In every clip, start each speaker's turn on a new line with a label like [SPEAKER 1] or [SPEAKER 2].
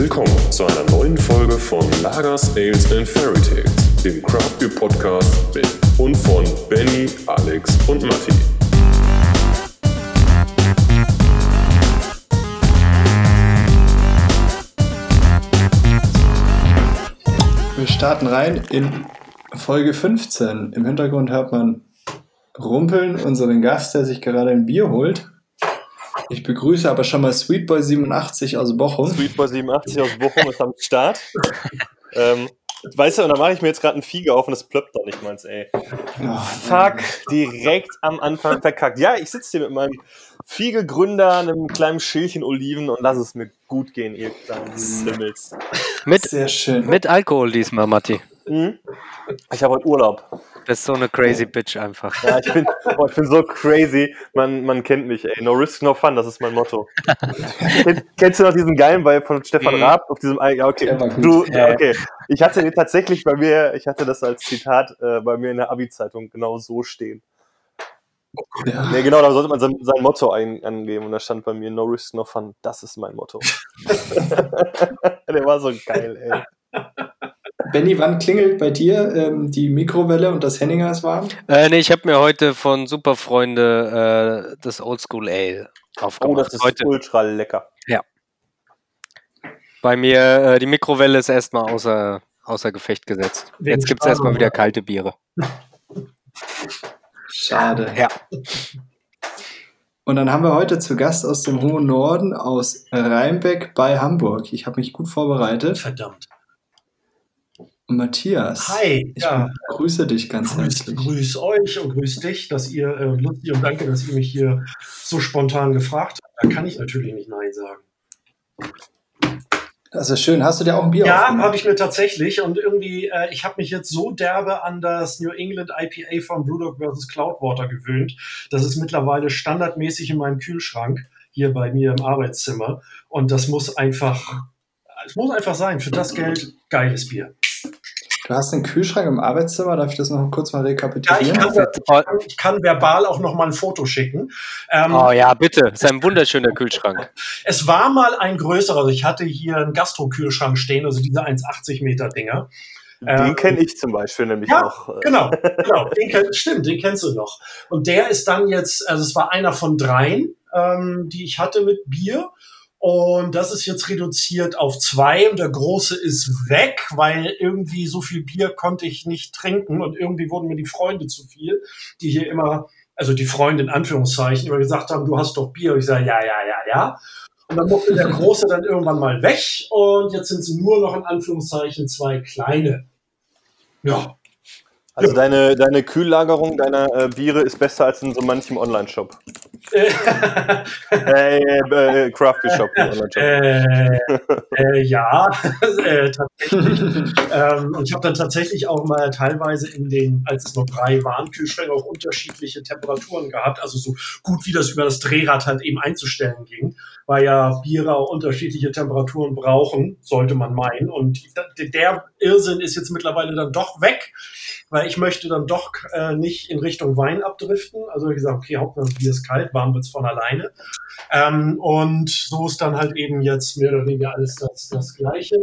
[SPEAKER 1] Willkommen zu einer neuen Folge von Lagers, Ales and Fairy Tales, dem Craft Beer Podcast mit und von Benny, Alex und Matti.
[SPEAKER 2] Wir starten rein in Folge 15. Im Hintergrund hört man Rumpeln, unseren Gast, der sich gerade ein Bier holt. Ich begrüße aber schon mal Sweetboy87 aus Bochum.
[SPEAKER 3] Sweetboy87 aus Bochum ist am Start. ähm, weißt du, und da mache ich mir jetzt gerade ein Fiege auf und es plöppt doch nicht meins, ey.
[SPEAKER 2] Oh,
[SPEAKER 3] Fuck, direkt am Anfang verkackt. Ja, ich sitze hier mit meinem Fiege-Gründer, einem kleinen Schälchen Oliven und lass es mir gut gehen, ihr kleinen Simmels.
[SPEAKER 4] Mit,
[SPEAKER 2] Sehr schön.
[SPEAKER 4] mit Alkohol diesmal, Matti.
[SPEAKER 3] Mhm. Ich habe heute Urlaub.
[SPEAKER 4] Das ist so eine crazy Bitch einfach.
[SPEAKER 3] Ja, ich bin, oh, ich bin so crazy. Man, man kennt mich, ey. No risk, no fun, das ist mein Motto. Kenn, kennst du noch diesen geilen Vibe von Stefan
[SPEAKER 4] Mhm.
[SPEAKER 3] Raab auf diesem, ja, okay. Du,
[SPEAKER 4] Ja.
[SPEAKER 3] okay. Ich hatte den tatsächlich bei mir, ich hatte das als Zitat äh, bei mir in der Abi-Zeitung genau so stehen.
[SPEAKER 2] Ja.
[SPEAKER 3] Nee, genau, da sollte man sein, sein Motto ein, angeben und da stand bei mir No risk, no fun. Das ist mein Motto. Der war so geil, ey.
[SPEAKER 2] Benny, wann klingelt bei dir ähm, die Mikrowelle und das Henninger ist warm?
[SPEAKER 4] Äh, nee, ich habe mir heute von Superfreunde äh, das Oldschool Ale
[SPEAKER 3] Oh,
[SPEAKER 4] aufgemacht.
[SPEAKER 3] das ist
[SPEAKER 4] heute
[SPEAKER 3] ultra lecker.
[SPEAKER 4] bei mir, äh, die Mikrowelle ist erstmal außer, außer Gefecht gesetzt.
[SPEAKER 5] Wegen
[SPEAKER 4] Jetzt gibt es erstmal wieder kalte Biere.
[SPEAKER 2] Schade.
[SPEAKER 4] Ja.
[SPEAKER 2] Und dann haben wir heute zu Gast aus dem hohen Norden, aus Rheinbeck bei Hamburg. Ich habe mich gut vorbereitet.
[SPEAKER 5] Verdammt.
[SPEAKER 2] Matthias,
[SPEAKER 5] Hi,
[SPEAKER 2] ich
[SPEAKER 5] ja.
[SPEAKER 2] grüße dich ganz
[SPEAKER 5] Grüß,
[SPEAKER 2] herzlich.
[SPEAKER 5] grüß euch und grüß dich, dass ihr, äh, lustig und danke, dass ihr mich hier so spontan gefragt habt. Da kann ich natürlich nicht Nein sagen.
[SPEAKER 2] Das ist schön. Hast du dir auch ein Bier
[SPEAKER 5] Ja, habe ich mir tatsächlich und irgendwie, äh, ich habe mich jetzt so derbe an das New England IPA von Brewdog vs. Cloudwater gewöhnt. Das ist mittlerweile standardmäßig in meinem Kühlschrank hier bei mir im Arbeitszimmer und das muss einfach, es muss einfach sein. Für das Geld geiles Bier.
[SPEAKER 2] Du hast einen Kühlschrank im Arbeitszimmer. Darf ich das noch kurz mal
[SPEAKER 5] Ja, ich
[SPEAKER 2] rekapitulieren?
[SPEAKER 5] kann, ich kann, ich kann verbal auch noch mal ein Foto schicken. Ähm,
[SPEAKER 4] Oh ja, bitte. Das ist ein wunderschöner Kühlschrank.
[SPEAKER 5] Es war mal ein größerer, also ich hatte hier einen Gastro-Kühlschrank stehen, also diese 1,80 Meter Dinger.
[SPEAKER 3] Den
[SPEAKER 5] Ähm,
[SPEAKER 3] kenne ich zum Beispiel nämlich
[SPEAKER 5] ja,
[SPEAKER 3] noch.
[SPEAKER 5] Genau, genau, den kenn, stimmt, den kennst du noch. Und der ist dann jetzt, also es war einer von dreien, ähm, die ich hatte mit Bier. Und das ist jetzt reduziert auf zwei und der große ist weg, weil irgendwie so viel Bier konnte ich nicht trinken und irgendwie wurden mir die Freunde zu viel, die hier immer, also die Freunde in Anführungszeichen, immer gesagt haben, du hast doch Bier. Und ich sage, ja, ja, ja, ja. Und dann musste der große dann irgendwann mal weg und jetzt sind es nur noch in Anführungszeichen zwei kleine. Ja,
[SPEAKER 3] Also deine, deine Kühllagerung deiner äh, Biere ist besser als in so manchem Online-Shop. Äh, äh, Craft Beer Shop. Online-Shop.
[SPEAKER 5] Äh, äh, ja, äh, tatsächlich. ähm, und ich habe dann tatsächlich auch mal teilweise in den, als es noch drei waren, Kühlschränke auch unterschiedliche Temperaturen gehabt. Also so gut wie das über das Drehrad halt eben einzustellen ging, weil ja Biere auch unterschiedliche Temperaturen brauchen, sollte man meinen. Und der Irrsinn ist jetzt mittlerweile dann doch weg, weil ich möchte dann doch äh, nicht in Richtung Wein abdriften. Also wie gesagt, okay, Hauptsache das Bier ist kalt, warm wird's von alleine. Ähm, und so ist dann halt eben jetzt mehr oder weniger alles das, das Gleiche.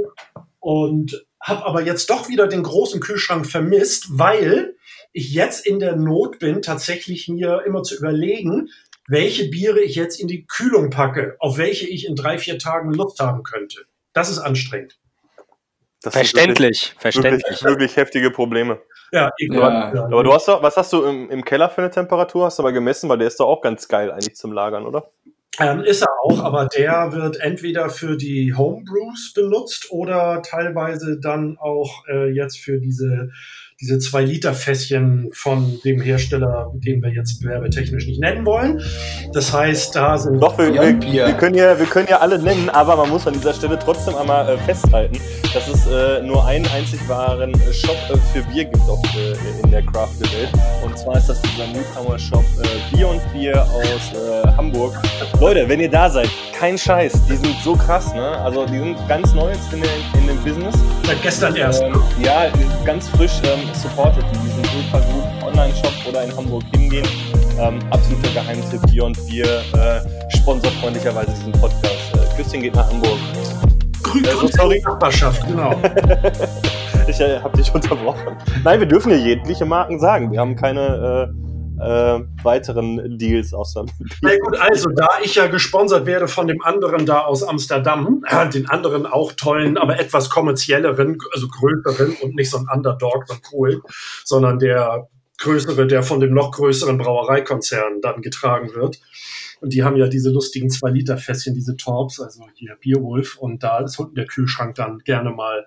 [SPEAKER 5] Und habe aber jetzt doch wieder den großen Kühlschrank vermisst, weil ich jetzt in der Not bin, tatsächlich mir immer zu überlegen, welche Biere ich jetzt in die Kühlung packe, auf welche ich in drei, vier Tagen Lust haben könnte. Das ist anstrengend.
[SPEAKER 3] Das
[SPEAKER 4] Verständlich,
[SPEAKER 3] Wirklich,
[SPEAKER 4] verständlich.
[SPEAKER 3] wirklich, wirklich heftige Probleme.
[SPEAKER 5] Ja,
[SPEAKER 2] Ja.
[SPEAKER 3] Aber du hast doch, was hast du im, im Keller für eine Temperatur? Hast du mal gemessen, weil der ist doch auch ganz geil eigentlich zum Lagern, oder?
[SPEAKER 5] Ähm, ist er auch, aber der wird entweder für die Homebrews benutzt oder teilweise dann auch äh, jetzt für diese diese 2-Liter-Fässchen von dem Hersteller, den wir jetzt werbetechnisch nicht nennen wollen. Das heißt, da sind
[SPEAKER 3] Doch, wir, wir,
[SPEAKER 2] Bier.
[SPEAKER 3] wir, können ja, wir können ja alle nennen, aber man muss an dieser Stelle trotzdem einmal äh, festhalten, dass es äh, nur einen einzig wahren äh, Shop äh, für Bier gibt auf, äh, in der Craft-Welt. Und zwar ist das dieser Newcomer-Shop äh, Bier und Bier aus äh, Hamburg. Leute, wenn ihr da seid, kein Scheiß, die sind so krass, ne? Also die sind ganz neu jetzt in, der, in dem Business.
[SPEAKER 5] seit gestern erst.
[SPEAKER 3] Ähm, ja, ganz frisch ähm, supported die diesen ultra gut Online-Shop oder in Hamburg hingehen. Ähm, absoluter Geheimtipp, Bier und Bier äh, sponsert freundlicherweise diesen Podcast. Äh, Küsschen geht nach Hamburg.
[SPEAKER 5] Grü
[SPEAKER 3] Also,
[SPEAKER 5] Grüße
[SPEAKER 3] sorry.
[SPEAKER 5] in die Nachbarschaft, genau.
[SPEAKER 3] Ich äh, habe dich unterbrochen. Nein, wir dürfen ja jegliche Marken sagen. Wir haben keine äh, äh, weiteren Deals außer.
[SPEAKER 5] Na gut, also da ich ja gesponsert werde von dem anderen da aus Amsterdam, äh, den anderen auch tollen, aber etwas kommerzielleren, also größeren und nicht so ein Underdog, so cool, sondern der größere, der von dem noch größeren Brauereikonzern dann getragen wird. Und die haben ja diese lustigen 2-Liter-Fässchen, diese Torps, also hier Bierwolf. Und da ist unten der Kühlschrank dann gerne mal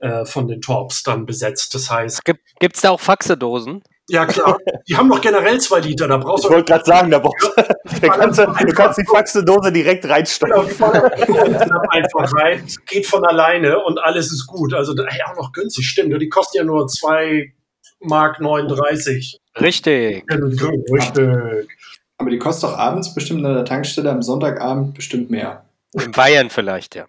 [SPEAKER 5] äh, von den Torps dann besetzt. Das heißt,
[SPEAKER 4] Gibt es da auch Faxedosen?
[SPEAKER 5] Ja klar, die haben doch generell 2 Liter, da brauchst
[SPEAKER 3] Ich wollte gerade sagen, da brauchst, da kannst du, du kannst die Faxedose direkt
[SPEAKER 5] Genau,
[SPEAKER 3] reinstopfen.
[SPEAKER 5] die fallen einfach rein, geht von alleine und alles ist gut. Also ja, auch noch günstig, stimmt. Die kosten ja nur 2 Mark 39.
[SPEAKER 4] Richtig.
[SPEAKER 5] Richtig.
[SPEAKER 2] Aber die kostet doch abends bestimmt an der Tankstelle am Sonntagabend bestimmt mehr.
[SPEAKER 4] In Bayern vielleicht, ja.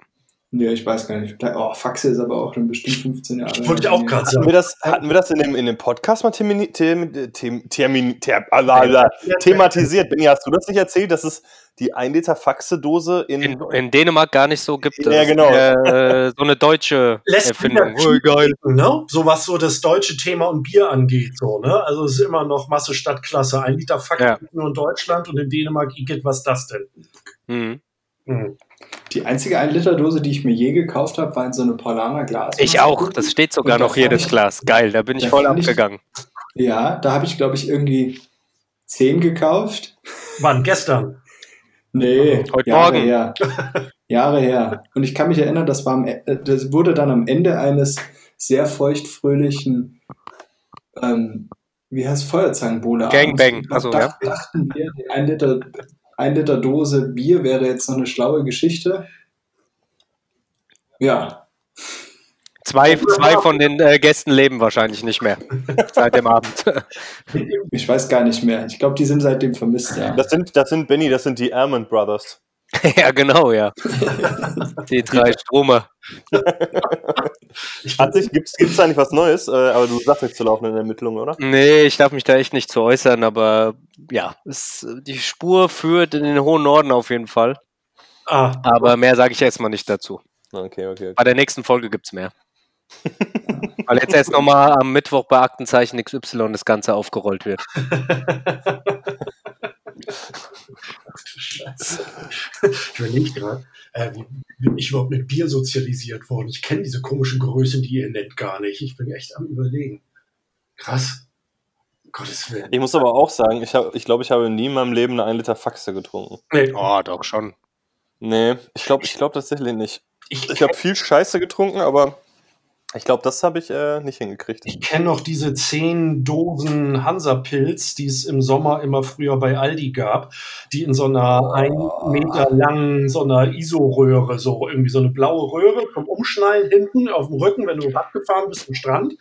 [SPEAKER 2] Nee, ich weiß gar nicht. Oh, Faxe ist aber auch schon bestimmt 15 Jahre.
[SPEAKER 5] Wollte ich auch gerade
[SPEAKER 3] Hatten wir
[SPEAKER 5] sagen.
[SPEAKER 3] das, hatten wir das in dem, in dem Podcast mal themini- them, them, termin, ter, alala, thematisiert? Benni, hast du das nicht erzählt, dass es die 1 Liter Faxedose in,
[SPEAKER 4] In, in Dänemark gar nicht so gibt.
[SPEAKER 3] Ja, genau.
[SPEAKER 4] Äh, so eine deutsche
[SPEAKER 5] Lässt
[SPEAKER 4] Erfindung. Oh, geil.
[SPEAKER 5] Ne? So was so das deutsche Thema und Bier angeht. So, ne? Also es ist immer noch Masse statt Klasse. Ein Liter Fakt
[SPEAKER 4] Ja.
[SPEAKER 5] nur in Deutschland und in Dänemark, Igitt, was das denn?
[SPEAKER 4] Hm.
[SPEAKER 5] Hm.
[SPEAKER 2] Die einzige 1-Liter-Dose, die ich mir je gekauft habe, war in so eine Paulaner Glas.
[SPEAKER 4] Ich auch. Das steht sogar noch das
[SPEAKER 2] ich-
[SPEAKER 4] Glas. Geil, da bin ich voll
[SPEAKER 2] fand ich-
[SPEAKER 4] abgegangen.
[SPEAKER 2] Ja, da habe ich, glaube ich, irgendwie 10 gekauft.
[SPEAKER 5] Wann? Gestern?
[SPEAKER 2] Nee,
[SPEAKER 4] Heute
[SPEAKER 2] Jahre
[SPEAKER 4] Morgen.
[SPEAKER 2] her. Jahre her. Und ich kann mich erinnern, das, war am, E- äh, das wurde dann am Ende eines sehr feuchtfröhlichen, ähm, wie heißt Feuerzangenbowle?
[SPEAKER 4] Gangbang. Also, ja.
[SPEAKER 2] dachten wir, die 1 Liter, ein Liter Dose Bier wäre jetzt noch eine schlaue Geschichte. Ja,
[SPEAKER 4] Zwei, zwei von den äh, Gästen leben wahrscheinlich nicht mehr seit dem Abend.
[SPEAKER 2] ich weiß gar nicht mehr. Ich glaube, die sind seitdem vermisst, ja.
[SPEAKER 3] das sind, das sind, Benny, das sind die Almond Brothers.
[SPEAKER 4] ja, genau, ja. Die drei Stromer.
[SPEAKER 3] Hat sich, gibt's, gibt's eigentlich was Neues? Äh, aber du sagst nicht zu laufenden Ermittlungen, oder?
[SPEAKER 4] Nee, ich darf mich da echt nicht zu äußern, aber ja, es, die Spur führt in den hohen Norden auf jeden Fall.
[SPEAKER 5] Ah,
[SPEAKER 4] Aber mehr sage ich erstmal nicht dazu.
[SPEAKER 3] Okay, okay. okay.
[SPEAKER 4] Bei der nächsten Folge gibt's mehr. Weil jetzt erst nochmal am Mittwoch bei Aktenzeichen XY das Ganze aufgerollt wird.
[SPEAKER 5] Scheiße. Ich überlege gerade, äh, wie bin ich überhaupt mit Bier sozialisiert worden? Ich kenne diese komischen Größen, die ihr nennt, gar nicht. Ich bin echt am Überlegen. Krass. Um Gottes Willen.
[SPEAKER 3] Ich muss aber auch sagen, ich glaube, ich, glaub, ich habe nie in meinem Leben eine 1 Liter Faxe getrunken.
[SPEAKER 5] Nee,
[SPEAKER 4] Oh, doch schon.
[SPEAKER 3] Nee, ich glaube ich glaub tatsächlich nicht.
[SPEAKER 5] ich
[SPEAKER 3] Ich habe viel Scheiße getrunken, aber ich glaube, das habe ich äh, nicht hingekriegt.
[SPEAKER 5] Ich kenne noch diese zehn Dosen Hansa-Pilz, die es im Sommer immer früher bei Aldi gab, die in so einer ein Meter langen, so einer ISO-Röhre, so irgendwie so eine blaue Röhre vom Umschnallen hinten auf dem Rücken, wenn du abgefahren bist am Strand.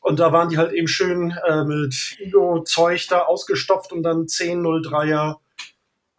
[SPEAKER 5] Und da waren die halt eben schön äh, mit ISO-Zeug da ausgestopft und dann 1003er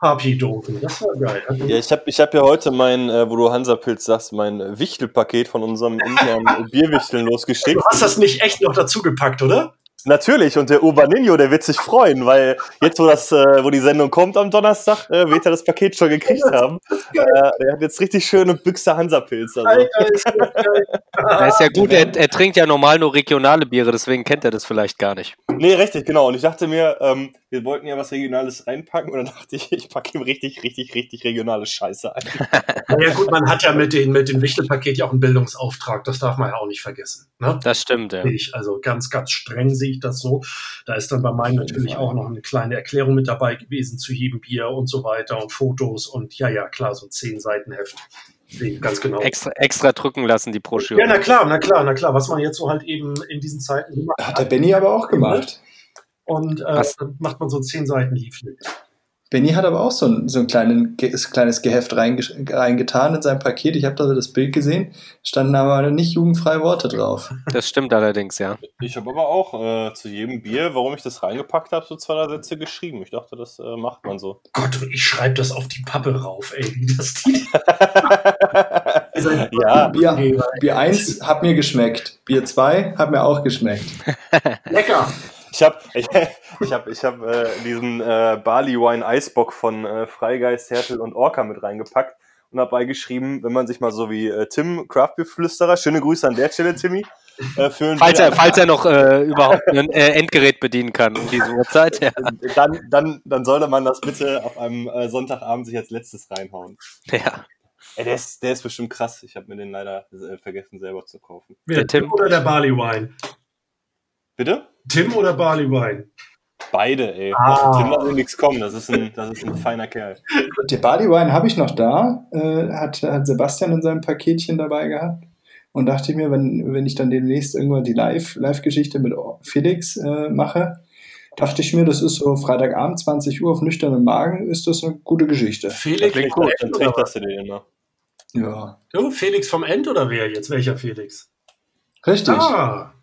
[SPEAKER 5] HP-Dosen. Das war geil.
[SPEAKER 3] Ja, ich habe ich hab ja heute mein, äh, wo du Hansapilz sagst, mein Wichtelpaket von unserem internen Bierwichteln losgeschickt.
[SPEAKER 5] Du hast das nicht echt noch dazu gepackt, oder?
[SPEAKER 3] Natürlich, und der Urbaninho, der wird sich freuen, weil jetzt, wo, das, äh, wo die Sendung kommt am Donnerstag, äh, wird er das Paket schon gekriegt haben. Äh, er hat jetzt richtig schöne Büchse Hansapilz. Also.
[SPEAKER 5] Alter, ist das geil.
[SPEAKER 4] Das ist ja gut, er, er trinkt ja normal nur regionale Biere, deswegen kennt er das vielleicht gar nicht.
[SPEAKER 3] Nee, richtig, genau. Und ich dachte mir, ähm, wir wollten ja was Regionales reinpacken und dann dachte ich, ich packe ihm richtig, richtig, richtig regionale Scheiße ein.
[SPEAKER 5] Ja gut, man hat ja mit, den, mit dem Wichtelpaket ja auch einen Bildungsauftrag, das darf man ja auch nicht vergessen. Ne?
[SPEAKER 4] Das stimmt, ja.
[SPEAKER 5] Ich, also ganz, ganz streng sehe ich das so. Da ist dann bei meinem natürlich auch noch eine kleine Erklärung mit dabei gewesen zu jedem Bier und so weiter und Fotos und ja, ja, klar, so ein zehn Ganz genau.
[SPEAKER 4] Extra, extra drücken lassen, die Broschüre.
[SPEAKER 5] Ja, na klar, na klar, na klar, was man jetzt so halt eben in diesen Zeiten gemacht
[SPEAKER 2] Hat der Benny aber auch gemacht.
[SPEAKER 5] und äh, dann macht man so zehn Seiten Leaflet.
[SPEAKER 2] Benny hat aber auch so ein, so ein kleinen, kleines Geheft reinge- reingetan in sein Paket. Ich habe da das Bild gesehen, standen aber nicht jugendfreie Worte drauf.
[SPEAKER 4] Das stimmt allerdings, ja.
[SPEAKER 3] Ich habe aber auch äh, zu jedem Bier, warum ich das reingepackt habe, so zwei, drei Sätze geschrieben. Ich dachte, das äh, macht man so.
[SPEAKER 5] Gott, ich schreibe das auf die Pappe rauf, ey, das die.
[SPEAKER 3] ja,
[SPEAKER 2] Bier, Bier 1 hat mir geschmeckt. Bier 2 hat mir auch geschmeckt.
[SPEAKER 5] Lecker.
[SPEAKER 3] Ich habe ich, ich hab, ich hab, äh, diesen äh, Barley Wine Eisbock von äh, Freigeist, Hertel und Orca mit reingepackt. und dabei geschrieben, wenn man sich mal so wie äh, Tim Craftbeer-Flüsterer, schöne Grüße an der Stelle, Timmy, äh, fühlen
[SPEAKER 4] Falls er, falls er noch äh, überhaupt ein äh, Endgerät bedienen kann um diese Uhrzeit. Ja.
[SPEAKER 3] dann, dann, dann sollte man das bitte auf einem äh, Sonntagabend sich als letztes reinhauen.
[SPEAKER 4] ja.
[SPEAKER 3] Ey, der ist, der ist bestimmt krass. Ich habe mir den leider äh, vergessen selber zu kaufen.
[SPEAKER 4] Der Tim.
[SPEAKER 5] Tim oder der Barley Wine?
[SPEAKER 3] Bitte?
[SPEAKER 5] Tim oder Barley Wine?
[SPEAKER 3] Beide, ey.
[SPEAKER 5] Ah.
[SPEAKER 3] Tim lass nichts kommen. Das ist ein, das ist ein feiner Kerl.
[SPEAKER 2] Der Barley Wine habe ich noch da, äh, hat, hat Sebastian in seinem Paketchen dabei gehabt. Und dachte ich mir, wenn, wenn ich dann demnächst irgendwann die Live- Live-Geschichte mit Felix äh, mache, dachte ich mir, das ist so Freitagabend, 20 Uhr auf nüchternem Magen, ist das eine gute Geschichte.
[SPEAKER 5] Felix vom
[SPEAKER 3] gut, dann
[SPEAKER 5] End
[SPEAKER 3] trinkt
[SPEAKER 5] oder
[SPEAKER 3] das du den immer.
[SPEAKER 2] Ja,
[SPEAKER 5] Oh, Felix vom End oder wer jetzt? Welcher Felix?
[SPEAKER 2] richtig.
[SPEAKER 5] Ah,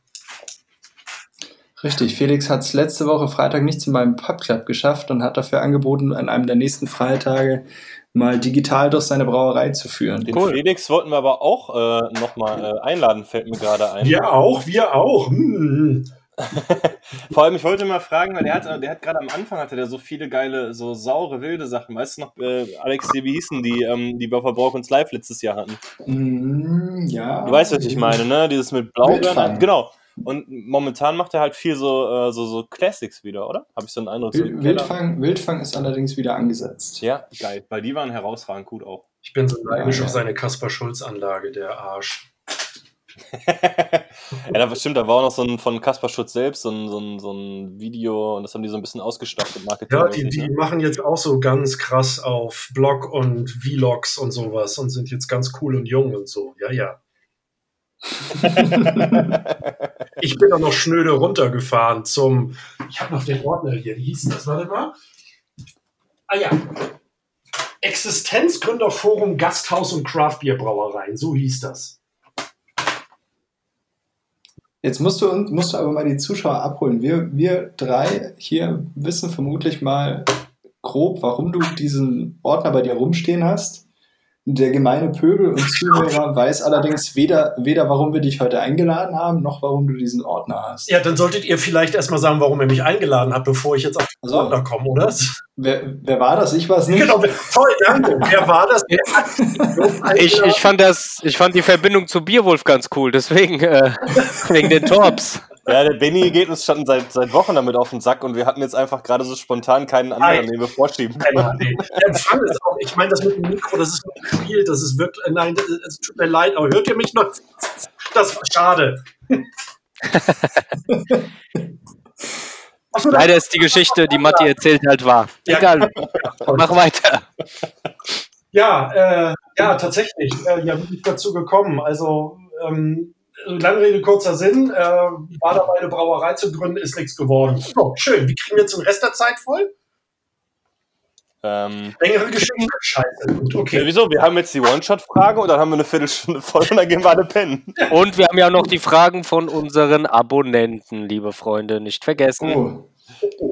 [SPEAKER 2] Richtig, Felix hat es letzte Woche Freitag nicht zu meinem Pubclub geschafft und hat dafür angeboten, an einem der nächsten Freitage mal digital durch seine Brauerei zu führen.
[SPEAKER 3] Den
[SPEAKER 4] Cool.
[SPEAKER 3] Felix wollten wir aber auch äh, nochmal äh, einladen, fällt mir gerade ein.
[SPEAKER 5] wir auch, wir auch. Hm.
[SPEAKER 3] Vor allem, ich wollte mal fragen, weil der hat, der hat gerade am Anfang hatte der so viele geile, so saure, wilde Sachen. Weißt du noch, äh, Alex, die, wie hießen die, ähm, die wir auf der Braukunst Live letztes Jahr hatten?
[SPEAKER 2] Mm, ja.
[SPEAKER 3] Du weißt, was ich meine, ne? Dieses mit Blaubeeren. Genau. Und momentan macht er halt viel so, äh, so, so Classics wieder, oder? Habe ich so einen Eindruck. So
[SPEAKER 2] Wild-
[SPEAKER 3] Keller.
[SPEAKER 2] Wildfang, Wildfang ist allerdings wieder angesetzt.
[SPEAKER 3] Ja, geil. Weil die waren herausragend gut auch.
[SPEAKER 5] Ich bin so neidisch
[SPEAKER 2] Ja,
[SPEAKER 5] auf seine Kaspar-Schulz-Anlage, der Arsch.
[SPEAKER 3] ja, da stimmt, da war auch noch so ein von Kaspar Schutz selbst, so ein, so, ein, so ein Video und das haben die so ein bisschen ausgestattet, Marketing.
[SPEAKER 5] Ja, die, die machen jetzt auch so ganz krass auf Blog und Vlogs und sowas und sind jetzt ganz cool und jung und so. Ja, ja. Ich bin dann noch schnöde runtergefahren zum. Ich habe noch den Ordner hier. Wie hieß das? Warte mal. Ah ja. Existenzgründerforum Gasthaus und Craftbierbrauereien. So hieß das.
[SPEAKER 2] Jetzt musst du, musst du aber mal die Zuschauer abholen. Wir, wir drei hier wissen vermutlich mal grob, warum du diesen Ordner bei dir rumstehen hast. Der gemeine Pöbel und Zuhörer weiß allerdings weder, weder, warum wir dich heute eingeladen haben, noch warum du diesen Ordner hast.
[SPEAKER 5] Ja, dann solltet ihr vielleicht erstmal sagen, warum ihr mich eingeladen habt, bevor ich jetzt auf den
[SPEAKER 2] Also-
[SPEAKER 5] Ordner komme, oder?
[SPEAKER 2] Wer, wer war das? Ich war es nicht.
[SPEAKER 5] Genau, toll, danke. Wer war das?
[SPEAKER 4] Ich, ich, fand das, ich fand die Verbindung zu Bierwolf ganz cool, deswegen äh, wegen den Torps.
[SPEAKER 3] Ja, der Benny geht uns schon seit, seit Wochen damit auf den Sack und wir hatten jetzt einfach gerade so spontan keinen anderen,
[SPEAKER 5] Nein.
[SPEAKER 3] den wir vorschieben können.
[SPEAKER 5] Nein, nein. Der Empfang ist auch, ich meine, das mit dem Mikro, das ist gespielt, das ist wirklich, nein, das- es tut mir leid, aber hört ihr mich noch? Das war schade.
[SPEAKER 4] Leider ist die Geschichte, die Matti erzählt halt wahr.
[SPEAKER 5] Ja.
[SPEAKER 4] Egal, mach weiter.
[SPEAKER 5] Ja, äh, ja, tatsächlich. Äh, ja, wie bin ich dazu gekommen? Also, ähm, lange Rede, kurzer Sinn. Äh, war dabei, eine Brauerei zu gründen, ist nichts geworden. So, schön. Wie kriegen wir jetzt den Rest der Zeit voll?
[SPEAKER 3] Ähm,
[SPEAKER 5] Längere Geschichte. Scheiße. Gut,
[SPEAKER 3] ja,
[SPEAKER 5] okay.
[SPEAKER 3] wieso? Wir haben jetzt die One-Shot-Frage und dann haben wir eine Viertelstunde voll und dann gehen wir alle pennen.
[SPEAKER 4] Und wir haben ja noch die Fragen von unseren Abonnenten, liebe Freunde, nicht vergessen.
[SPEAKER 2] Oh,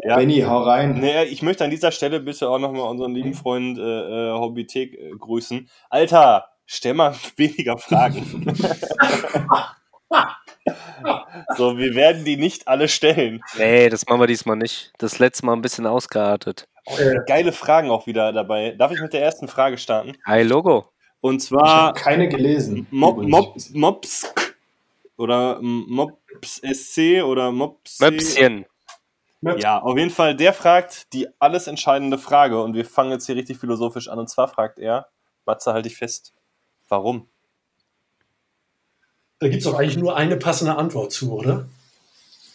[SPEAKER 3] Ja.
[SPEAKER 2] Benny, hau rein.
[SPEAKER 3] Nee, ich möchte an dieser Stelle bitte auch nochmal unseren lieben Freund äh, äh, Hobbythek äh, grüßen. Alter, stell mal weniger Fragen. so, wir werden die nicht alle stellen.
[SPEAKER 4] Nee, das machen wir diesmal nicht. Das letzte Mal ein bisschen ausgeartet.
[SPEAKER 5] Äh,
[SPEAKER 3] Geile Fragen auch wieder dabei. Darf ich mit der ersten Frage starten?
[SPEAKER 4] Hi, Logo.
[SPEAKER 3] Und
[SPEAKER 2] Ich
[SPEAKER 3] zwar
[SPEAKER 2] habe keine gelesen.
[SPEAKER 3] Mob. Mob, Mobsk oder Mobs SC oder Mobs.
[SPEAKER 4] Möpschen.
[SPEAKER 3] Ja, auf jeden Fall, der fragt die alles entscheidende Frage und wir fangen jetzt hier richtig philosophisch an. Und zwar fragt er, Matze, halte ich fest, warum?
[SPEAKER 5] Da gibt es doch eigentlich nur eine passende Antwort zu, oder?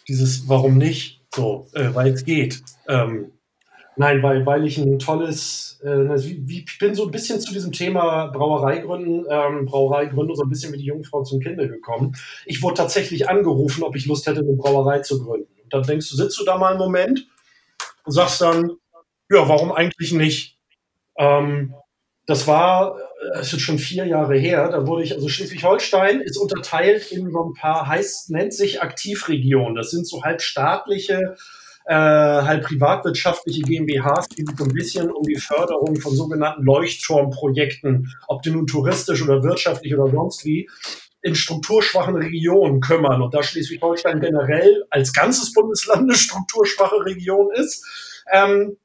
[SPEAKER 5] Dieses Warum nicht? So, äh, weil es geht. Ähm, nein, weil, weil ich ein tolles, äh, wie, wie, ich bin so ein bisschen zu diesem Thema Brauereigründen, ähm, Brauereigründung so ein bisschen wie die Jungfrau zum Kinde gekommen. Ich wurde tatsächlich angerufen, ob ich Lust hätte, eine Brauerei zu gründen. Und dann denkst du, sitzt du da mal einen Moment und sagst dann, ja, warum eigentlich nicht? Ähm, das war, äh, es ist schon vier Jahre her, da wurde ich, also Schleswig-Holstein ist unterteilt in so ein paar, heißt, nennt sich Aktivregionen. Das sind so halb staatliche, äh, halb privatwirtschaftliche GmbHs, die so ein bisschen um die Förderung von sogenannten Leuchtturmprojekten, ob die nun touristisch oder wirtschaftlich oder sonst wie, in strukturschwachen Regionen kümmern. Und da Schleswig-Holstein generell als ganzes Bundesland eine strukturschwache Region ist, ähm,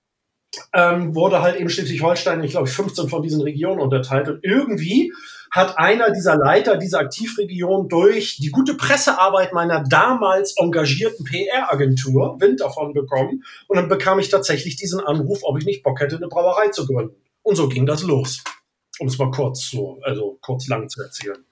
[SPEAKER 5] ähm, wurde halt eben Schleswig-Holstein, ich glaube, 15 von diesen Regionen unterteilt. Und irgendwie hat einer dieser Leiter dieser Aktivregion durch die gute Pressearbeit meiner damals engagierten PR-Agentur Wind davon bekommen. Und dann bekam ich tatsächlich diesen Anruf, ob ich nicht Bock hätte, eine Brauerei zu gründen. Und so ging das los. Um es mal kurz so, also kurz lang zu erzählen.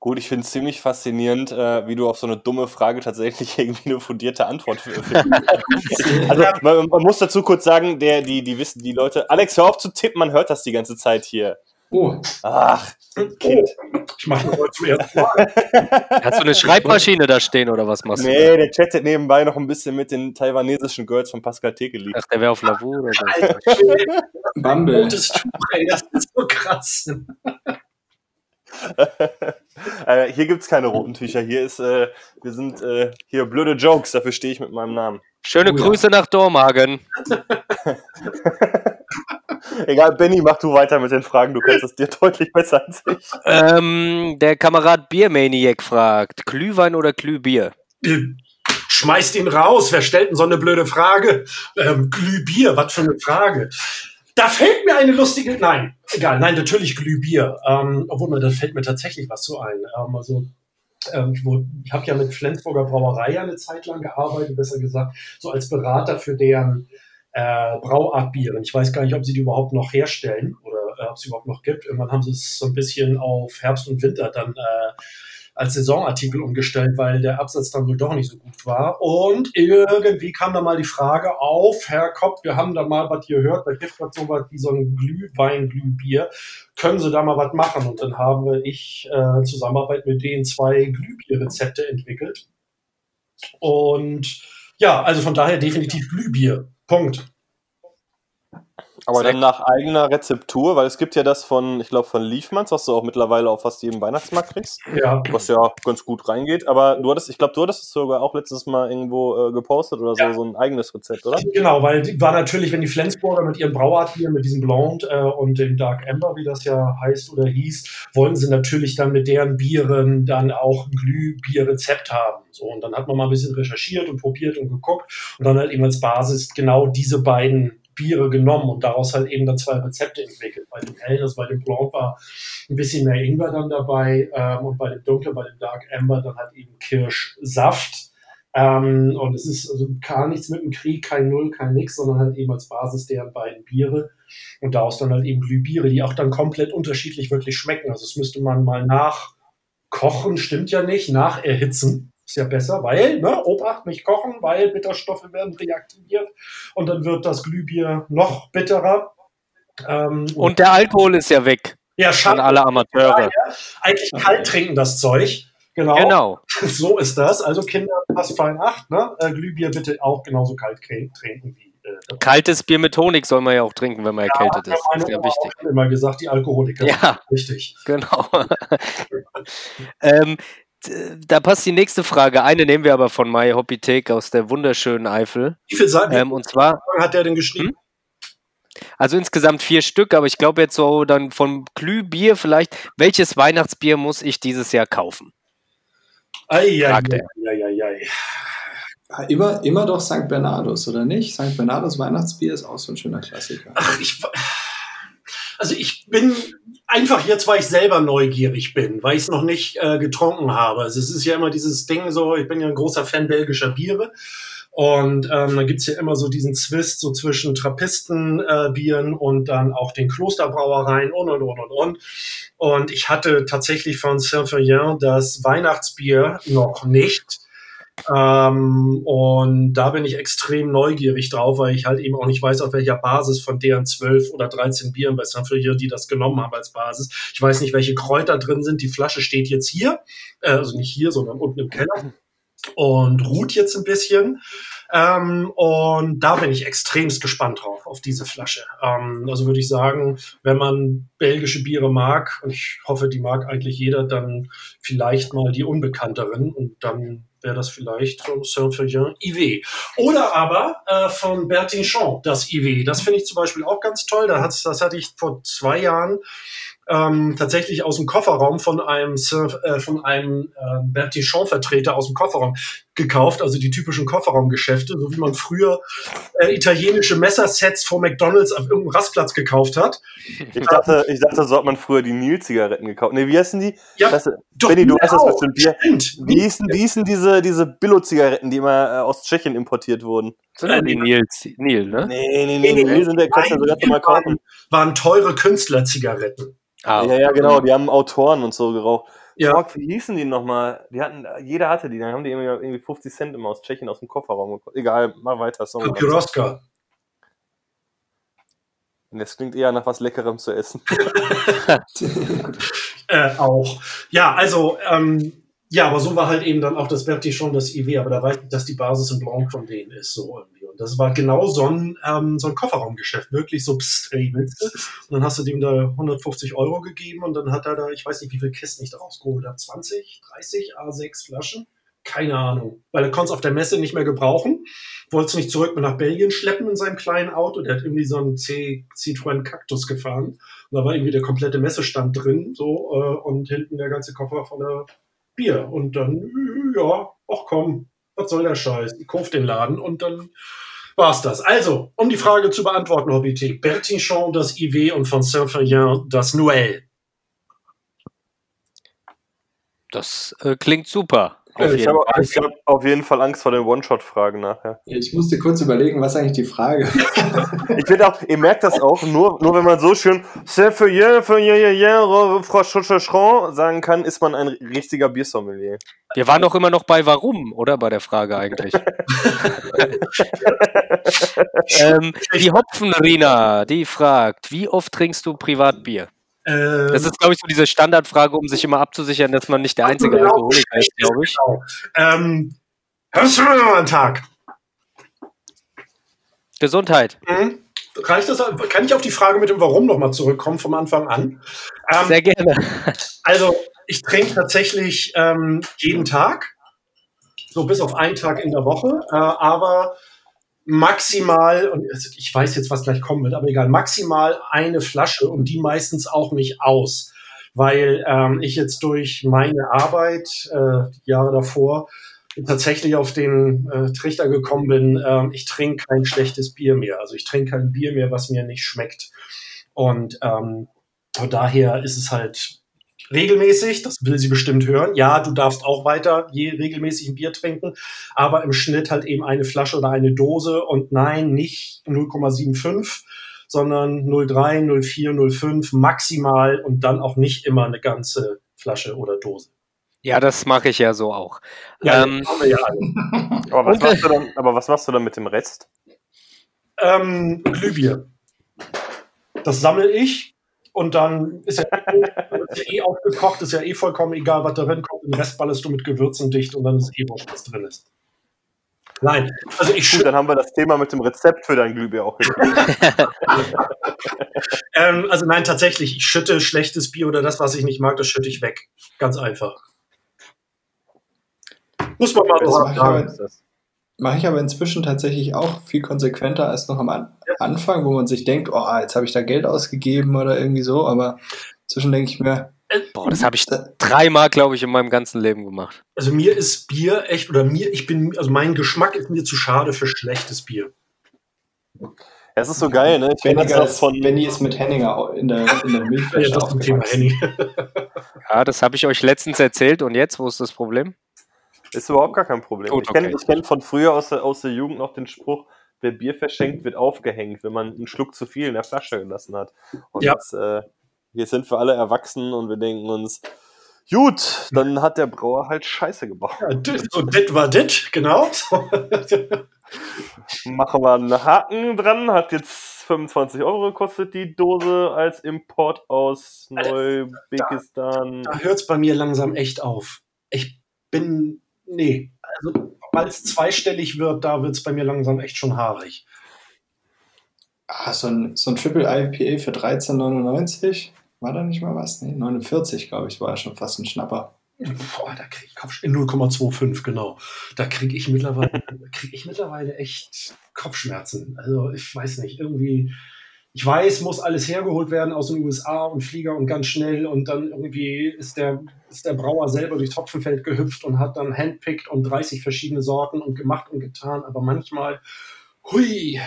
[SPEAKER 3] Gut, ich finde es ziemlich faszinierend, äh, wie du auf so eine dumme Frage tatsächlich irgendwie eine fundierte Antwort findest. also man, man, muss dazu kurz sagen, der, die, die wissen, die Leute, Alex, hör auf zu tippen, man hört das die ganze Zeit hier.
[SPEAKER 2] Oh.
[SPEAKER 3] Ach,
[SPEAKER 5] Kind. Ich mache heute zum ersten Mal.
[SPEAKER 4] Hast du eine Schreibmaschine da stehen oder was machst du?
[SPEAKER 3] Nee, der chattet nebenbei noch ein bisschen mit den taiwanesischen Girls von Pascal Tekeli.
[SPEAKER 4] Ach, der wäre auf Lavu oder so.
[SPEAKER 2] Bumble.
[SPEAKER 5] Das ist so krass.
[SPEAKER 3] äh, hier gibt's keine roten Tücher. Hier ist, äh, wir sind äh, hier blöde Jokes, dafür stehe ich mit meinem Namen.
[SPEAKER 4] Schöne
[SPEAKER 2] Oh ja.
[SPEAKER 4] Grüße nach Dormagen.
[SPEAKER 3] Egal, Benny, mach du weiter mit den Fragen, du kannst es dir deutlich besser als ich.
[SPEAKER 4] Ähm, der Kamerad Biermaniac fragt: Glühwein oder Glühbier?
[SPEAKER 5] Schmeißt ihn raus. Wer stellt denn so eine blöde Frage? Ähm, Glühbier, was für eine Frage. Da fällt mir eine lustige. Nein, egal. Nein, natürlich Glühbier. Ähm, obwohl, da fällt mir tatsächlich was so ein. Ähm, also, ähm, ich, habe ja mit Flensburger Brauerei eine Zeit lang gearbeitet, besser gesagt, so als Berater für deren äh, Brauartbiere. Ich weiß gar nicht, ob sie die überhaupt noch herstellen oder äh, ob es überhaupt noch gibt. Irgendwann haben sie es so ein bisschen auf Herbst und Winter dann äh, als Saisonartikel umgestellt, weil der Absatz dann wohl doch nicht so gut war. Und irgendwie kam da mal die Frage auf, Herr Kopp, wir haben da mal was gehört, da gibt es so was wie so ein Glühwein, Glühbier. Können Sie da mal was machen? Und dann habe ich äh, Zusammenarbeit mit denen zwei Glühbierrezepte entwickelt. Und ja, also von daher definitiv Glühbier. Punkt.
[SPEAKER 3] Aber dann nach eigener Rezeptur, weil es gibt ja das von, ich glaube, von Liefmanns, was du auch mittlerweile auf fast jedem Weihnachtsmarkt kriegst,
[SPEAKER 5] Ja.
[SPEAKER 3] was ja ganz gut reingeht. Aber du hattest, ich glaube, du hattest es sogar auch letztes Mal irgendwo äh, gepostet oder so,
[SPEAKER 5] Ja.
[SPEAKER 3] so ein eigenes Rezept, oder?
[SPEAKER 5] Genau, weil die war natürlich, wenn die Flensburger mit ihrem Brauartbier, mit diesem Blonde äh, und dem Dark Amber, wie das ja heißt oder hieß, wollten sie natürlich dann mit deren Bieren dann auch ein Glühbierrezept haben. So, und dann hat man mal ein bisschen recherchiert und probiert und geguckt und dann halt eben als Basis genau diese beiden Biere genommen und daraus halt eben dann zwei Rezepte entwickelt. Bei dem hellen, also bei dem Blanc war ein bisschen mehr Ingwer dann dabei ähm, und bei dem dunklen, bei dem Dark Amber dann halt eben Kirschsaft. Ähm, und es ist also gar nichts mit dem Krieg, kein Null, kein Nix, sondern halt eben als Basis deren beiden Biere. Und daraus dann halt eben Glühbiere, die auch dann komplett unterschiedlich wirklich schmecken. Also das müsste man mal nachkochen, stimmt ja nicht, nacherhitzen. Ist ja besser, weil, ne, Obacht, nicht kochen, weil Bitterstoffe werden reaktiviert und dann wird das Glühbier noch bitterer. Ähm,
[SPEAKER 4] Und der Alkohol ist ja weg
[SPEAKER 5] ja, schade.
[SPEAKER 4] alle Amateure.
[SPEAKER 5] Eigentlich kalt trinken das Zeug. Genau.
[SPEAKER 4] Genau.
[SPEAKER 5] So ist das. Also Kinder, passt fein acht, ne? Äh, Glühbier bitte auch genauso kalt trinken wie. Äh,
[SPEAKER 4] Kaltes Bier mit Honig soll man ja auch trinken, wenn man erkältet
[SPEAKER 5] ja,
[SPEAKER 4] ist.
[SPEAKER 5] meine
[SPEAKER 4] Ist ja wichtig.
[SPEAKER 5] auch schon immer gesagt, die Alkoholiker.
[SPEAKER 4] Ja,
[SPEAKER 5] Richtig.
[SPEAKER 4] genau. ähm, da passt die nächste Frage. Eine nehmen wir aber von My Hobby Take aus der wunderschönen Eifel.
[SPEAKER 5] Wie viel Seiten
[SPEAKER 4] Ähm, und zwar,
[SPEAKER 5] hat der denn geschrieben?
[SPEAKER 4] also insgesamt vier Stück, aber ich glaube jetzt so dann vom Glühbier vielleicht. Welches Weihnachtsbier muss ich dieses Jahr kaufen?
[SPEAKER 5] Ei, ei, ei,
[SPEAKER 4] er.
[SPEAKER 5] ei,
[SPEAKER 2] Immer, immer doch St. Bernardus, oder nicht? St. Bernardus Weihnachtsbier ist auch so ein schöner Klassiker.
[SPEAKER 5] Ach, ich, also ich bin einfach jetzt, weil ich selber neugierig bin, weil ich es noch nicht äh, getrunken habe. Also es ist ja immer dieses Ding so, ich bin ja ein großer Fan belgischer Biere. Und ähm, da gibt's ja immer so diesen Zwist so zwischen Trappistenbieren äh, und dann auch den Klosterbrauereien und und und und und. Und ich hatte tatsächlich von Saint-Feuillin das Weihnachtsbier noch nicht. Ähm, und da bin ich extrem neugierig drauf, weil ich halt eben auch nicht weiß, auf welcher Basis von deren 12 oder 13 Bieren bei Saint-Feuillin, die das genommen haben als Basis. Ich weiß nicht, welche Kräuter drin sind. Die Flasche steht jetzt hier, äh, also nicht hier, sondern unten im Keller und ruht jetzt ein bisschen. Ähm, und da bin ich extremst gespannt drauf, auf diese Flasche. Ähm, also würde ich sagen, wenn man belgische Biere mag, und ich hoffe, die mag eigentlich jeder, dann vielleicht mal die unbekannteren und dann wäre das vielleicht so Saint-Feuillin IW. Oder aber äh, von Champ, das IW. Das finde ich zum Beispiel auch ganz toll. Da hat's, das hatte ich vor zwei Jahren ähm, tatsächlich aus dem Kofferraum von einem, Surf, äh, von einem äh, Bertichon-Vertreter aus dem Kofferraum gekauft, also die typischen Kofferraumgeschäfte, so wie man früher äh, italienische Messersets vor McDonalds auf irgendeinem Rastplatz gekauft hat.
[SPEAKER 3] Ich dachte, ich dachte, so hat man früher die Nil-Zigaretten gekauft. Ne, wie heißen die?
[SPEAKER 5] Ja,
[SPEAKER 3] das,
[SPEAKER 5] doch,
[SPEAKER 3] Benny, du
[SPEAKER 5] Nil
[SPEAKER 3] weißt das
[SPEAKER 5] auch.
[SPEAKER 3] bestimmt. Wie,
[SPEAKER 5] Stimmt.
[SPEAKER 3] wie, hießen, wie hießen diese, diese Billo-Zigaretten, die immer äh, aus Tschechien importiert wurden?
[SPEAKER 4] Sind ja die Nils, Nil, ne?
[SPEAKER 3] Nee, nee, nee, nee, die sind der kannst du ja sogar mal kaufen.
[SPEAKER 5] waren teure Künstlerzigaretten.
[SPEAKER 4] Ah,
[SPEAKER 3] Ja, ja, genau, die haben Autoren und so geraucht.
[SPEAKER 5] Ja.
[SPEAKER 3] Fuck, wie hießen die nochmal? Die hatten, jeder hatte die, dann haben die irgendwie, irgendwie 50 Cent immer aus Tschechien aus dem Kofferraum gekauft. Egal, mach weiter, sorry.
[SPEAKER 5] Papyroska.
[SPEAKER 3] Und Das klingt eher nach was Leckerem zu essen.
[SPEAKER 5] Äh, auch. Ja, also, ähm, ja, aber so war halt eben dann auch das Bertichon, das IW, aber da weiß ich, dass die Basis in Blanc von denen ist, so irgendwie. Das war genau so ein, ähm, so ein Kofferraumgeschäft, wirklich so, pst, ey, willst du? Und dann hast du dem da 150 Euro gegeben und dann hat er da, ich weiß nicht, wie viele Kisten ich da rausgeholt habe, 20, 30, A6 Flaschen? Keine Ahnung. Weil er konnte es auf der Messe nicht mehr gebrauchen, wollte es nicht zurück mit nach Belgien schleppen in seinem kleinen Auto, der hat irgendwie so einen C Citroën Cactus gefahren. Und da war irgendwie der komplette Messestand drin, so, äh, und hinten der ganze Koffer voller Bier. Und dann, ja, ach komm, was soll der Scheiß? Ich kauf den Laden und dann war's das. Also, um die Frage zu beantworten, Hobby Bertichon, das IW und von Saint-Ferien das Noël.
[SPEAKER 4] das äh, klingt super. Auf
[SPEAKER 5] Äh,
[SPEAKER 3] Ich habe hab auf jeden Fall Angst vor den One-Shot-Fragen nachher.
[SPEAKER 2] Ich musste kurz überlegen, was eigentlich die Frage
[SPEAKER 3] Ich finde auch, ihr merkt das auch, nur, nur wenn man so schön C'est für je, für je, je, je, Frau Schutzerschron sagen kann, ist man ein richtiger Biersommelier.
[SPEAKER 4] Wir waren doch immer noch bei Warum, oder? Bei der Frage eigentlich. ähm, die Hopfenrina, die fragt, wie oft trinkst du Privatbier?
[SPEAKER 5] Ähm,
[SPEAKER 4] Das ist, glaube ich, so diese Standardfrage, um sich immer abzusichern, dass man nicht der einzige
[SPEAKER 5] Genau.
[SPEAKER 4] Alkoholiker ist, glaube ich.
[SPEAKER 5] Genau. Ähm, hörst du mir mal einen Tag?
[SPEAKER 4] Gesundheit.
[SPEAKER 5] Hm? Reicht das? Kann ich auf die Frage mit dem Warum nochmal zurückkommen vom Anfang an? Ähm,
[SPEAKER 4] Sehr gerne.
[SPEAKER 5] also, ich trinke tatsächlich ähm, jeden Tag, so bis auf einen Tag in der Woche, äh, aber maximal, und ich weiß jetzt, was gleich kommen wird, aber egal, maximal eine Flasche und die meistens auch nicht aus, weil ähm, ich jetzt durch meine Arbeit, äh, Jahre davor, tatsächlich auf den äh, Trichter gekommen bin, ähm, ich trinke kein schlechtes Bier mehr. Also ich trinke kein Bier mehr, was mir nicht schmeckt. Und ähm, von daher ist es halt regelmäßig, das will sie bestimmt hören. Ja, du darfst auch weiter je regelmäßig ein Bier trinken, aber im Schnitt halt eben eine Flasche oder eine Dose und nein, nicht 0,75, sondern 0,3, 0,4, 0,5 maximal und dann auch nicht immer eine ganze Flasche oder Dose.
[SPEAKER 4] Ja, das mache ich ja so auch.
[SPEAKER 5] Ja,
[SPEAKER 4] Ähm,
[SPEAKER 5] ja.
[SPEAKER 3] Aber was, machst du dann, aber was machst du dann mit dem Rest?
[SPEAKER 5] Ähm, Glühbier. Das sammle ich und dann ist ja, ist ja eh aufgekocht, ist ja eh vollkommen egal, was da drin kommt. Den Rest ballerst du mit Gewürzen dicht und dann ist eh wurscht, was drin ist. Nein, also ich
[SPEAKER 3] Gut,
[SPEAKER 5] schütte,
[SPEAKER 3] dann haben wir das Thema mit dem Rezept für dein Glühbier auch
[SPEAKER 5] ähm, also nein, tatsächlich, ich schütte schlechtes Bier oder das, was ich nicht mag, das schütte ich weg. Ganz einfach. Muss man mal
[SPEAKER 2] Das
[SPEAKER 5] so sagen.
[SPEAKER 2] Mache ich aber inzwischen tatsächlich auch viel konsequenter als noch am An Anfang, wo man sich denkt, oh, jetzt habe ich da Geld ausgegeben oder irgendwie so, aber inzwischen denke ich mir,
[SPEAKER 4] boah, das habe ich dreimal, glaube ich, in meinem ganzen Leben gemacht.
[SPEAKER 5] Also mir ist Bier echt, oder mir, ich bin, also mein Geschmack ist mir zu schade für schlechtes Bier.
[SPEAKER 3] Es ist so geil, ne? Ich
[SPEAKER 2] Benny,
[SPEAKER 3] das von,
[SPEAKER 2] Benny ist mit Henninger in der, in der
[SPEAKER 5] Ja,
[SPEAKER 2] Milchflasche
[SPEAKER 5] das Thema.
[SPEAKER 4] Ja, das habe ich euch letztens erzählt und jetzt, wo ist das Problem?
[SPEAKER 3] Ist überhaupt gar kein Problem.
[SPEAKER 4] Gut,
[SPEAKER 3] ich kenne kenn von früher aus der, aus der Jugend noch den Spruch, wer Bier verschenkt, wird aufgehängt, wenn man einen Schluck zu viel in der Flasche gelassen hat. Und
[SPEAKER 5] Ja.
[SPEAKER 3] jetzt, äh, hier sind wir alle erwachsen und wir denken uns, gut, dann hat der Brauer halt Scheiße gebaut.
[SPEAKER 5] Ja, so, dit war dit, genau.
[SPEAKER 3] Machen wir einen Haken dran, hat jetzt 25 Euro gekostet die Dose als Import aus Neubekistan.
[SPEAKER 5] da hört es bei mir langsam echt auf. Ich bin, nee, also weil es zweistellig wird, da wird es bei mir langsam echt schon haarig.
[SPEAKER 2] Ah, so ein, so ein Triple IPA für 13,99? War da nicht mal was? Nee, 49, glaube ich, war ja schon fast ein Schnapper.
[SPEAKER 5] Boah, da kriege ich Kopf, in 0,25, genau. Da kriege ich mittlerweile, kriege ich mittlerweile echt Kopfschmerzen. Also ich weiß nicht, irgendwie, ich weiß, muss alles hergeholt werden aus den USA und Flieger und ganz schnell und dann irgendwie ist der, ist der Brauer selber durchs Hopfenfeld gehüpft und hat dann handpickt und 30 verschiedene Sorten und gemacht und getan, aber manchmal, hui.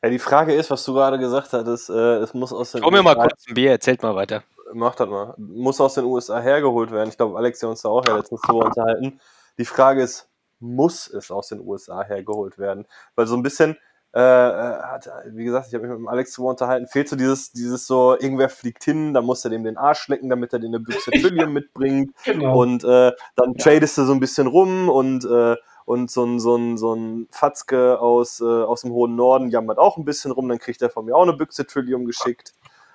[SPEAKER 3] Ja, die Frage ist, was du gerade gesagt hattest, äh, es muss aus den
[SPEAKER 4] Komm mir mal kurz ein Bier, erzählt mal weiter.
[SPEAKER 3] Mach das mal. Muss aus den USA hergeholt werden. Ich glaube, Alex hat uns da auch ja letztens drüber unterhalten. Die Frage ist, muss es aus den USA hergeholt werden? Weil so ein bisschen, äh, hat, wie gesagt, ich habe mich mit dem Alex drüber unterhalten, fehlt so dieses, dieses so, irgendwer fliegt hin, dann muss er dem den Arsch lecken, damit er den eine Büchse Trillium mitbringt.
[SPEAKER 5] Genau.
[SPEAKER 3] Und äh, dann tradest du so ein bisschen rum und, äh, und so ein, so ein, so ein Fatzke aus, äh, aus dem hohen Norden jammert auch ein bisschen rum, dann kriegt er von mir auch eine Büchse Trillium geschickt.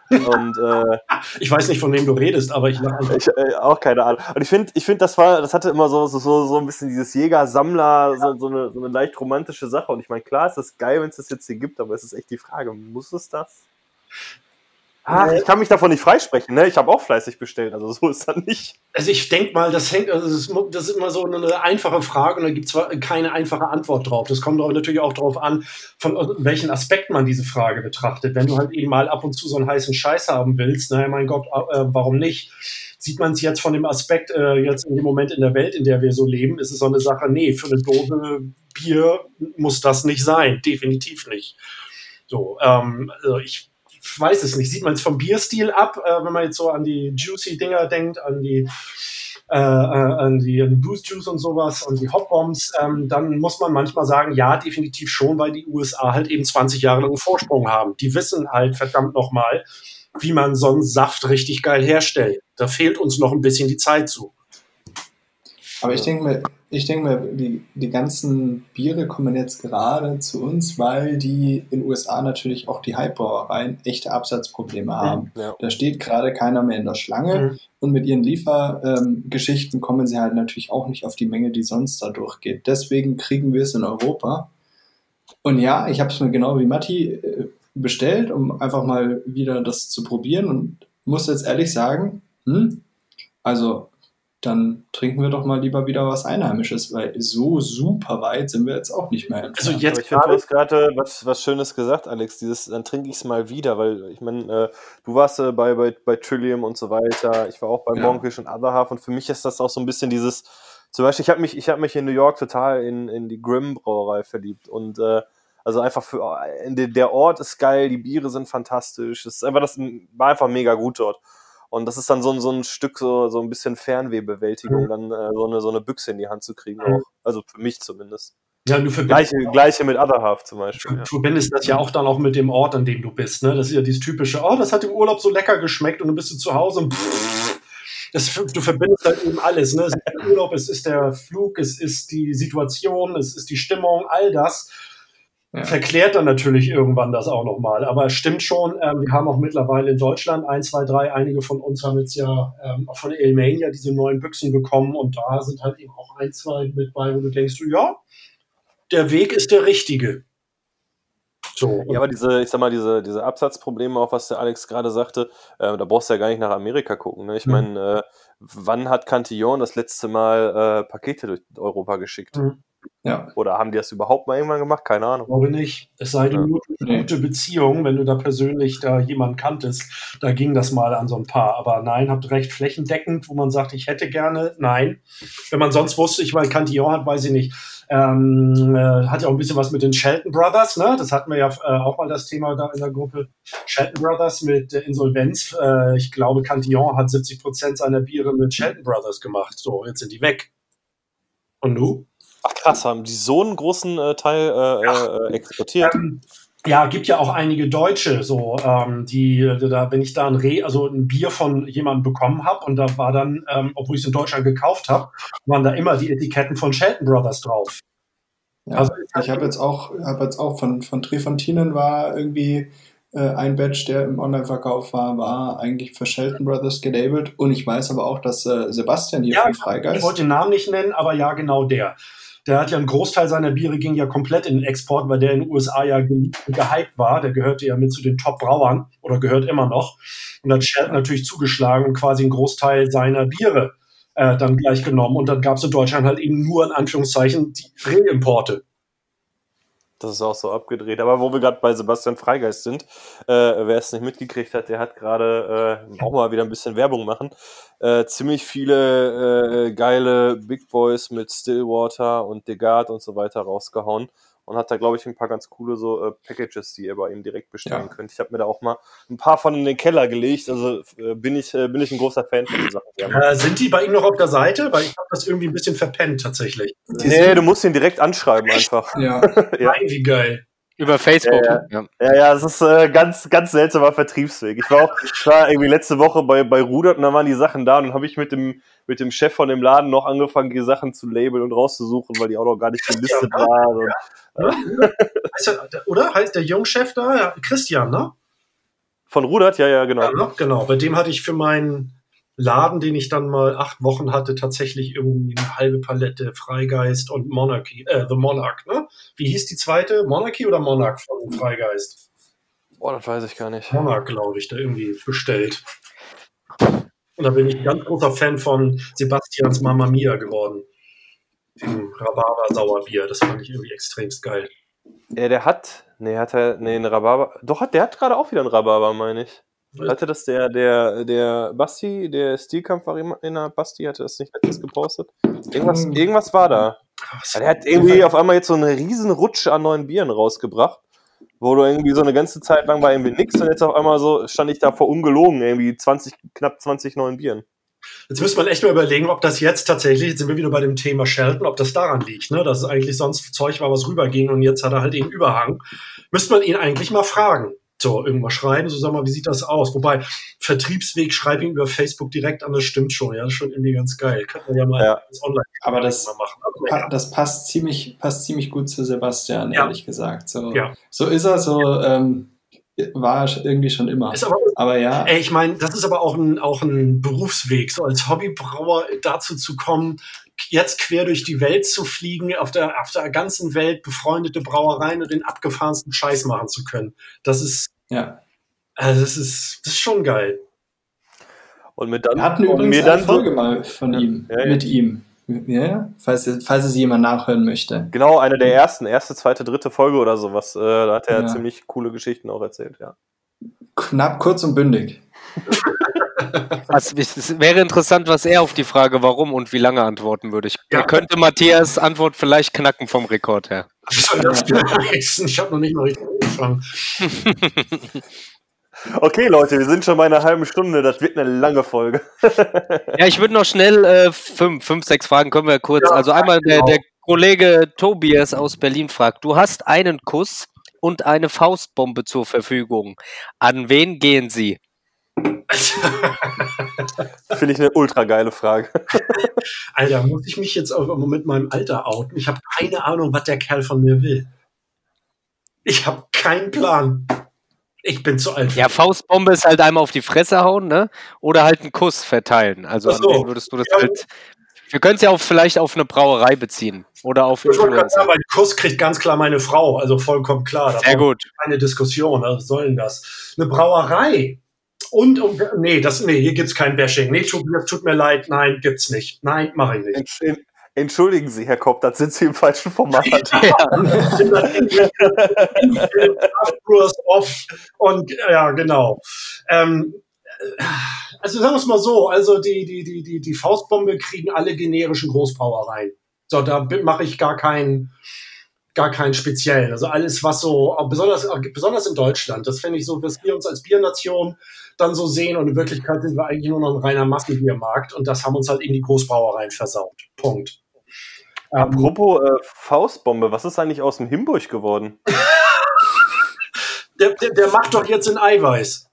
[SPEAKER 3] Und äh,
[SPEAKER 5] Ich weiß nicht, von wem du redest, aber ich lache
[SPEAKER 3] ich, äh, auch keine Ahnung. Und ich finde, ich finde, das war, das hatte immer so, so, so, so ein bisschen dieses Jäger-Sammler, so, so, eine, so eine leicht romantische Sache. Und ich meine, klar, ist das geil, wenn es das jetzt hier gibt, aber es ist echt die Frage, muss es das? Ah, ich kann mich davon nicht freisprechen, ne? Ich habe auch fleißig bestellt, also so ist das nicht.
[SPEAKER 5] Also ich denke mal, das hängt, also das ist, immer so eine einfache Frage und da gibt es keine einfache Antwort drauf. Das kommt aber natürlich auch darauf an, von welchen Aspekt man diese Frage betrachtet. Wenn du halt eben mal ab und zu so einen heißen Scheiß haben willst, naja, mein Gott, äh, warum nicht? Sieht man es jetzt von dem Aspekt, äh, jetzt in dem Moment in der Welt, in der wir so leben, ist es so eine Sache, nee, für eine Dose Bier muss das nicht sein, definitiv nicht. So, ähm, also ich weiß es nicht. Sieht man es vom Bierstil ab, äh, wenn man jetzt so an die Juicy-Dinger denkt, an die, äh, äh, an die, die Boost Juice und sowas und die Hopbombs, ähm, dann muss man manchmal sagen, ja, definitiv schon, weil die USA halt eben 20 Jahre lang Vorsprung haben. Die wissen halt verdammt nochmal, wie man so einen Saft richtig geil herstellt. Da fehlt uns noch ein bisschen die Zeit zu.
[SPEAKER 2] Aber ich denke mir, ich denke mir, die, die ganzen Biere kommen jetzt gerade zu uns, weil die in den USA natürlich auch die Hypebrauereien echte Absatzprobleme haben.
[SPEAKER 3] Ja.
[SPEAKER 2] Da steht gerade keiner mehr in der Schlange
[SPEAKER 5] Mhm.
[SPEAKER 2] und mit ihren Liefergeschichten kommen sie halt natürlich auch nicht auf die Menge, die sonst da durchgeht. Deswegen kriegen wir es in Europa. Und ja, ich habe es mir genau wie Matti äh, bestellt, um einfach mal wieder das zu probieren und muss jetzt ehrlich sagen, hm, also dann trinken wir doch mal lieber wieder was Einheimisches, weil so super weit sind wir jetzt auch nicht mehr entfernt.
[SPEAKER 5] Also jetzt
[SPEAKER 3] ich finde, du
[SPEAKER 5] gerade,
[SPEAKER 3] hast gerade was, was Schönes gesagt, Alex. Dieses, dann trinke ich es mal wieder, weil ich meine, äh, du warst äh, bei, bei, bei Trillium und so weiter. Ich war auch bei
[SPEAKER 2] Ja.
[SPEAKER 3] Monkish und Other Half und für mich ist das auch so ein bisschen dieses, zum Beispiel, ich habe mich, ich habe mich in New York total in, in die Grimm Brauerei verliebt und äh, also einfach für der- der Ort ist geil, die Biere sind fantastisch. Es ist einfach das war einfach mega gut dort. Und das ist dann so ein, so ein Stück, so, so ein bisschen Fernwehbewältigung,
[SPEAKER 5] Mhm.
[SPEAKER 3] dann äh, so, eine, so eine Büchse in die Hand zu kriegen
[SPEAKER 5] Mhm.
[SPEAKER 3] auch. Also für mich zumindest.
[SPEAKER 5] ja, du verbindest,
[SPEAKER 3] Gleiche, gleiche mit Other Half zum Beispiel.
[SPEAKER 5] du
[SPEAKER 3] Ja.
[SPEAKER 5] verbindest das ja auch dann auch mit dem Ort, an dem du bist. Ne? Das ist ja dieses typische, oh, das hat im Urlaub so lecker geschmeckt und dann bist du zu Hause und pff, das, du verbindest halt eben alles. Ne? Es ist der Urlaub, es ist der Flug, es ist die Situation, es ist die Stimmung, all das.
[SPEAKER 2] Ja.
[SPEAKER 5] Verklärt dann natürlich irgendwann das auch nochmal. Aber es stimmt schon, ähm, wir haben auch mittlerweile in Deutschland ein, zwei, drei, einige von uns haben jetzt ja ähm, auch von Elmania diese neuen Büchsen bekommen und da sind halt eben auch ein, zwei mit bei, wo du denkst, ja, der Weg ist der richtige. So,
[SPEAKER 3] Ja, aber diese, ich sag mal, diese, diese Absatzprobleme, auch was der Alex gerade sagte, äh, da brauchst du ja gar nicht nach Amerika gucken. Ne? Ich
[SPEAKER 5] Mhm.
[SPEAKER 3] meine, äh, wann hat Cantillon das letzte Mal äh, Pakete durch Europa geschickt?
[SPEAKER 5] Mhm.
[SPEAKER 2] Ja,
[SPEAKER 3] Oder haben die das überhaupt mal irgendwann gemacht? Keine Ahnung.
[SPEAKER 5] glaube nicht. Es sei denn,
[SPEAKER 3] Ja.
[SPEAKER 5] nur eine gute Beziehung, wenn du da persönlich da jemanden kanntest, da ging das mal an so ein paar. Aber nein, habt recht, flächendeckend, wo man sagt, ich hätte gerne, nein. Wenn man sonst wusste, ich weil Cantillon hat, weiß ich nicht. Ähm, äh, hat ja auch ein bisschen was mit den Shelton Brothers, ne? Das hatten wir ja äh, auch mal das Thema da in der Gruppe. Shelton Brothers mit äh, Insolvenz. Äh, ich glaube, Cantillon hat 70 Prozent seiner Biere mit Shelton Brothers gemacht. So, jetzt sind die weg. Und du?
[SPEAKER 3] Ach krass, haben die so einen großen äh, Teil äh, äh, exportiert?
[SPEAKER 5] Ähm, ja, gibt ja auch einige Deutsche, so ähm, die, da, wenn ich da ein Re, also ein Bier von jemandem bekommen habe und da war dann, ähm, obwohl ich es in Deutschland gekauft habe, waren da immer die Etiketten von Shelton Brothers drauf.
[SPEAKER 2] ja.
[SPEAKER 5] Also,
[SPEAKER 2] ich habe jetzt auch, habe jetzt auch von, von Trefontinen war irgendwie äh, ein Badge, der im Online-Verkauf war, war eigentlich für Shelton Brothers gelabelt. Und ich weiß aber auch, dass äh, Sebastian hier
[SPEAKER 5] Ja,
[SPEAKER 2] von
[SPEAKER 5] Ich
[SPEAKER 2] Freigeist.
[SPEAKER 5] wollte den Namen nicht nennen, aber ja, genau der. Der hat ja einen Großteil seiner Biere ging ja komplett in den Export, weil der in den USA ja gehypt war. Der gehörte ja mit zu den Top-Brauern oder gehört immer noch. Und hat Shelton natürlich zugeschlagen und quasi einen Großteil seiner Biere äh, dann gleich genommen. Und dann gab es in Deutschland halt eben nur in Anführungszeichen die Reimporte.
[SPEAKER 3] Das ist auch so abgedreht. Aber wo wir gerade bei Sebastian Freigeist sind, äh, wer es nicht mitgekriegt hat, der hat gerade äh, auch mal wieder ein bisschen Werbung machen. Äh, ziemlich viele äh, geile Big Boys mit Stillwater und Degard und so weiter rausgehauen und hat da, glaube ich, ein paar ganz coole so äh, Packages, die ihr bei ihm direkt bestellen
[SPEAKER 2] Ja.
[SPEAKER 3] könnt. Ich habe mir da auch mal ein paar von in den Keller gelegt. Also äh, bin ich äh, bin ich ein großer Fan von den Sachen. die.
[SPEAKER 5] Äh, sind die bei ihm noch auf der Seite? Weil ich habe das irgendwie ein bisschen verpennt tatsächlich.
[SPEAKER 2] Die
[SPEAKER 3] Nee, du musst ihn direkt anschreiben einfach.
[SPEAKER 2] ja.
[SPEAKER 3] Ja.
[SPEAKER 5] Nein, wie geil.
[SPEAKER 4] Über Facebook.
[SPEAKER 3] Ja,
[SPEAKER 4] Ja,
[SPEAKER 3] Ja, ja, es ist äh, ganz, ganz seltsamer Vertriebsweg. Ich war auch, ich war irgendwie letzte Woche bei, bei Rudert und da waren die Sachen da und dann habe ich mit dem, mit dem Chef von dem Laden noch angefangen, die Sachen zu labeln und rauszusuchen, weil die auch noch gar nicht gelistet
[SPEAKER 5] Ja.
[SPEAKER 3] waren. Und
[SPEAKER 5] Heißt der, oder? Heißt der Jungchef da? Ja, Christian, ne?
[SPEAKER 3] von Rudert, ja, ja, genau.
[SPEAKER 5] Ja? Genau. Bei dem hatte ich für meinen Laden, den ich dann mal acht Wochen hatte, tatsächlich irgendwie eine halbe Palette Freigeist und Monarchy, äh, The Monarch, ne? Wie hieß die zweite? Monarchy oder Monarch von Freigeist?
[SPEAKER 3] Oh, das weiß ich gar nicht.
[SPEAKER 5] Monarch, glaube ich, da irgendwie bestellt. Und da bin ich ein ganz großer Fan von Sebastians Mamma Mia geworden. Dem Rhabarber-Sauerbier. Das fand ich irgendwie extremst geil.
[SPEAKER 3] Ja, der hat, nee, hat er, nee, einen Rhabarber, doch, hat, der hat gerade auch wieder einen Rhabarber, meine ich. Hatte das der, der, der Basti, der Stilkampf-Arena Basti, hatte das nicht letztens gepostet? Irgendwas,
[SPEAKER 2] Hm.
[SPEAKER 3] irgendwas war da. Ja, der hat irgendwie auf einmal jetzt so eine riesen Rutsche an neuen Bieren rausgebracht, wo du irgendwie so eine ganze Zeit lang war irgendwie nix und jetzt auf einmal so stand ich da vor ungelogen irgendwie 20, knapp 20 neuen Bieren.
[SPEAKER 5] Jetzt müsste man echt mal überlegen, ob das jetzt tatsächlich, jetzt sind wir wieder bei dem Thema Shelton, ob das daran liegt, ne? dass es eigentlich sonst Zeug war, was rüberging und jetzt hat er halt eben Überhang. Müsste man ihn eigentlich mal fragen. So, irgendwas schreiben, so sag mal, wie sieht das aus? Wobei, Vertriebsweg, schreib ihn über Facebook direkt an, das stimmt schon, ja, das ist schon irgendwie ganz geil. Könnte man ja mal
[SPEAKER 3] Ja.
[SPEAKER 5] online
[SPEAKER 2] Aber das,
[SPEAKER 5] machen. Aber,
[SPEAKER 2] pa-
[SPEAKER 5] ja.
[SPEAKER 2] das passt ziemlich, passt ziemlich gut zu Sebastian,
[SPEAKER 5] Ja.
[SPEAKER 2] ehrlich gesagt. So,
[SPEAKER 5] Ja.
[SPEAKER 2] so ist er, so ähm, war er irgendwie schon immer.
[SPEAKER 5] Ist aber,
[SPEAKER 2] Aber ja,
[SPEAKER 5] ey, ich meine, das ist aber auch ein, auch ein Berufsweg, so als Hobbybrauer dazu zu kommen, jetzt quer durch die Welt zu fliegen, auf der, auf der ganzen Welt befreundete Brauereien und den abgefahrensten Scheiß machen zu können. Das ist,
[SPEAKER 2] ja.
[SPEAKER 5] also das ist, das ist schon geil.
[SPEAKER 3] Und mit dann
[SPEAKER 2] Wir hatten übrigens
[SPEAKER 3] mir
[SPEAKER 2] eine
[SPEAKER 3] dann so,
[SPEAKER 2] Folge mal von
[SPEAKER 3] Ja.
[SPEAKER 2] ihm,
[SPEAKER 3] Ja, ja.
[SPEAKER 2] mit ihm. Ja, falls, falls es jemand nachhören möchte.
[SPEAKER 3] genau eine der ersten, erste, zweite, dritte Folge oder sowas. Äh, da hat er
[SPEAKER 2] Ja.
[SPEAKER 3] ziemlich coole Geschichten auch erzählt, ja.
[SPEAKER 2] Knapp, kurz und bündig.
[SPEAKER 4] Was, es wäre interessant, was er auf die Frage warum und wie lange antworten würde. Ich
[SPEAKER 5] Ja.
[SPEAKER 4] könnte Matthias Antwort vielleicht knacken vom Rekord her.
[SPEAKER 5] Was soll das denn heißen? Ich habe noch nicht mal richtig angefangen.
[SPEAKER 3] Okay, Leute, wir sind schon bei einer halben Stunde. Das wird eine lange Folge.
[SPEAKER 4] Ja, ich würde noch schnell äh, fünf, fünf, sechs Fragen können wir kurz.
[SPEAKER 5] Ja,
[SPEAKER 4] also einmal der,
[SPEAKER 5] genau.
[SPEAKER 4] der Kollege Tobias aus Berlin fragt: Du hast einen Kuss und eine Faustbombe zur Verfügung. An wen gehen sie?
[SPEAKER 3] Finde ich eine ultra geile Frage.
[SPEAKER 5] Alter, muss ich mich jetzt auch immer mit meinem Alter outen? Ich habe keine Ahnung, was der Kerl von mir will. Ich habe keinen Plan. Ich bin zu alt.
[SPEAKER 4] Ja, Faustbombe ist halt einmal auf die Fresse hauen, ne? Oder halt einen Kuss verteilen. Also
[SPEAKER 5] so.
[SPEAKER 4] wen würdest du das
[SPEAKER 5] Ja.
[SPEAKER 4] halt. Wir können es ja auch vielleicht auf eine Brauerei beziehen. Oder auf
[SPEAKER 5] Ich wollte gerade
[SPEAKER 4] Influencer.
[SPEAKER 5] sagen, mein Kuss kriegt ganz klar meine Frau, also vollkommen klar. Da
[SPEAKER 4] Sehr gut.
[SPEAKER 5] keine Diskussion. Also was soll denn das? Eine Brauerei. Und, und nee, das, nee, hier gibt's kein Bashing. Nee, tut, tut mir leid, nein, gibt's nicht. Nein, mache ich nicht.
[SPEAKER 3] Entsch- en- Entschuldigen Sie, Herr Kopp, das sind Sie im falschen Format.
[SPEAKER 5] Und ja, genau. Ähm, also sagen wir es mal so, also die, die, die, die, die Faustbombe kriegen alle generischen Großbrauereien. So, da mache ich gar keinen gar keinen speziellen. Also alles, was so, besonders, besonders in Deutschland, das finde ich so, dass wir uns als Biernation dann so sehen und in Wirklichkeit sind wir eigentlich nur noch ein reiner Massenbiermarkt und das haben uns halt eben die Großbrauereien versaut. Punkt. Ähm,
[SPEAKER 3] Apropos äh, Faustbombe, was ist eigentlich aus dem Himburg geworden?
[SPEAKER 5] der, der, der macht doch jetzt in Eiweiß.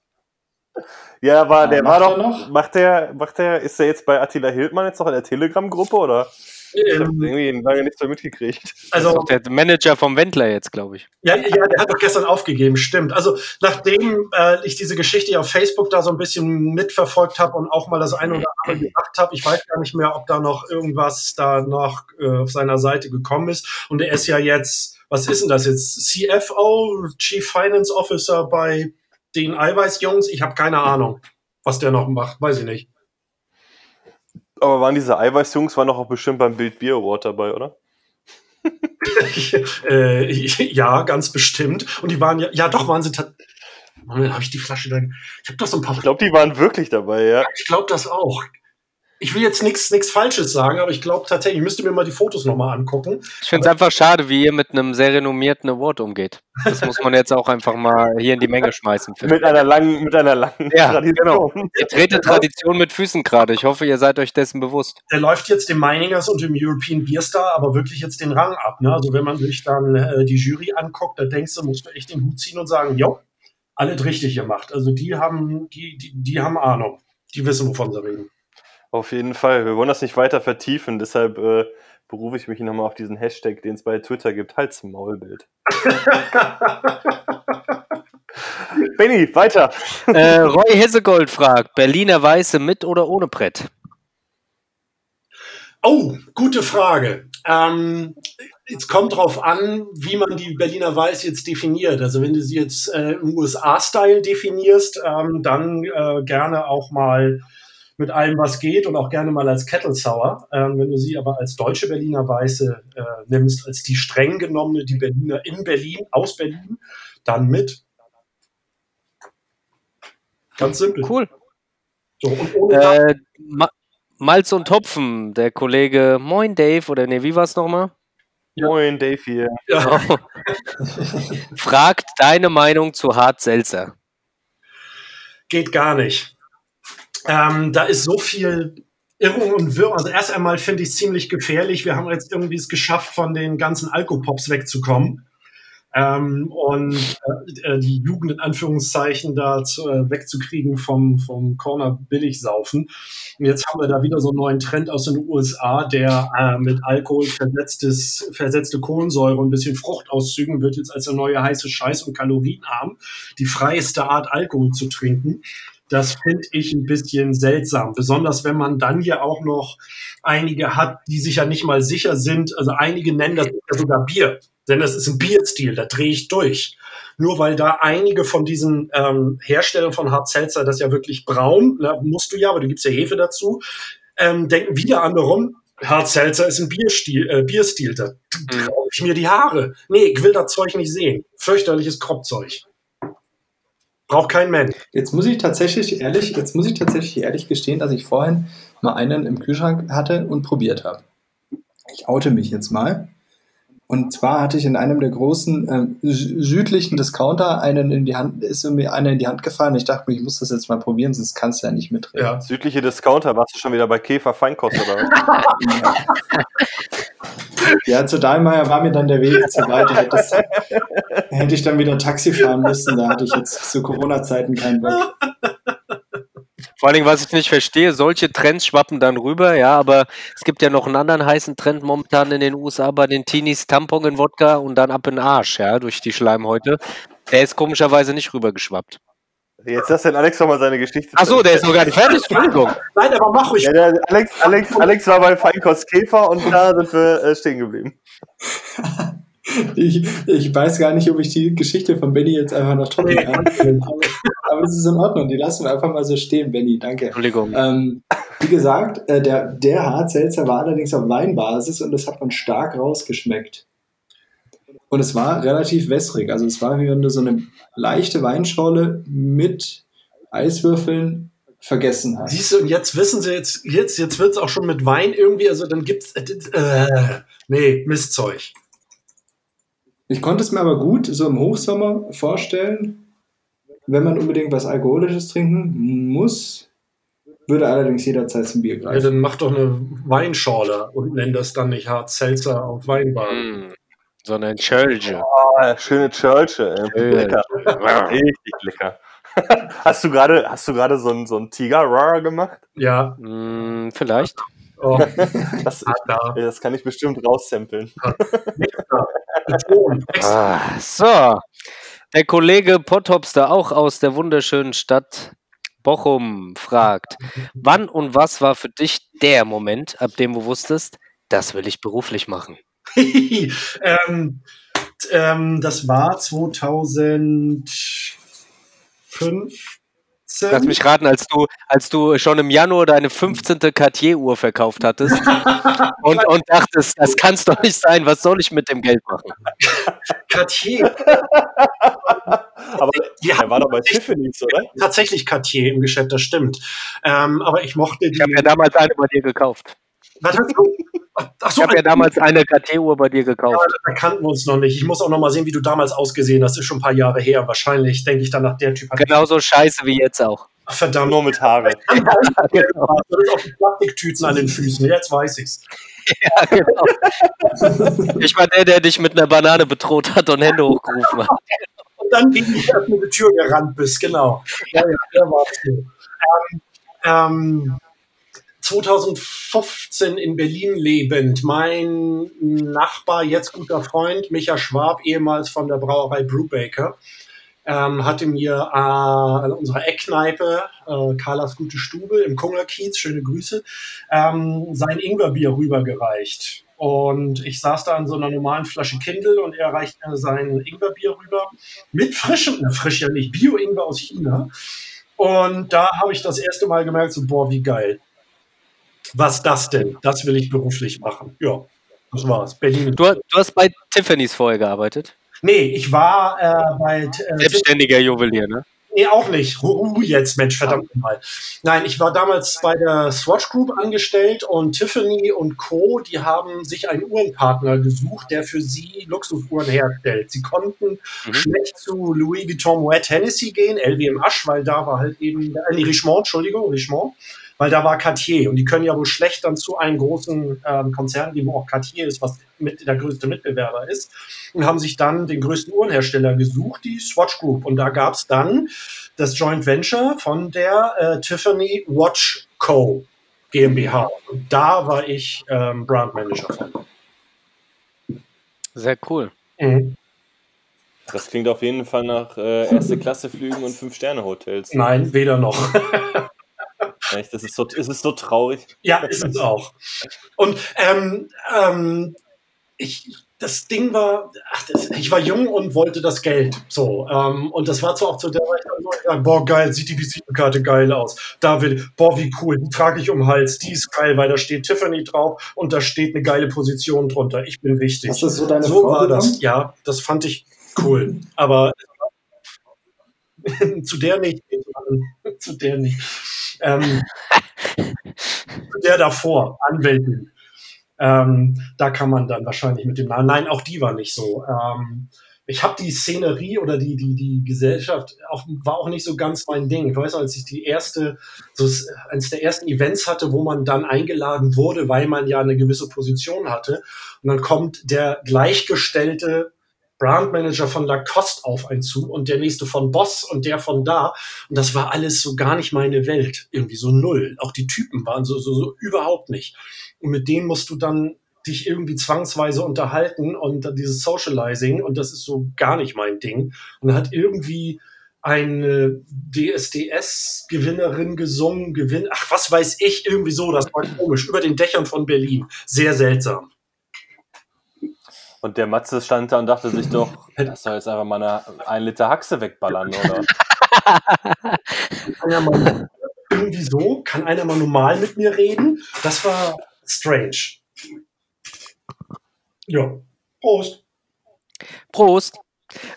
[SPEAKER 3] Ja, war,
[SPEAKER 2] Ja,
[SPEAKER 3] der
[SPEAKER 2] macht
[SPEAKER 3] war doch,
[SPEAKER 2] noch?
[SPEAKER 3] macht der, macht der, ist der jetzt bei Attila Hildmann jetzt noch in der Telegram-Gruppe oder? Ich habe
[SPEAKER 5] Ähm,
[SPEAKER 3] irgendwie lange nichts mehr mitgekriegt.
[SPEAKER 4] Also
[SPEAKER 5] also,
[SPEAKER 4] der Manager vom Wendler jetzt, glaube ich.
[SPEAKER 5] Ja, ja, der hat doch gestern aufgegeben, stimmt. Also nachdem äh, ich diese Geschichte auf Facebook da so ein bisschen mitverfolgt habe und auch mal das eine oder andere gesagt habe, ich weiß gar nicht mehr, ob da noch irgendwas da noch äh, auf seiner Seite gekommen ist. Und er ist ja jetzt, was ist denn das jetzt? CFO, Chief Finance Officer bei den Eiweiß-Jungs? Ich habe keine Ahnung, was der noch macht, weiß ich nicht.
[SPEAKER 3] Aber waren diese Eiweißjungs, waren doch auch bestimmt beim Bild Bier Award dabei, oder?
[SPEAKER 5] äh, ja, ganz bestimmt. Und die waren ja, ja doch, waren sie tatsächlich. Moment, habe ich die Flasche da? Ich habe doch so ein paar.
[SPEAKER 3] Ich glaube, die waren wirklich dabei, ja.
[SPEAKER 5] Ich glaube das auch. Ich will jetzt nichts nichts Falsches sagen, aber ich glaube tatsächlich, ich müsste mir mal die Fotos nochmal angucken.
[SPEAKER 4] Ich finde es einfach schade, wie ihr mit einem sehr renommierten Award umgeht. Das muss man jetzt auch einfach mal hier in die Menge schmeißen.
[SPEAKER 3] Mit einer langen, mit einer langen
[SPEAKER 4] Ja,
[SPEAKER 3] Tradition.
[SPEAKER 4] Ihr tretet Tradition mit Füßen gerade. Ich hoffe, ihr seid euch dessen bewusst.
[SPEAKER 5] Der läuft jetzt dem Meiningers und dem European Beer Star aber wirklich jetzt den Rang ab. Ne? Also wenn man sich dann äh, die Jury anguckt, da denkst du, musst du echt den Hut ziehen und sagen, jo, alles richtig gemacht. Also die haben, die, die, die haben Ahnung. Die wissen, wovon sie reden.
[SPEAKER 3] Auf jeden Fall. Wir wollen das nicht weiter vertiefen, deshalb äh, berufe ich mich nochmal auf diesen Hashtag, den es bei Twitter gibt, Hals im Maulbild. Benny, weiter.
[SPEAKER 4] Äh, Roy Hessegold fragt: Berliner Weiße mit oder ohne Brett?
[SPEAKER 5] Oh, gute Frage. Ähm, jetzt kommt drauf an, wie man die Berliner Weiß jetzt definiert. Also wenn du sie jetzt äh, im USA-Style definierst, ähm, dann äh, gerne auch mal mit allem, was geht und auch gerne mal als Kettle Sour. Ähm, wenn du sie aber als deutsche Berliner Weiße äh, nimmst, als die streng genommene, die Berliner in Berlin, aus Berlin, dann mit. Ganz simpel.
[SPEAKER 4] Cool.
[SPEAKER 5] So, und ohne
[SPEAKER 4] Äh, Ma Malz und Topfen, der Kollege Moin Dave, oder nee, wie war es nochmal?
[SPEAKER 3] Moin, Dave hier.
[SPEAKER 5] ja.
[SPEAKER 4] Fragt deine Meinung zu Hart Seltzer.
[SPEAKER 5] geht gar nicht. Ähm, da ist so viel Irrung und Wirr. Also erst einmal finde ich es ziemlich gefährlich. Wir haben jetzt irgendwie es geschafft, von den ganzen Alkopops wegzukommen. Ähm, und äh, äh, die Jugend in Anführungszeichen da zu, äh, wegzukriegen vom, vom Corner Billigsaufen. Und jetzt haben wir da wieder so einen neuen Trend aus den USA, der äh, mit Alkohol versetztes, versetzte Kohlensäure und ein bisschen Fruchtauszügen wird jetzt als der neue heiße Scheiß und kalorienarm die freieste Art Alkohol zu trinken. Das finde ich ein bisschen seltsam. Besonders wenn man dann ja auch noch einige hat, die sich ja nicht mal sicher sind. Also einige nennen das ja sogar Bier. Denn das ist ein Bierstil, da drehe ich durch. Nur weil da einige von diesen ähm, Herstellern von Hard Seltzer das ja wirklich braun, ne, musst du ja, aber du gibst ja Hefe dazu, ähm, denken wieder andere rum, Hard Seltzer ist ein Bierstil, äh, Bierstil, da traue ich mir die Haare. Nee, ich will das Zeug nicht sehen. Fürchterliches Kropfzeug. Braucht kein Mensch.
[SPEAKER 2] Jetzt muss ich tatsächlich ehrlich, jetzt muss ich tatsächlich ehrlich gestehen, dass ich vorhin mal einen im Kühlschrank hatte und probiert habe. Ich oute mich jetzt mal. Und zwar hatte ich in einem der großen ähm, sü- südlichen Discounter einen in die Hand, ist mir einer in die Hand gefallen. Ich dachte mir, ich muss das jetzt mal probieren, sonst kannst du ja nicht mitreden.
[SPEAKER 5] Ja.
[SPEAKER 3] Südliche Discounter, warst du schon wieder bei Käfer Feinkost oder was?
[SPEAKER 2] Ja, zu Dahlmeier war mir dann der Weg zu weit. Da hätte, hätte ich dann wieder Taxi fahren müssen. Da hatte ich jetzt zu Corona-Zeiten keinen Bock.
[SPEAKER 4] Vor allen Dingen, was ich nicht verstehe, solche Trends schwappen dann rüber, ja, aber es gibt ja noch einen anderen heißen Trend momentan in den USA bei den Teenies, Tampon in Wodka und dann ab in den Arsch, ja, durch die Schleimhäute. Der ist komischerweise nicht rübergeschwappt.
[SPEAKER 3] Jetzt lass den Alex doch mal seine Geschichte.
[SPEAKER 4] Achso, der ist noch gar nicht fertig, Entschuldigung.
[SPEAKER 5] Nein, aber mach ruhig.
[SPEAKER 3] Ja, der Alex, Alex, Alex war bei Feinkost Käfer und da sind wir äh, stehen geblieben.
[SPEAKER 2] Ich, ich weiß gar nicht, ob ich die Geschichte von Benny jetzt einfach noch toppen kann. Aber, es ist in Ordnung. Die lassen wir einfach mal so stehen, Benny. Danke.
[SPEAKER 4] Entschuldigung.
[SPEAKER 2] Ähm, wie gesagt, äh, der, der Hartselzer war allerdings auf Weinbasis und das hat man stark rausgeschmeckt. Und es war relativ wässrig. Also es war wie wenn du so eine leichte Weinschorle mit Eiswürfeln vergessen hast.
[SPEAKER 5] Siehst du, und jetzt wissen sie jetzt, jetzt, jetzt wird es auch schon mit Wein irgendwie, also dann gibt's, äh, äh, nee, Mistzeug.
[SPEAKER 2] Ich konnte es mir aber gut so im Hochsommer vorstellen, wenn man unbedingt was Alkoholisches trinken muss, würde allerdings jederzeit zum Bier
[SPEAKER 5] Ja,
[SPEAKER 2] greifen.
[SPEAKER 5] dann mach doch eine Weinschorle und nenn das dann nicht Hart Seltzer auf Weinbar.
[SPEAKER 4] Hm, sondern Churchill.
[SPEAKER 3] Ah, schöne Churchill. ey.
[SPEAKER 4] Schön.
[SPEAKER 3] Lecker. Richtig lecker. Hast du gerade, hast du gerade so ein, so ein Tiger Raw gemacht?
[SPEAKER 5] Ja,
[SPEAKER 4] Hm, vielleicht.
[SPEAKER 5] oh,
[SPEAKER 3] Das,
[SPEAKER 5] da.
[SPEAKER 3] das kann ich bestimmt raussampeln.
[SPEAKER 4] Ah, so. Der Kollege Pottopster, auch aus der wunderschönen Stadt Bochum, fragt: Wann und was war für dich der Moment, ab dem du wusstest, das will ich beruflich machen?
[SPEAKER 5] ähm, ähm, das war 2005,
[SPEAKER 4] Lass mich raten, als du, als du schon im Januar deine 15. Cartier-Uhr verkauft hattest und, und dachtest, das kann es doch nicht sein, was soll ich mit dem Geld machen?
[SPEAKER 5] Cartier.
[SPEAKER 3] Aber
[SPEAKER 5] Die
[SPEAKER 3] er
[SPEAKER 5] haben
[SPEAKER 3] war doch bei Tiffany's, oder?
[SPEAKER 5] tatsächlich Cartier im Geschäft, das stimmt. Ähm, aber ich mochte die.
[SPEAKER 4] Ich habe ja damals eine bei dir gekauft.
[SPEAKER 5] Was hast du? Ach
[SPEAKER 4] Ich
[SPEAKER 5] so,
[SPEAKER 4] habe ja damals eine Cartier-Uhr bei dir gekauft.
[SPEAKER 5] da kannten wir uns noch nicht. Ich muss auch noch mal sehen, wie du damals ausgesehen hast. Das ist schon ein paar Jahre her. Wahrscheinlich denke ich dann nach der Typ. hat-
[SPEAKER 4] Genauso scheiße wie jetzt auch.
[SPEAKER 5] Ach, verdammt.
[SPEAKER 3] Nur mit Haare.
[SPEAKER 4] Genau.
[SPEAKER 5] Das ist auch die Plastiktüten an den Füßen. Jetzt weiß ich's.
[SPEAKER 4] Ja, genau. Ich war der, der dich mit einer Banane bedroht hat und Hände hochgerufen hat.
[SPEAKER 5] Und dann gegen die öffnende Tür gerannt bist, genau. Ja, ja, der war's so. Ähm, ähm, 2015 in Berlin lebend, mein Nachbar, jetzt guter Freund, Micha Schwab, ehemals von der Brauerei Brewbaker, ähm, hatte mir äh, an unserer Eckkneipe, äh, Carlas Gute Stube im Kungerkiez, schöne Grüße, ähm, sein Ingwerbier rübergereicht. Und ich saß da an so einer normalen Flasche Kindle und er reicht mir sein Ingwerbier rüber mit frischem, na frisch ja nicht, Bio-Ingwer aus China. Und da habe ich das erste Mal gemerkt, so, boah, wie geil. Was das denn? Das will ich beruflich machen. Ja, das war's. Berlin.
[SPEAKER 4] Du, du hast bei Tiffany's vorher gearbeitet.
[SPEAKER 5] Nee, ich war äh, bei äh,
[SPEAKER 4] Selbstständiger Juwelier, ne?
[SPEAKER 5] Nee, auch nicht. Ruhe jetzt, Mensch, verdammt mal. Nein, ich war damals bei der Swatch Group angestellt und Tiffany und Co., die haben sich einen Uhrenpartner gesucht, der für sie Luxusuhren herstellt. Sie konnten
[SPEAKER 4] Mhm.
[SPEAKER 5] schlecht zu Louis Vuitton Moet Hennessy gehen, LWM Asch, weil da war halt eben, äh, Richemont, Entschuldigung, Richemont, weil da war Cartier und die können ja wohl schlecht dann zu einem großen ähm, Konzern gehen, wo auch Cartier ist, was mit der größte Mitbewerber ist und haben sich dann den größten Uhrenhersteller gesucht, die Swatch Group. Und da gab es dann das Joint Venture von der äh, Tiffany Watch Co. GmbH. Und da war ich ähm, Brand Manager von.
[SPEAKER 4] Sehr cool.
[SPEAKER 5] Mhm.
[SPEAKER 3] Das klingt auf jeden Fall nach äh, erste Klasse Flügen und Fünf-Sterne-Hotels.
[SPEAKER 5] Nein, weder noch.
[SPEAKER 3] Echt, Das ist so, es ist so traurig.
[SPEAKER 5] ja, ist es auch. Und ähm, ähm, ich, das Ding war, ach, das, ich war jung und wollte das Geld. So, ähm, und das war zwar auch zu der Zeit, wo ich dachte, boah, geil, sieht die Visitenkarte geil aus. Da will, boah, wie cool, die trage ich um den Hals, die ist geil, weil da steht Tiffany drauf und da steht eine geile Position drunter. Ich bin wichtig.
[SPEAKER 2] Hast du so deine
[SPEAKER 5] so
[SPEAKER 2] Frau
[SPEAKER 5] war das. Ja, das fand ich cool. Aber zu der nicht. zu der nicht. Ähm, der davor, Anwältin. Ähm, da kann man dann wahrscheinlich mit dem Namen. Nein, auch die war nicht so. Ähm, ich habe die Szenerie oder die, die, die Gesellschaft auch, war auch nicht so ganz mein Ding. Ich weiß, noch, als ich die erste, so eines der ersten Events hatte, wo man dann eingeladen wurde, weil man ja eine gewisse Position hatte. Und dann kommt der gleichgestellte Brandmanager von Lacoste auf einen zu und der nächste von Boss und der von da. Und das war alles so gar nicht meine Welt. Irgendwie so null. Auch die Typen waren so, so, so überhaupt nicht. Und mit denen musst du dann dich irgendwie zwangsweise unterhalten und dieses Socializing und das ist so gar nicht mein Ding. Und hat irgendwie eine DSDS-Gewinnerin gesungen, Gewinn, ach, was weiß ich, irgendwie so, das war komisch, über den Dächern von Berlin. Sehr seltsam.
[SPEAKER 3] Und der Matze stand da und dachte sich doch, das soll jetzt einfach mal eine, ein Liter Haxe wegballern, oder?
[SPEAKER 5] Kann einer mal, irgendwie so, kann einer mal normal mit mir reden? Das war strange. Ja. Prost.
[SPEAKER 4] Prost.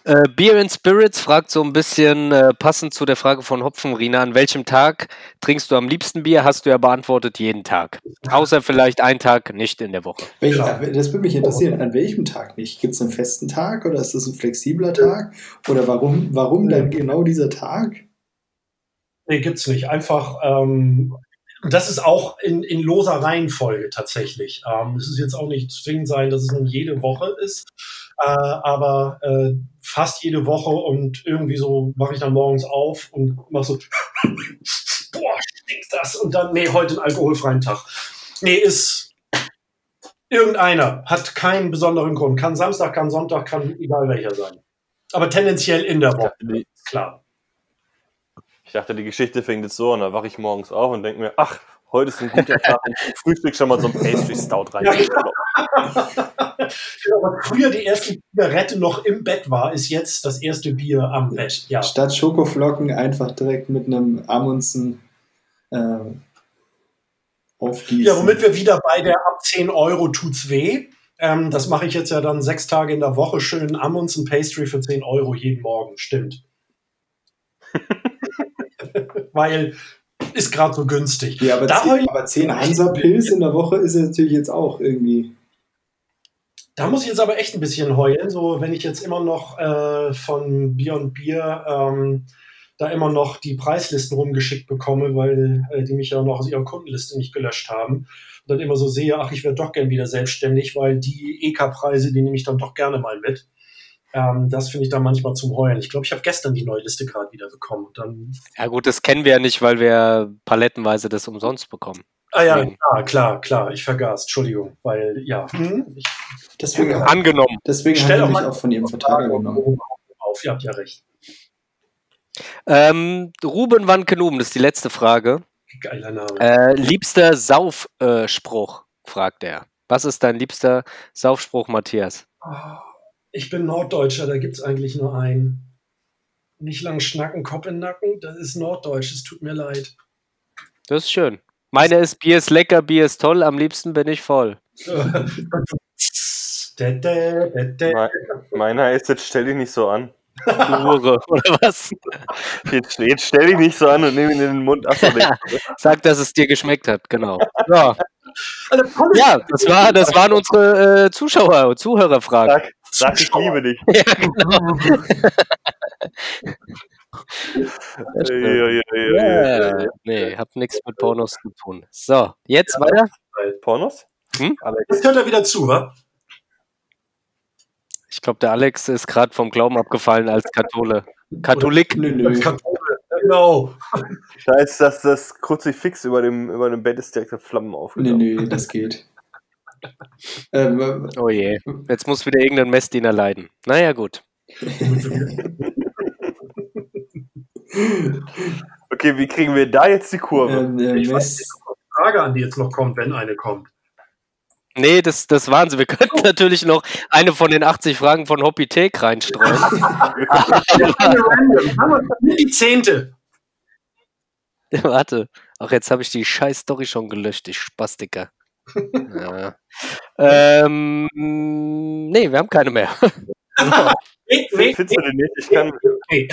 [SPEAKER 4] Äh, Beer and Spirits fragt so ein bisschen äh, passend zu der Frage von Hopfenrina, an welchem Tag trinkst du am liebsten Bier? Hast du ja beantwortet, jeden Tag. Außer vielleicht einen Tag nicht in der Woche.
[SPEAKER 2] Welch,
[SPEAKER 5] Ja.
[SPEAKER 2] Das würde mich interessieren. An welchem Tag nicht? Gibt es einen festen Tag oder ist das ein flexibler Tag? Oder warum, warum dann genau dieser Tag?
[SPEAKER 5] Nee, gibt's nicht. Einfach, ähm, das ist auch in, in loser Reihenfolge tatsächlich. Ähm, es ist jetzt auch nicht zwingend sein, dass es nun jede Woche ist, äh, aber äh, fast jede Woche und irgendwie so mache ich dann morgens auf und mach so, boah, stinkt das und dann, nee, heute einen alkoholfreien Tag. Nee, ist irgendeiner, hat keinen besonderen Grund. Kann Samstag, kann Sonntag, kann egal welcher sein. Aber tendenziell in der Woche,
[SPEAKER 3] Die-
[SPEAKER 5] klar.
[SPEAKER 3] Ich dachte, die Geschichte fängt jetzt so an, da wache ich morgens auf und denke mir, ach, Heute ist ein guter Tag. zum Frühstück schon mal so ein Pastry Stout rein.
[SPEAKER 5] Ja, Genau, was früher die erste Zigarette noch im Bett war, ist jetzt das erste Bier am Bett. Ja.
[SPEAKER 2] Statt Schokoflocken einfach direkt mit einem Amundsen ähm, aufgießen.
[SPEAKER 5] Ja, womit wir wieder bei der ab 10 Euro tut's weh. Ähm, das mache ich jetzt ja dann sechs Tage in der Woche schön Amundsen Pastry für 10 Euro jeden Morgen. Stimmt. Weil ist gerade so günstig.
[SPEAKER 2] Ja, aber,
[SPEAKER 5] Da heul-
[SPEAKER 2] 10, aber 10 Hansa-Pilz in der Woche ist natürlich jetzt auch irgendwie.
[SPEAKER 5] Da muss ich jetzt aber echt ein bisschen heulen. So, wenn ich jetzt immer noch äh, von Bier und Bier ähm, da immer noch die Preislisten rumgeschickt bekomme, weil äh, die mich ja noch aus ihrer Kundenliste nicht gelöscht haben. Und dann immer so sehe, ach, ich wäre doch gern wieder selbstständig, weil die EK-Preise, die nehme ich dann doch gerne mal mit. Ähm, das finde ich dann manchmal zum Heulen. Ich glaube, ich habe gestern die neue Liste gerade wieder bekommen. Dann,
[SPEAKER 4] Ja gut, das kennen wir ja nicht, weil wir palettenweise das umsonst bekommen.
[SPEAKER 5] ah ja, klar, klar, klar, ich vergaß, Entschuldigung, weil ja, hm, ich
[SPEAKER 2] Deswegen,
[SPEAKER 4] Angenommen.
[SPEAKER 2] deswegen
[SPEAKER 5] Stell
[SPEAKER 2] haben
[SPEAKER 5] doch
[SPEAKER 2] wir mich
[SPEAKER 5] mal-
[SPEAKER 2] auch von ihrem genommen.
[SPEAKER 5] auf, ihr habt ja recht.
[SPEAKER 4] Ähm, Ruben van Kenum, das ist die letzte Frage.
[SPEAKER 5] Geiler Name.
[SPEAKER 4] Äh, liebster Saufspruch, äh, fragt er. Was ist dein liebster Saufspruch, Matthias?
[SPEAKER 5] Ich bin Norddeutscher, da gibt es eigentlich nur einen. Nicht lang schnacken, Kopf in den Nacken, das ist Norddeutsch, es tut mir leid.
[SPEAKER 4] Das ist schön. Meine ist Bier ist lecker, Bier ist toll, am liebsten bin ich voll.
[SPEAKER 3] Meiner ist jetzt stell dich nicht so an.
[SPEAKER 4] Hure, oder was?
[SPEAKER 3] Jetzt, jetzt stell dich nicht so an und nimm ihn in den Mund. Achso, nee.
[SPEAKER 4] Sag, dass es dir geschmeckt hat, genau. Ja, ja das, war, das waren unsere äh, Zuschauer und Zuhörerfragen.
[SPEAKER 3] Sag, ich liebe dich.
[SPEAKER 4] Ja, genau.
[SPEAKER 3] Ja, ja, ja, ja, ja,
[SPEAKER 4] Ja, nee, hab nichts mit Pornos zu tun. So, jetzt weiter.
[SPEAKER 3] Pornos?
[SPEAKER 4] Hm?
[SPEAKER 3] Alex.
[SPEAKER 5] Jetzt hört er wieder zu, wa?
[SPEAKER 4] Ich glaube, der Alex ist gerade vom Glauben abgefallen als Kathole. Katholik.
[SPEAKER 2] Nö, nö.
[SPEAKER 5] Kathole, Genau.
[SPEAKER 3] Da ist das, das Kruzifix über dem, über dem Bett ist direkt auf Flammen
[SPEAKER 2] Nee,
[SPEAKER 3] aufgegangen.
[SPEAKER 2] nee, das geht. Ähm,
[SPEAKER 4] Oh je. Jetzt muss wieder irgendein Messdiener leiden. Naja, gut.
[SPEAKER 3] Okay, wie kriegen wir da jetzt die Kurve?
[SPEAKER 2] ähm, äh,
[SPEAKER 5] Ich weiß nicht, ob die Frage an die jetzt noch kommt, wenn eine kommt.
[SPEAKER 4] Nee, das, das waren sie. Wir könnten natürlich noch eine von den 80 Fragen von Hoppy Take reinstreuen.
[SPEAKER 5] Eine die zehnte.
[SPEAKER 4] Warte. Ach, jetzt habe ich die scheiß Story schon gelöscht, ich Spastiker. Ja. ähm, nee, wir haben keine mehr.
[SPEAKER 5] Nee, nee,
[SPEAKER 3] Findest du den nicht? Ich kann.
[SPEAKER 5] nee.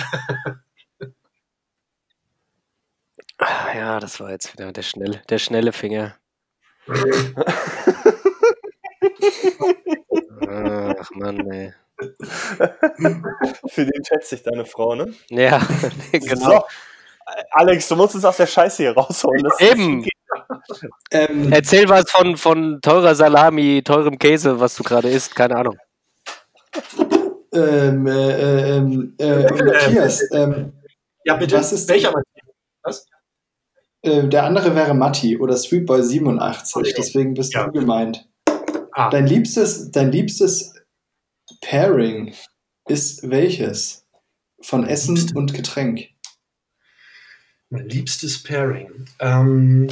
[SPEAKER 4] Ah, Ja, das war jetzt wieder der schnelle, der schnelle Finger. Ach Mann, ey.
[SPEAKER 3] Für den schätze ich deine Frau, ne?
[SPEAKER 4] Ja, genau.
[SPEAKER 3] So. Alex, du musst uns aus der Scheiße hier rausholen. Das
[SPEAKER 4] Eben.
[SPEAKER 2] Ähm,
[SPEAKER 4] Erzähl was von, von teurer Salami, teurem Käse, was du gerade isst. Keine Ahnung.
[SPEAKER 2] ähm, äh, ähm, äh, Matthias, ähm,
[SPEAKER 5] Ja, bitte.
[SPEAKER 2] Was ist-
[SPEAKER 5] Welcher?
[SPEAKER 2] äh, der andere wäre Matti oder Sweetboy 87, deswegen bist
[SPEAKER 5] Ja.
[SPEAKER 2] du gemeint.
[SPEAKER 5] Ah,
[SPEAKER 2] Dein liebstes, dein liebstes Pairing ist welches? Von Essen
[SPEAKER 5] Liebste.
[SPEAKER 2] und Getränk.
[SPEAKER 5] mein liebstes Pairing. Ähm,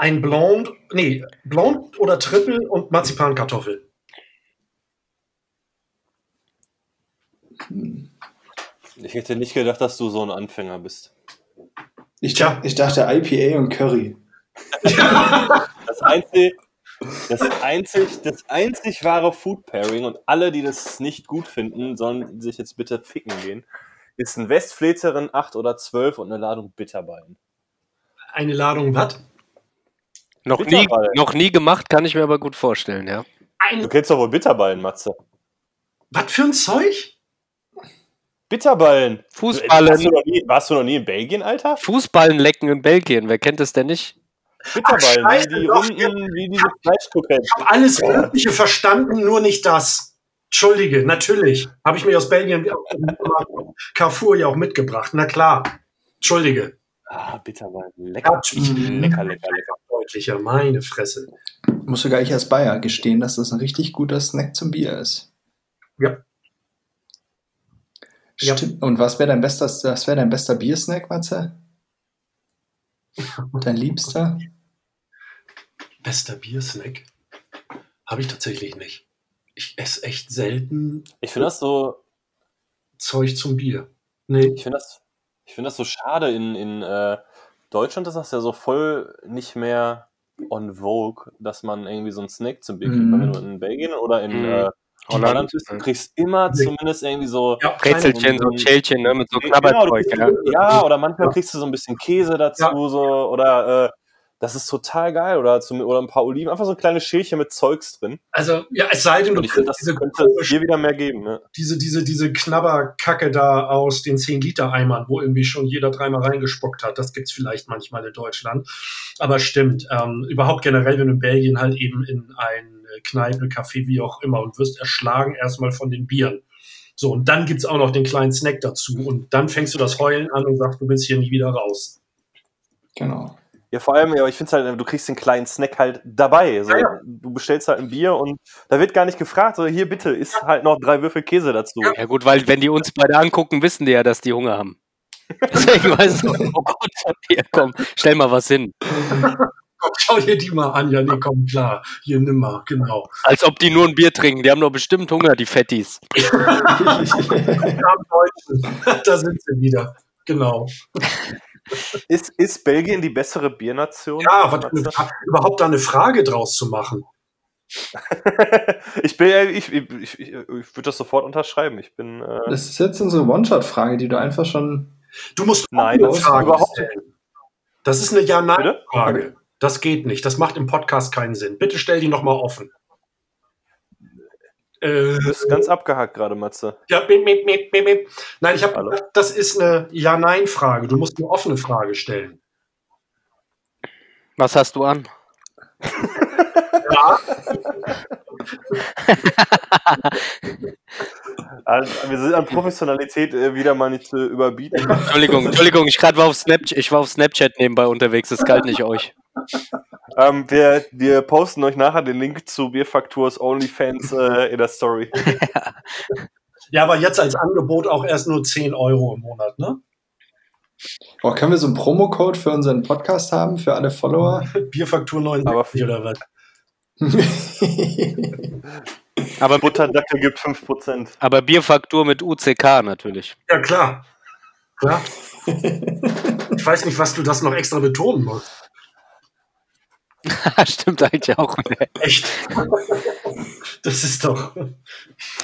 [SPEAKER 5] ein Blond, nee, Blond oder Triple und Marzipankartoffel.
[SPEAKER 3] Ich hätte nicht gedacht, dass du so ein Anfänger bist.
[SPEAKER 2] Ich,
[SPEAKER 5] Tja.
[SPEAKER 2] ich dachte IPA und Curry.
[SPEAKER 3] Das einzig, das einzig, das einzig wahre Food Pairing und alle, die das nicht gut finden, sollen sich jetzt bitte ficken gehen, ist ein Westfleterin 8 oder 12 und eine Ladung Bitterballen.
[SPEAKER 5] Eine Ladung was?
[SPEAKER 4] Noch nie, noch nie gemacht, kann ich mir aber gut vorstellen, ja.
[SPEAKER 3] Du
[SPEAKER 5] Ein,
[SPEAKER 3] kennst doch wohl Bitterballen, Matze.
[SPEAKER 5] was für ein Zeug?
[SPEAKER 3] Bitterballen. Warst du,
[SPEAKER 4] Fußballen,
[SPEAKER 3] noch nie, warst du noch nie in Belgien, Alter?
[SPEAKER 4] Fußballen lecken in Belgien, wer kennt das denn nicht?
[SPEAKER 3] Bitterballen,
[SPEAKER 5] Ach, scheiße,
[SPEAKER 3] wie die
[SPEAKER 5] doch,
[SPEAKER 3] runden, wie diese Fleischkroketten.
[SPEAKER 5] Ich habe alles Mögliche verstanden, nur nicht das. Entschuldige, natürlich. Habe ich mir aus Belgien Carrefour ja auch mitgebracht. Na klar. Entschuldige.
[SPEAKER 3] Ah, Bitterballen. Lecker.
[SPEAKER 5] Ja.
[SPEAKER 3] Lecker, lecker, lecker.
[SPEAKER 5] Deutlicher, meine Fresse.
[SPEAKER 2] Muss sogar ich als Bayer gestehen, dass das ein richtig guter Snack zum Bier ist.
[SPEAKER 5] Ja. Ja.
[SPEAKER 2] Stimmt. Und was wäre dein bester, was wäre dein bester Biersnack, Matze? Dein Liebster?
[SPEAKER 5] Bester Biersnack? Habe ich tatsächlich nicht. Ich esse echt selten
[SPEAKER 3] Ich finde das so,
[SPEAKER 5] Zeug zum Bier. Nee.
[SPEAKER 3] ich finde das, ich finde das so schade. In, in äh, Deutschland ist das ja so voll nicht mehr on vogue, dass man irgendwie so einen Snack zum Bier kriegt.
[SPEAKER 2] Mhm.
[SPEAKER 3] Wenn du in Belgien oder in
[SPEAKER 4] Mhm.
[SPEAKER 3] äh,
[SPEAKER 4] Holland.
[SPEAKER 3] Bist, du kriegst immer zumindest irgendwie so
[SPEAKER 5] Ja,
[SPEAKER 4] Rätselchen, so ein Schälchen, ne, mit so
[SPEAKER 3] Genau,
[SPEAKER 4] Knabberzeug,
[SPEAKER 3] kriegst,
[SPEAKER 4] ja.
[SPEAKER 3] ja, oder manchmal kriegst du so ein bisschen Käse dazu,
[SPEAKER 5] Ja.
[SPEAKER 3] so, oder äh, das ist total geil, oder, zum, oder ein paar Oliven, einfach so ein kleines Schälchen mit Zeugs drin.
[SPEAKER 5] Also, ja, es sei denn, du
[SPEAKER 3] ich finde, das
[SPEAKER 5] diese,
[SPEAKER 3] könnte es hier wieder mehr geben. Ne?
[SPEAKER 5] diese, diese, diese Knabberkacke da aus den 10-Liter-Eimern, wo irgendwie schon jeder dreimal reingespuckt hat. Das gibt's vielleicht manchmal in Deutschland. Aber stimmt, ähm, überhaupt generell, wenn du in Belgien halt eben in ein Kneipe, Café, wie auch immer, und wirst erschlagen erstmal von den Bieren. So, und dann gibt's auch noch den kleinen Snack dazu. Und dann fängst du das Heulen an und sagst, du willst hier nie wieder raus.
[SPEAKER 2] Genau.
[SPEAKER 3] Ja, vor allem, ja, ich finde halt, du kriegst den kleinen Snack halt dabei. So,
[SPEAKER 5] Ja, ja.
[SPEAKER 3] Du bestellst halt ein Bier und da wird gar nicht gefragt, so hier bitte, isst halt noch drei Würfel Käse dazu.
[SPEAKER 4] Ja gut, weil wenn die uns beide angucken, wissen die ja, dass die Hunger haben. Deswegen weißt du, oh Gott, hier komm, stell mal was hin.
[SPEAKER 5] Schau dir die mal an. Ja, nee, komm, klar. Hier, nimm mal, genau.
[SPEAKER 4] Als ob die nur ein Bier trinken. Die haben doch bestimmt Hunger, die Fettis.
[SPEAKER 5] Da sind sie wieder. Genau.
[SPEAKER 3] Ist, ist Belgien die bessere Biernation?
[SPEAKER 5] Ja, was, überhaupt da eine Frage draus zu machen.
[SPEAKER 3] ich bin, ja- ich, ich, ich, ich würde das sofort unterschreiben. Ich bin, äh,
[SPEAKER 2] Das ist jetzt unsere One-Shot-Frage, die du einfach schon.
[SPEAKER 5] Du musst
[SPEAKER 3] Nein,
[SPEAKER 5] eine
[SPEAKER 2] das
[SPEAKER 5] Frage
[SPEAKER 3] überhaupt
[SPEAKER 5] stellen. Das ist eine? Ja-Nein-Frage. Das geht nicht. Das macht im Podcast keinen Sinn. Bitte stell die nochmal offen. Äh,
[SPEAKER 3] du bist ganz abgehakt gerade, Matze.
[SPEAKER 5] ja, miep, miep, miep, miep, miep. Nein, ich habe gedacht, das ist eine Ja-Nein-Frage. Du musst eine offene Frage stellen.
[SPEAKER 4] Was hast du an?
[SPEAKER 5] Ja,
[SPEAKER 3] Also, wir sind an Professionalität äh, wieder mal nicht zu überbieten.
[SPEAKER 4] Entschuldigung, Entschuldigung, ich gerade war auf Snapchat, ich war auf Snapchat nebenbei unterwegs, das galt nicht euch.
[SPEAKER 3] ähm, wir, wir posten euch nachher den Link zu Bierfakturs OnlyFans äh, in der Story.
[SPEAKER 5] ja, aber jetzt als Angebot auch erst nur 10 Euro im Monat, ne?
[SPEAKER 2] Oh, können wir so einen Promocode für unseren Podcast haben, für alle Follower?
[SPEAKER 5] Bierfaktur 79 oder was?
[SPEAKER 4] Aber,
[SPEAKER 3] Butterdackel gibt 5%.
[SPEAKER 4] aber Bierfaktur mit UCK natürlich.
[SPEAKER 5] Ja, klar. Klar. Ich weiß nicht, was du das noch extra betonen musst.
[SPEAKER 4] Stimmt eigentlich auch.
[SPEAKER 5] Echt. Das ist doch.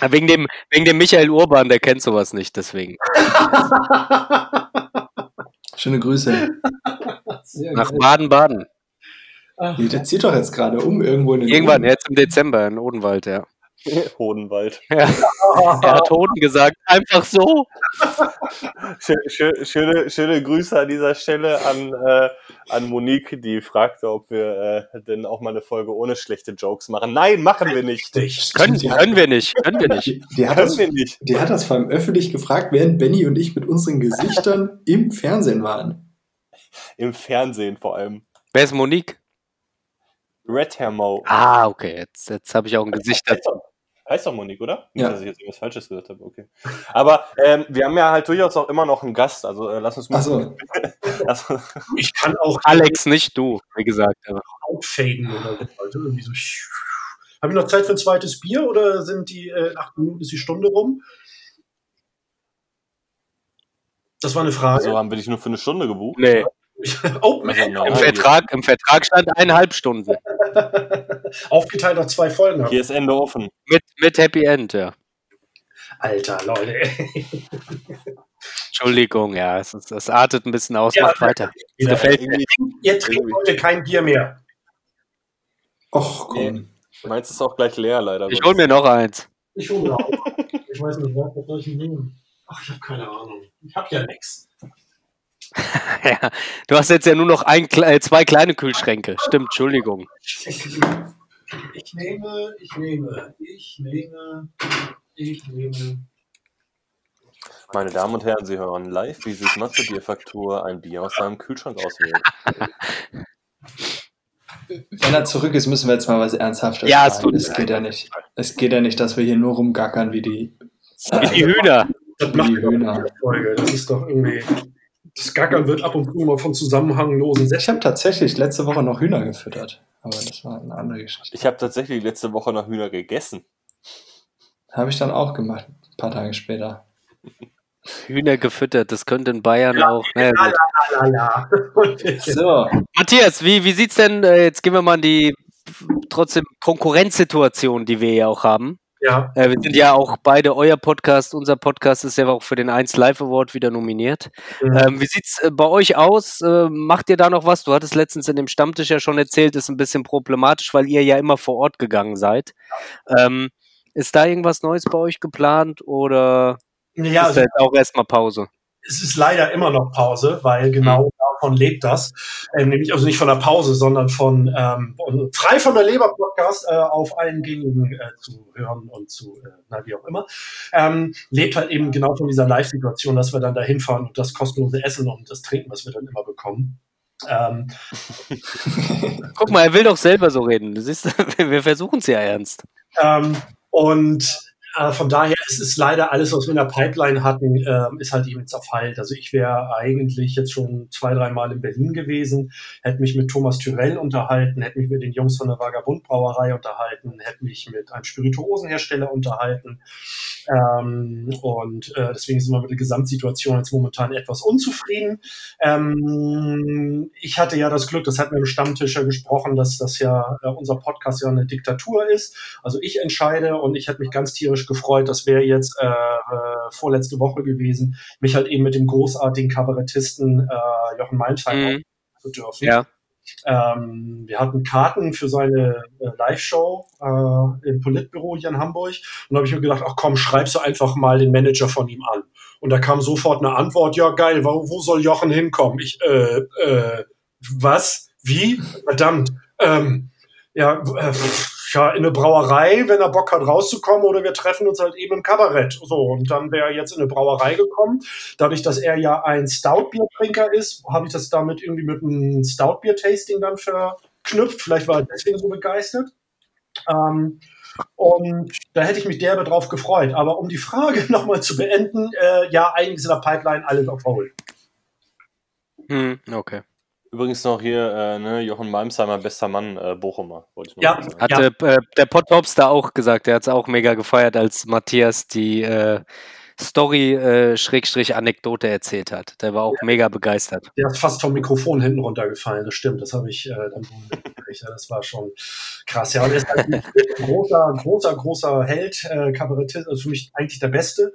[SPEAKER 4] Wegen dem, wegen dem Michael Urban, der kennt sowas nicht, deswegen.
[SPEAKER 2] Schöne Grüße.
[SPEAKER 5] Sehr
[SPEAKER 4] Nach. Baden-Baden.
[SPEAKER 5] Ach,
[SPEAKER 2] Nee, der zieht doch jetzt gerade um irgendwo in den
[SPEAKER 4] Irgendwann,
[SPEAKER 2] Norden.
[SPEAKER 4] jetzt im Dezember in Odenwald, ja.
[SPEAKER 3] Hodenwald.
[SPEAKER 4] Er hat Hoden gesagt, einfach so.
[SPEAKER 3] Schö schö schöne, schöne Grüße an dieser Stelle an, äh, an Monique, die fragte, ob wir äh, denn auch mal eine Folge ohne schlechte Jokes machen. Nein, machen wir nicht.
[SPEAKER 5] Richtig.
[SPEAKER 4] Können,
[SPEAKER 2] Die hat-
[SPEAKER 4] können wir nicht, können wir nicht.
[SPEAKER 2] Die, die, hat
[SPEAKER 3] Können
[SPEAKER 2] das,
[SPEAKER 3] wir nicht.
[SPEAKER 2] die hat das vor allem öffentlich gefragt, während Benny und ich mit unseren Gesichtern im Fernsehen waren.
[SPEAKER 3] Im Fernsehen vor allem.
[SPEAKER 4] Wer ist Monique?
[SPEAKER 3] Red Hair Mo.
[SPEAKER 4] Ah, okay, jetzt, jetzt habe ich auch ein Gesicht dazu.
[SPEAKER 3] Heißt doch, heißt doch Monique, oder? Nicht,
[SPEAKER 2] Ja.
[SPEAKER 3] dass ich jetzt irgendwas Falsches gesagt habe, okay. Aber ähm, wir haben ja halt durchaus auch immer noch einen Gast, also äh, lass uns mal.
[SPEAKER 2] Achso,
[SPEAKER 3] Also,
[SPEAKER 5] Ich kann auch
[SPEAKER 4] Alex, nicht du, wie gesagt. Aber.
[SPEAKER 5] outfaden oder so. Also irgendwie so. Habe ich noch Zeit für ein zweites Bier oder sind die äh, acht Minuten, ist die Stunde rum? Das war eine Frage.
[SPEAKER 3] also haben wir dich nur für eine Stunde gebucht.
[SPEAKER 4] Nee,
[SPEAKER 5] oh,
[SPEAKER 3] Also, normal.
[SPEAKER 4] im Vertrag, im Vertrag stand eineinhalb Stunden.
[SPEAKER 5] aufgeteilt auf zwei Folgen.
[SPEAKER 3] Hier ist Ende offen.
[SPEAKER 4] Mit, mit Happy End, ja.
[SPEAKER 5] Alter, Leute.
[SPEAKER 4] Entschuldigung, ja, es, ist, es artet ein bisschen aus,
[SPEAKER 5] Ja,
[SPEAKER 4] macht weiter.
[SPEAKER 5] Ihr,
[SPEAKER 4] gefällt
[SPEAKER 5] ihr trinkt heute kein Bier mehr.
[SPEAKER 2] och komm.
[SPEAKER 3] meins ist auch gleich leer, leider.
[SPEAKER 4] Ich hol mir noch eins.
[SPEAKER 5] Ich hole mir auch. Ich weiß nicht, was soll ich nehmen? Ach, ich habe keine Ahnung. Ich habe ja nichts.
[SPEAKER 4] Ja, du hast jetzt ja nur noch ein, äh, zwei kleine Kühlschränke. Stimmt, Entschuldigung.
[SPEAKER 5] Ich nehme, ich nehme, ich nehme, ich nehme.
[SPEAKER 3] Meine Damen und Herren, Sie hören live, wie sich Matze Bierfaktur ein Bier aus seinem Kühlschrank auswählt.
[SPEAKER 2] Wenn er zurück ist, müssen wir jetzt mal was Ernsthaftes
[SPEAKER 4] Ja, es tut
[SPEAKER 2] es geht ja nicht. Es geht ja nicht, dass wir hier nur rumgackern wie die,
[SPEAKER 4] Wie die Hühner.
[SPEAKER 5] Das macht
[SPEAKER 2] die Hühner.
[SPEAKER 5] Folge. Das ist doch irgendwie. Das Gackern wird ab und zu mal von zusammenhanglosen
[SPEAKER 2] Ich habe tatsächlich letzte Woche noch Hühner gefüttert, aber das war eine andere Geschichte.
[SPEAKER 3] Ich habe tatsächlich letzte Woche noch Hühner gegessen.
[SPEAKER 2] Habe ich dann auch gemacht, ein paar Tage später.
[SPEAKER 4] Hühner gefüttert, das könnte in Bayern
[SPEAKER 5] Ja,
[SPEAKER 4] auch.
[SPEAKER 5] La, la.
[SPEAKER 2] So,
[SPEAKER 4] Matthias, wie, wie sieht's denn, äh, jetzt gehen wir mal in die trotzdem Konkurrenzsituation, die wir ja auch haben.
[SPEAKER 5] Ja,
[SPEAKER 4] Äh, wir sind ja auch beide, euer Podcast, unser Podcast ist ja auch für den 1 Live Award wieder nominiert.
[SPEAKER 5] Mhm.
[SPEAKER 4] Ähm, wie sieht's äh, bei euch aus? Äh, macht ihr da noch was? Du hattest letztens in dem Stammtisch ja schon erzählt, ist ein bisschen problematisch, weil ihr ja immer vor Ort gegangen seid. Ähm, ist da irgendwas Neues bei euch geplant oder
[SPEAKER 5] ja
[SPEAKER 4] ist
[SPEAKER 5] also,
[SPEAKER 4] da jetzt auch erstmal Pause?
[SPEAKER 5] es ist leider immer noch Pause, weil genau davon lebt das. Ähm, nämlich also nicht von der Pause, sondern von ähm, frei von der Leber Podcast äh, auf allen gängigen äh, zu hören und zu, äh, na wie auch immer. Ähm, lebt halt eben genau von dieser Live-Situation, dass wir dann da hinfahren und das kostenlose Essen und das Trinken, was wir dann immer bekommen. Ähm,
[SPEAKER 4] Guck mal, er will doch selber so reden. Du siehst, wir versuchen es ja ernst.
[SPEAKER 5] Ähm, und äh, von daher ist es leider alles, was wir in der Pipeline hatten, ähm, ist halt eben Halt. Also ich wäre eigentlich jetzt schon zwei, dreimal in Berlin gewesen, hätte mich mit Thomas Tyrell unterhalten, hätte mich mit den Jungs von der Vagabundbrauerei unterhalten, hätte mich mit einem Spirituosenhersteller unterhalten. Ähm, und äh, deswegen sind wir mit der Gesamtsituation jetzt momentan etwas unzufrieden. Ähm, ich hatte ja das Glück, das hatten wir im Stammtisch ja gesprochen, dass das ja äh, unser Podcast ja eine Diktatur ist. Also ich entscheide und ich hätte mich ganz tierisch gefreut, das wäre jetzt äh, äh, vorletzte Woche gewesen, mich halt eben mit dem großartigen Kabarettisten äh, Jochen Meinfein
[SPEAKER 4] Mhm.
[SPEAKER 5] zu dürfen.
[SPEAKER 4] Ja.
[SPEAKER 5] Ähm, wir hatten Karten für seine äh, Live-Show äh, im Politbüro hier in Hamburg. Und da habe ich mir gedacht, ach komm, schreibst du einfach mal den Manager von ihm an. Und da kam sofort eine Antwort, ja geil, wo, wo soll Jochen hinkommen? Ich, äh, äh, was? Wie? Verdammt. Ähm, ja, äh, ja, in eine Brauerei, wenn er Bock hat rauszukommen, oder wir treffen uns halt eben im Kabarett. So, und dann wäre er jetzt in eine Brauerei gekommen. Dadurch, dass er ja ein Stout-Biertrinker ist, habe ich das damit irgendwie mit einem Stout-Bier-Tasting dann verknüpft. Vielleicht war er deswegen so begeistert. Ähm, und da hätte ich mich derbe drauf gefreut. Aber um die Frage nochmal zu beenden, äh, ja, einiges in der Pipeline, alles auf Hold.
[SPEAKER 4] Hm, okay.
[SPEAKER 3] Übrigens noch hier, äh, ne, Jochen Malmsheimer, bester Mann, äh, Bochumer, wollte ich
[SPEAKER 5] Ja.
[SPEAKER 3] sagen.
[SPEAKER 4] Hatte äh, der Pottops da auch gesagt, der hat es auch mega gefeiert, als Matthias die äh, Story äh, Schrägstrich Anekdote erzählt hat. Der war auch mega begeistert.
[SPEAKER 5] Der ist fast vom Mikrofon hinten runtergefallen, das stimmt. Das habe ich äh, dann wohl mitgekriegt. Ja, das war schon krass. Ja, und er ist halt ein großer, großer, großer Held, äh, Kabarettist, also für mich eigentlich der Beste.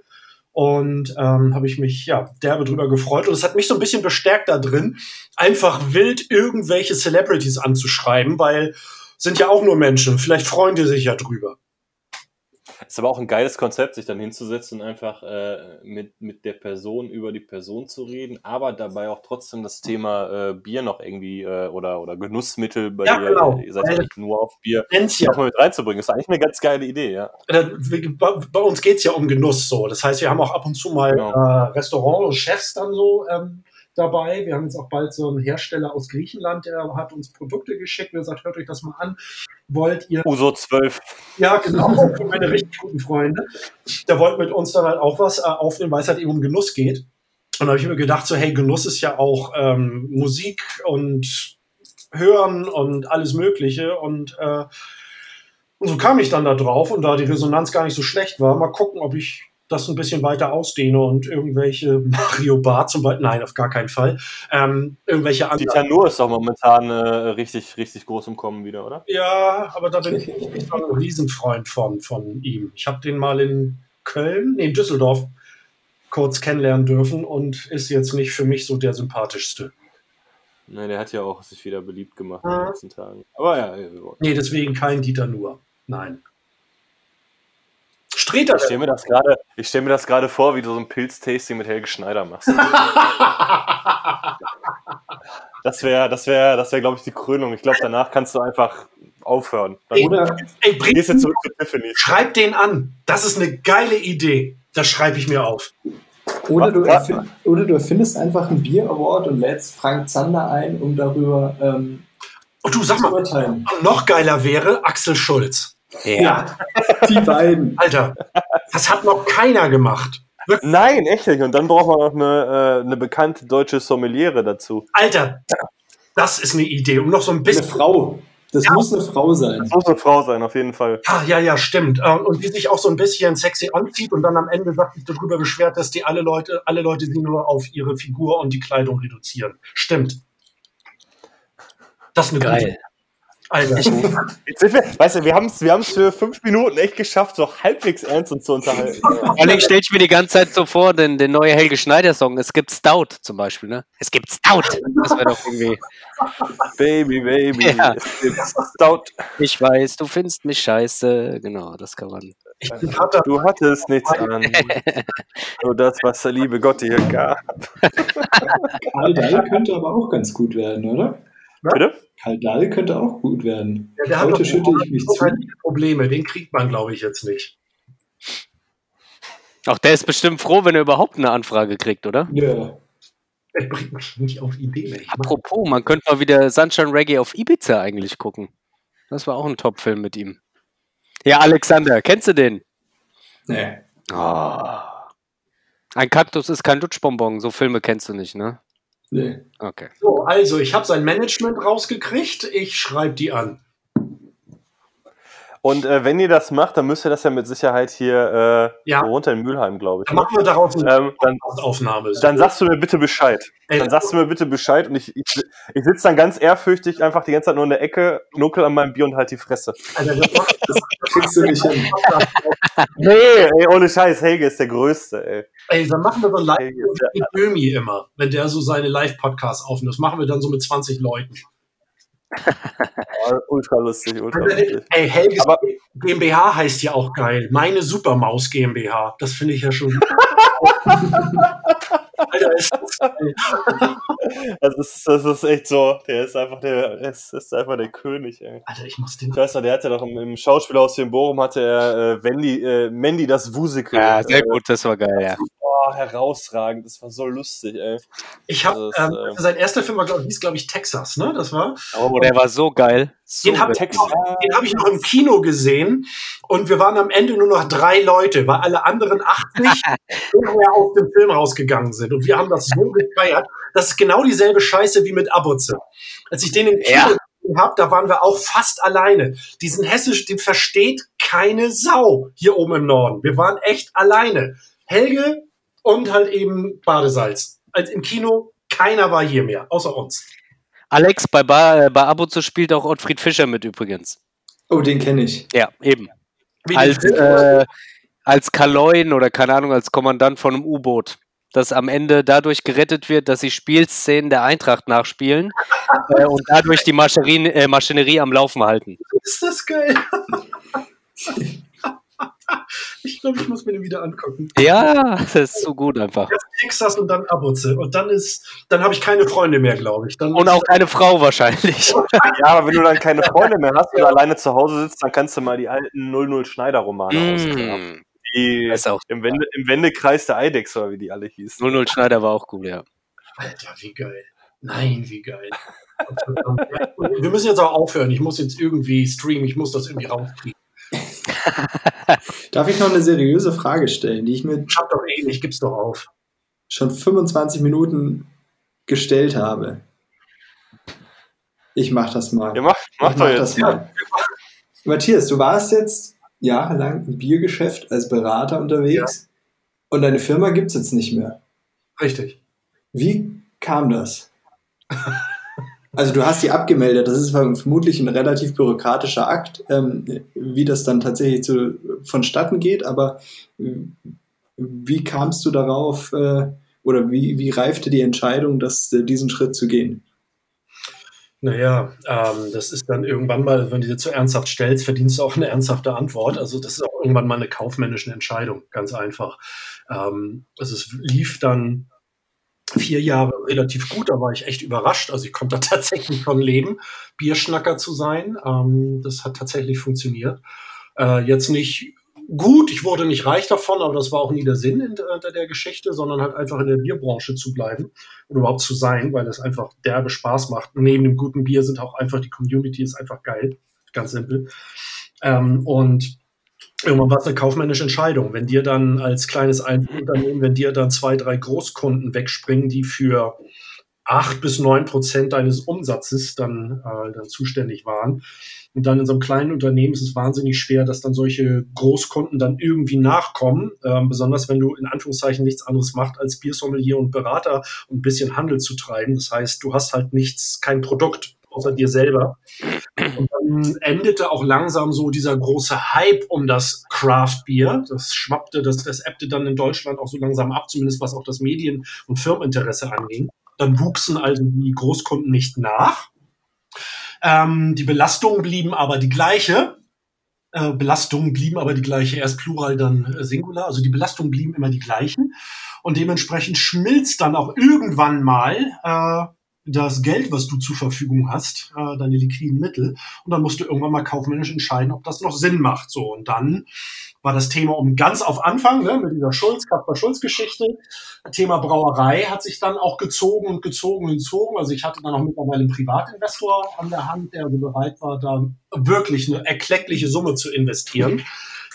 [SPEAKER 5] Und ähm, habe ich mich ja derbe drüber gefreut. Und es hat mich so ein bisschen bestärkt da drin, einfach wild irgendwelche Celebrities anzuschreiben, weil sind ja auch nur Menschen. Vielleicht freuen die sich ja drüber.
[SPEAKER 3] Ist aber auch ein geiles Konzept, sich dann hinzusetzen und einfach äh, mit, mit der Person über die Person zu reden, aber dabei auch trotzdem das Thema äh, Bier noch irgendwie äh, oder, oder Genussmittel bei
[SPEAKER 5] Ja,
[SPEAKER 3] dir,
[SPEAKER 5] genau.
[SPEAKER 3] ihr seid ja nicht nur auf Bier,
[SPEAKER 5] ja.
[SPEAKER 3] nochmal mit reinzubringen. ist eigentlich eine ganz geile Idee, ja.
[SPEAKER 5] Äh, bei uns geht's ja um Genuss so. Das heißt, wir haben auch ab und zu mal
[SPEAKER 3] Genau.
[SPEAKER 5] äh, Restaurant und Chefs dann so ähm, dabei. Wir haben jetzt auch bald so einen Hersteller aus Griechenland, der hat uns Produkte geschickt. Wir gesagt, hört euch das mal an. Wollt ihr
[SPEAKER 3] Uso 12.
[SPEAKER 5] ja, genau, für meine richtig guten Freunde. Der wollte mit uns dann halt auch was äh, aufnehmen, weil es halt eben um Genuss geht. Und da habe ich mir gedacht, so, hey, Genuss ist ja auch ähm, Musik und Hören und alles Mögliche. Und, äh, und so kam ich dann da drauf und da die Resonanz gar nicht so schlecht war, mal gucken, ob ich das ein bisschen weiter ausdehne und irgendwelche Mario Bar zum Beispiel, nein, auf gar keinen Fall, ähm, irgendwelche anderen.
[SPEAKER 3] Dieter Nuhr ist doch momentan äh, richtig, richtig groß im Kommen wieder, oder?
[SPEAKER 5] Ja, aber da bin ich nicht so ein Riesenfreund von, von ihm. Ich habe den mal in Köln, nee, in Düsseldorf kurz kennenlernen dürfen und ist jetzt nicht für mich so der sympathischste.
[SPEAKER 3] Ne, der hat ja auch sich wieder beliebt gemacht in
[SPEAKER 5] Mhm.
[SPEAKER 3] den letzten Tagen. Aber ja, wir wollen-
[SPEAKER 5] Nee, deswegen kein Dieter Nuhr. Nein. Streter.
[SPEAKER 3] ich stelle mir das gerade, ich stelle mir das gerade vor, wie du so ein Pilz-Tasting mit Helge Schneider machst. Das wäre, das wäre, das wäre, glaube ich, die Krönung. Ich glaube, danach kannst du einfach aufhören. Dann
[SPEAKER 5] Ey,
[SPEAKER 2] Oder,
[SPEAKER 5] Ey, bring,
[SPEAKER 3] gehst du zurück zu Tiffany.
[SPEAKER 5] schreib den an. Das ist eine geile Idee. Das schreibe ich mir auf.
[SPEAKER 2] oder, du erfind, oder du erfindest einfach einen Bier-Award und lädst Frank Zander ein, um darüber ähm,
[SPEAKER 5] Und du sag
[SPEAKER 2] zu
[SPEAKER 5] mal,
[SPEAKER 2] urteilen.
[SPEAKER 5] noch geiler wäre Axel Schulz.
[SPEAKER 2] Ja, die beiden.
[SPEAKER 5] Alter, das hat noch keiner gemacht.
[SPEAKER 3] Nein, echt nicht. Und dann braucht man noch eine, äh, eine bekannte deutsche Sommeliere dazu.
[SPEAKER 5] Alter, das ist eine Idee, um noch so ein
[SPEAKER 2] Eine
[SPEAKER 5] bisschen.
[SPEAKER 2] Frau. Das
[SPEAKER 5] Ja.
[SPEAKER 2] muss eine Frau sein.
[SPEAKER 3] Das muss eine Frau sein, auf jeden Fall.
[SPEAKER 5] Ah, ja, ja, stimmt. Äh, Und die sich auch so ein bisschen sexy anzieht und dann am Ende sagt sich darüber beschwert, dass die alle Leute, alle Leute sie nur auf ihre Figur und die Kleidung reduzieren. Stimmt. Das ist eine
[SPEAKER 4] Geil.
[SPEAKER 3] Wir, weißt du, wir haben es wir haben's für fünf Minuten echt geschafft, so halbwegs ernst uns zu unterhalten.
[SPEAKER 4] Vor allem stelle ich mir die ganze Zeit so vor, den, den neue Helge Schneider-Song. Es gibt Stout zum Beispiel, ne? Es gibt Stout. Das wäre doch irgendwie.
[SPEAKER 3] Baby, Baby.
[SPEAKER 4] Ja.
[SPEAKER 3] es gibt Stout.
[SPEAKER 4] Ich weiß, du findest mich scheiße. Genau, das kann man.
[SPEAKER 5] Da-
[SPEAKER 3] Du hattest nichts an. Nur das, was der liebe Gott dir gab.
[SPEAKER 2] Karl Dahl könnte aber auch ganz gut werden, oder?
[SPEAKER 3] Bitte?
[SPEAKER 2] Karl Dahl könnte auch gut werden.
[SPEAKER 5] Ja, der hat
[SPEAKER 2] Heute schütte ich mich zu.
[SPEAKER 5] Probleme. Den kriegt man, glaube ich, jetzt nicht.
[SPEAKER 4] Auch der ist bestimmt froh, wenn er überhaupt eine Anfrage kriegt, oder?
[SPEAKER 2] Ja.
[SPEAKER 5] Er bringt mich nicht auf Ideen.
[SPEAKER 4] Apropos, man könnte mal wieder Sunshine Reggae auf Ibiza eigentlich gucken. Das war auch ein Top-Film mit ihm. Ja, Alexander, kennst du den?
[SPEAKER 2] Nee.
[SPEAKER 4] Ah. Ein Kaktus ist kein Lutschbonbon. So Filme kennst du nicht, ne?
[SPEAKER 2] Nee.
[SPEAKER 4] Okay.
[SPEAKER 5] So, also, ich habe sein Management rausgekriegt. Ich schreibe die an.
[SPEAKER 3] Und äh, wenn ihr das macht, dann müsst ihr das ja mit Sicherheit hier äh,
[SPEAKER 5] Ja.
[SPEAKER 3] wo wohnt er in Mülheim, glaube ich.
[SPEAKER 5] Dann machen wir daraus eine
[SPEAKER 3] Ähm, dann,
[SPEAKER 5] Aufnahme.
[SPEAKER 3] dann sagst du mir bitte Bescheid.
[SPEAKER 5] Ey,
[SPEAKER 3] Dann sagst du mir bitte Bescheid und ich, ich, ich sitze dann ganz ehrfürchtig einfach die ganze Zeit nur in der Ecke, nuckel an meinem Bier und halt die Fresse.
[SPEAKER 5] Alter, das
[SPEAKER 2] Das kriegst du nicht hin.
[SPEAKER 3] Nee, ey, ohne Scheiß, Helge ist der Größte, ey.
[SPEAKER 5] Ey, dann machen wir so ein Live mit Böhmi immer, wenn der so seine Live-Podcasts aufnimmt. Das machen wir dann so mit 20 Leuten.
[SPEAKER 3] Ultra lustig, ultra lustig.
[SPEAKER 5] Ey, Helges
[SPEAKER 3] Aber-
[SPEAKER 5] GmbH heißt ja auch geil. Meine Supermaus GmbH. Das finde ich ja schon. Alter, ist das geil.
[SPEAKER 3] Das ist, das ist echt so, der ist einfach der, ist, ist einfach der König, ey.
[SPEAKER 5] Alter, ich muss den.
[SPEAKER 3] Ich weiß noch, der hatte doch im, im Schauspielhaus hier in Bochum hatte er äh, Wendy, äh, Mandy das Wusikel.
[SPEAKER 4] Ja, sehr
[SPEAKER 3] äh,
[SPEAKER 4] gut, das war geil, ja.
[SPEAKER 3] Boah, herausragend, das war so lustig, ey.
[SPEAKER 5] Ich habe
[SPEAKER 3] Also,
[SPEAKER 5] ähm,
[SPEAKER 3] das, äh,
[SPEAKER 5] sein erster Film war, glaub, hieß, glaube ich, Texas, ne? Das war.
[SPEAKER 4] Oh, der war so geil. So
[SPEAKER 5] Den habe ich, hab ich noch im Kino gesehen und wir waren am Ende nur noch drei Leute, weil alle anderen 80 vorher aus dem Film rausgegangen sind. Und wir haben das so gefeiert. Das ist genau dieselbe Scheiße wie mit Abuze. Als ich den im Kino
[SPEAKER 4] Ja.
[SPEAKER 5] gesehen habe, da waren wir auch fast alleine. Diesen Hessisch, den versteht keine Sau hier oben im Norden. Wir waren echt alleine. Helge und halt eben Badesalz. Als im Kino, keiner war hier mehr, außer uns.
[SPEAKER 4] Alex, bei, äh, bei Abuzo spielt auch Ottfried Fischer mit übrigens.
[SPEAKER 2] Oh, den kenne ich.
[SPEAKER 4] Ja, eben.
[SPEAKER 5] Wie
[SPEAKER 4] Als, äh, als Kaloin oder keine Ahnung, als Kommandant von einem U-Boot. Das am Ende dadurch gerettet wird, dass sie Spielszenen der Eintracht nachspielen äh, und dadurch die Maschinerie, äh, Maschinerie am Laufen halten.
[SPEAKER 5] Ist das geil? ich glaube, ich muss mir den wieder angucken.
[SPEAKER 4] Ja, das ist so gut einfach.
[SPEAKER 5] Erst Texas und dann Abuze. Und dann ist, dann habe ich keine Freunde mehr, glaube ich. Dann
[SPEAKER 4] Und auch keine Frau wahrscheinlich.
[SPEAKER 3] Ja, aber wenn du dann keine Freunde mehr hast oder alleine zu Hause sitzt, dann kannst du mal die alten 00 Schneider-Romane ausgraben. Die
[SPEAKER 4] ist auch
[SPEAKER 3] im, Wende, im Wendekreis der Eidex, oder wie die alle hießen.
[SPEAKER 4] 00 Schneider war auch cool, ja.
[SPEAKER 5] Alter, wie geil. Nein, wie geil. Wir müssen jetzt auch aufhören. Ich muss jetzt irgendwie streamen. Ich muss das irgendwie rauskriegen.
[SPEAKER 2] Darf ich noch eine seriöse Frage stellen, die ich mir
[SPEAKER 5] Schaff doch eh nicht, gib's doch auf.
[SPEAKER 2] schon 25 Minuten gestellt habe? Ich mach das mal.
[SPEAKER 3] Ja, mach, mach
[SPEAKER 2] ich
[SPEAKER 3] doch
[SPEAKER 2] mach
[SPEAKER 3] jetzt.
[SPEAKER 2] das mal. Matthias, du warst jetzt jahrelang im Biergeschäft als Berater unterwegs und deine Firma gibt's jetzt nicht mehr.
[SPEAKER 5] Richtig.
[SPEAKER 2] Wie kam das? Also du hast die abgemeldet, das ist vermutlich ein relativ bürokratischer Akt, ähm, wie das dann tatsächlich zu, vonstatten geht, aber äh, wie kamst du darauf äh, oder wie, wie reifte die Entscheidung, das, diesen Schritt zu gehen?
[SPEAKER 5] Naja, ähm, das ist dann irgendwann mal, wenn du dir zu ernsthaft stellst, verdienst du auch eine ernsthafte Antwort. Also das ist auch irgendwann mal eine kaufmännische Entscheidung, ganz einfach. Ähm, also es lief dann vier Jahre relativ gut, da war ich echt überrascht. Also ich konnte da tatsächlich von leben, Bierschnacker zu sein. Ähm, das hat tatsächlich funktioniert. Äh, jetzt nicht gut, ich wurde nicht reich davon, aber das war auch nie der Sinn hinter der Geschichte, sondern halt einfach in der Bierbranche zu bleiben oder überhaupt zu sein, weil das einfach derbe Spaß macht. Neben dem guten Bier sind auch einfach die Community ist einfach geil, ganz simpel. Ähm, und irgendwann war es eine kaufmännische Entscheidung. Wenn dir dann als kleines Einzelunternehmen, wenn dir dann zwei, drei Großkunden wegspringen, die für acht bis neun Prozent deines Umsatzes dann, äh, dann zuständig waren. Und dann in so einem kleinen Unternehmen ist es wahnsinnig schwer, dass dann solche Großkunden dann irgendwie nachkommen, ähm, besonders wenn du in Anführungszeichen nichts anderes machst, als Biersommelier und Berater und ein bisschen Handel zu treiben. Das heißt, du hast halt nichts, kein Produkt außer dir selber. Und dann endete auch langsam so dieser große Hype um das Craft Beer. Das schwappte, das, das ebbte dann in Deutschland auch so langsam ab, zumindest was auch das Medien- und Firmeninteresse anging. Dann wuchsen also die Großkunden nicht nach. Ähm, die Belastungen blieben aber die gleiche. Äh, Belastungen blieben aber die gleiche, erst Plural, dann äh, Singular. Also die Belastungen blieben immer die gleichen. Und dementsprechend schmilzt dann auch irgendwann mal äh, das Geld, was du zur Verfügung hast, äh, deine liquiden Mittel. Und dann musst du irgendwann mal kaufmännisch entscheiden, ob das noch Sinn macht. So, und dann war das Thema um ganz auf Anfang, ne, mit dieser Schulz, Kaspar Schulz-Geschichte. Thema Brauerei hat sich dann auch gezogen und gezogen und gezogen. Also ich hatte dann auch mittlerweile einen Privatinvestor an der Hand, der also bereit war, da wirklich eine erkleckliche Summe zu investieren.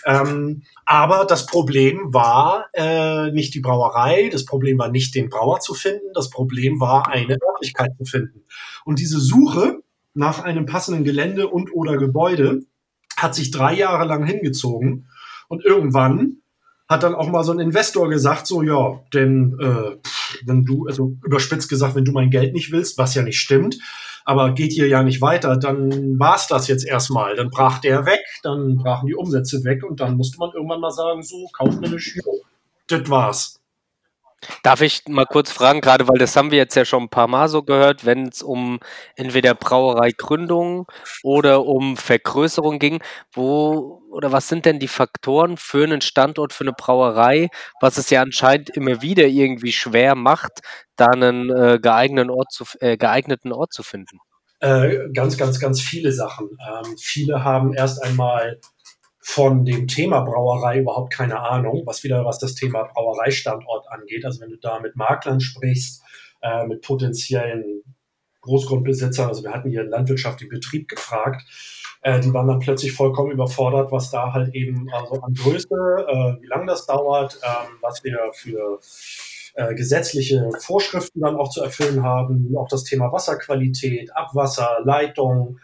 [SPEAKER 5] Ähm, aber das Problem war äh, nicht die Brauerei, das Problem war nicht den Brauer zu finden, das Problem war eine Örtlichkeit zu finden. Und diese Suche nach einem passenden Gelände und oder Gebäude hat sich drei Jahre lang hingezogen. Und irgendwann hat dann auch mal so ein Investor gesagt, so ja, denn äh, wenn du, also überspitzt gesagt, wenn du mein Geld nicht willst, was ja nicht stimmt, aber geht hier ja nicht weiter, dann war's das jetzt erstmal. Dann brach der weg, dann brachen die Umsätze weg und dann musste man irgendwann mal sagen, so kaufmännisch, jo, das war's.
[SPEAKER 4] Darf ich mal kurz fragen, gerade weil das haben wir jetzt ja schon ein paar Mal so gehört, wenn es um entweder Brauereigründung oder um Vergrößerung ging, wo oder was sind denn die Faktoren für einen Standort, für eine Brauerei, was es ja anscheinend immer wieder irgendwie schwer macht, da einen äh, geeigneten, Ort zu, äh, geeigneten Ort zu finden?
[SPEAKER 5] Äh, ganz, ganz, ganz viele Sachen. Ähm, viele haben erst einmal von dem Thema Brauerei überhaupt keine Ahnung, was wieder was das Thema Brauereistandort angeht. Also wenn du da mit Maklern sprichst, äh, mit potenziellen Großgrundbesitzern, also wir hatten hier einen landwirtschaftlichen Betrieb gefragt, äh, die waren dann plötzlich vollkommen überfordert, was da halt eben also an Größe, äh, wie lange das dauert, ähm, was wir für äh, gesetzliche Vorschriften dann auch zu erfüllen haben, auch das Thema Wasserqualität, Abwasser, Leitung,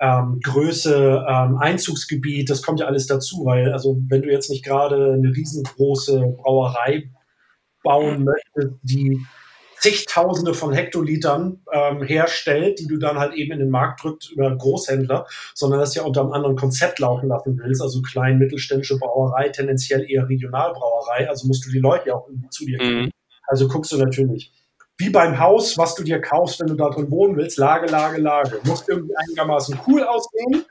[SPEAKER 5] ähm, Größe, ähm, Einzugsgebiet, das kommt ja alles dazu, weil also wenn du jetzt nicht gerade eine riesengroße Brauerei bauen möchtest, die zigtausende von Hektolitern ähm, herstellt, die du dann halt eben in den Markt drückt über Großhändler, sondern das ja unter einem anderen Konzept laufen lassen willst, also klein, mittelständische Brauerei, tendenziell eher Regionalbrauerei, also musst du die Leute ja auch irgendwie zu dir kriegen. Mhm. Also guckst du natürlich. Wie beim Haus, was du dir kaufst, wenn du da drin wohnen willst, Lage, Lage, Lage. Muss irgendwie einigermaßen cool aussehen.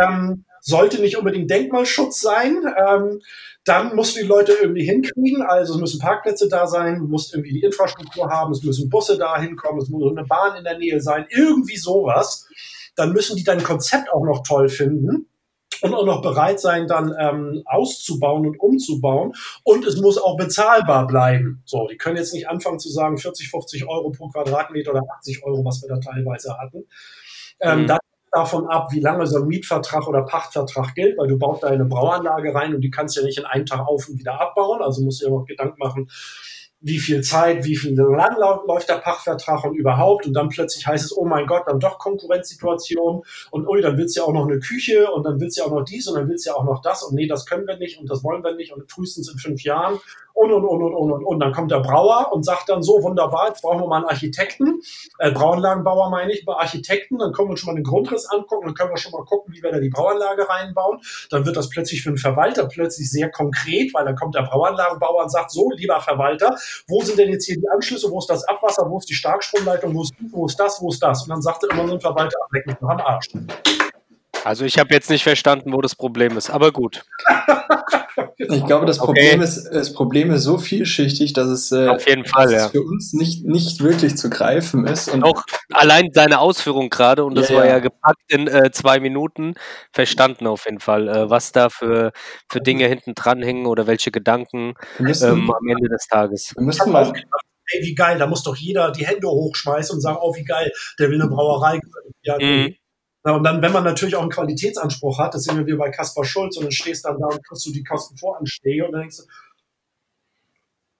[SPEAKER 5] Ähm, sollte nicht unbedingt Denkmalschutz sein. Ähm, dann musst du die Leute irgendwie hinkriegen. Also es müssen Parkplätze da sein, du musst irgendwie die Infrastruktur haben, es müssen Busse da hinkommen, es muss eine Bahn in der Nähe sein, irgendwie sowas. Dann müssen die dein Konzept auch noch toll finden und auch noch bereit sein, dann ähm, auszubauen und umzubauen. Und es muss auch bezahlbar bleiben. So, die können jetzt nicht anfangen zu sagen 40, 50 Euro pro Quadratmeter oder 80 Euro, was wir da teilweise hatten. Ähm, mhm. Dann davon ab, wie lange so ein Mietvertrag oder Pachtvertrag gilt, weil du baust da eine Brauanlage rein und die kannst du ja nicht in einem Tag auf und wieder abbauen. Also musst du dir noch Gedanken machen, wie viel Zeit, wie viel lang läuft der Pachtvertrag und überhaupt. Und dann plötzlich heißt es, oh mein Gott, dann doch Konkurrenzsituation und ui, dann willst du ja auch noch eine Küche und dann willst du ja auch noch dies und dann willst du ja auch noch das und nee, das können wir nicht und das wollen wir nicht und frühestens in fünf Jahren und, und, und, und, und, und, und. Dann kommt der Brauer und sagt dann so, wunderbar, jetzt brauchen wir mal einen Architekten, äh, Brauanlagenbauer meine ich, bei Architekten, dann können wir uns schon mal den Grundriss angucken, dann können wir schon mal gucken, wie wir da die Brauanlage reinbauen. Dann wird das plötzlich für den Verwalter plötzlich sehr konkret, weil dann kommt der Brauanlagenbauer und sagt, so, lieber Verwalter, wo sind denn jetzt hier die Anschlüsse, wo ist das Abwasser, wo ist die Starkstromleitung, wo ist, wo ist das, wo ist das? Und dann sagt er immer so ein Verwalter, mich noch am Arsch.
[SPEAKER 4] Also ich habe jetzt nicht verstanden, wo das Problem ist, aber gut.
[SPEAKER 2] Ich glaube, das Problem, okay. ist, das Problem ist so vielschichtig, dass es,
[SPEAKER 4] äh, Auf jeden Fall, ja.
[SPEAKER 2] für uns nicht, nicht wirklich zu greifen ist.
[SPEAKER 4] Und auch allein seine Ausführung gerade, und das ja, war ja gepackt in äh, zwei Minuten, verstanden auf jeden Fall, äh, was da für, für Dinge hinten dran hängen oder welche Gedanken müssen, ähm, am Ende des Tages.
[SPEAKER 5] Wir müssen mal ey, wie geil, da muss doch jeder die Hände hochschmeißen und sagen, oh, wie geil, der will eine Brauerei. Ja, mhm. Na, und dann, wenn man natürlich auch einen Qualitätsanspruch hat, das sind wir wie bei Kaspar Schulz und dann stehst dann da und kriegst du die Kostenvoranschläge und dann denkst du,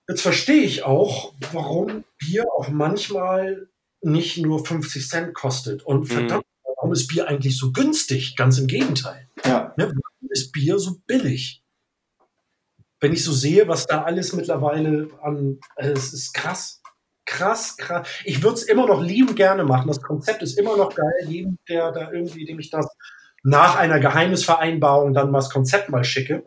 [SPEAKER 5] jetzt verstehe ich auch, warum Bier auch manchmal nicht nur 50 Cent kostet. Und verdammt, warum ist Bier eigentlich so günstig? Ganz im Gegenteil.
[SPEAKER 2] Ja.
[SPEAKER 5] Ne? Warum ist Bier so billig? Wenn ich so sehe, was da alles mittlerweile an, also es ist krass. Krass, krass. Ich würde es immer noch lieben gerne machen. Das Konzept ist immer noch geil. Jedem, der da irgendwie, dem ich das nach einer Geheimnisvereinbarung dann mal das Konzept mal schicke.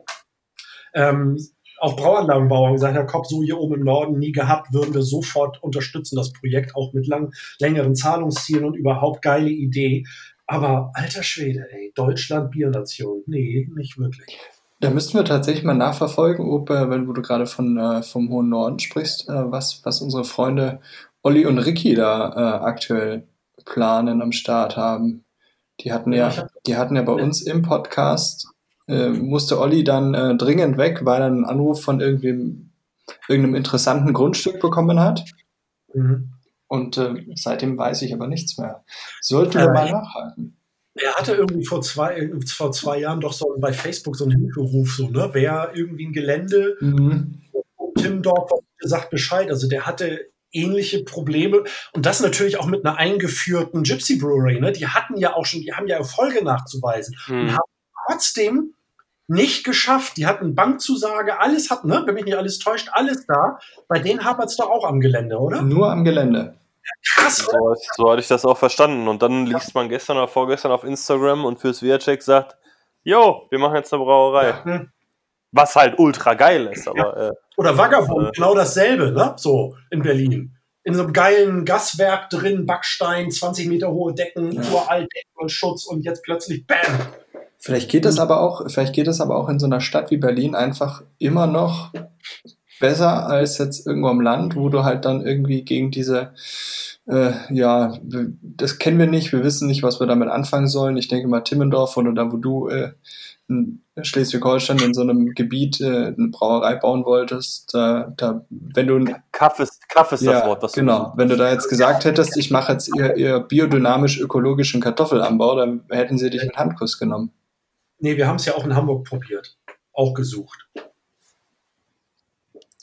[SPEAKER 5] Ähm, auch Brauanlagenbauer gesagt, Herr Kopp, so hier oben im Norden nie gehabt, würden wir sofort unterstützen, das Projekt auch mit lang, längeren Zahlungszielen und überhaupt geile Idee. Aber alter Schwede, ey, Deutschland Biernation. Nee, nicht wirklich.
[SPEAKER 2] Da müssten wir tatsächlich mal nachverfolgen, ob, äh, wenn du gerade von, äh, vom hohen Norden sprichst, äh, was, was unsere Freunde Olli und Ricky da äh, aktuell planen am Start haben. Die hatten ja, die hatten ja bei uns im Podcast, äh, musste Olli dann äh, dringend weg, weil er einen Anruf von irgendwem, irgendeinem interessanten Grundstück bekommen hat.
[SPEAKER 5] Mhm.
[SPEAKER 2] Und äh, seitdem weiß ich aber nichts mehr. Sollten wir mal nachhalten.
[SPEAKER 5] Er hatte irgendwie vor zwei, vor zwei Jahren doch so bei Facebook so einen Hilferuf, so, ne? Wer irgendwie ein Gelände
[SPEAKER 2] Mhm.
[SPEAKER 5] Timmendorf sagt Bescheid. Also der hatte ähnliche Probleme und das natürlich auch mit einer eingeführten Gypsy Brewery. Ne? Die hatten ja auch schon, die haben ja Erfolge nachzuweisen und
[SPEAKER 4] Mhm.
[SPEAKER 5] haben trotzdem nicht geschafft. Die hatten Bankzusage, alles hat, ne, wenn mich nicht alles täuscht, alles da. Bei denen hapert es doch auch am Gelände, oder?
[SPEAKER 2] Nur am Gelände.
[SPEAKER 5] Krass?
[SPEAKER 3] So, so hatte ich das auch verstanden. Und dann liest man gestern oder vorgestern auf Instagram und fürs Viacek sagt, jo, wir machen jetzt eine Brauerei.
[SPEAKER 5] Hm.
[SPEAKER 3] Was halt ultra geil ist, aber äh,
[SPEAKER 5] Oder Vagabond,
[SPEAKER 3] Äh.
[SPEAKER 5] genau dasselbe, ne? So in Berlin. In so einem geilen Gaswerk drin, Backstein, 20 Meter hohe Decken,
[SPEAKER 2] Ja.
[SPEAKER 5] uralt Denkmalschutz und jetzt plötzlich BAM!
[SPEAKER 2] Vielleicht geht das aber auch, vielleicht geht das aber auch in so einer Stadt wie Berlin einfach immer noch besser als jetzt irgendwo am Land, wo du halt dann irgendwie gegen diese, äh, ja, das kennen wir nicht, wir wissen nicht, was wir damit anfangen sollen. Ich denke mal Timmendorf oder da, wo du äh, in Schleswig-Holstein in so einem Gebiet äh, eine Brauerei bauen wolltest, da, da wenn du
[SPEAKER 3] Kaff ist, Kaff ist das Wort, was du
[SPEAKER 2] genau. Wenn du da jetzt gesagt hättest, ich mache jetzt ihr, ihr biodynamisch-ökologischen Kartoffelanbau, dann hätten sie dich mit Handkuss genommen.
[SPEAKER 5] Nee, wir haben es ja auch in Hamburg probiert. Auch gesucht.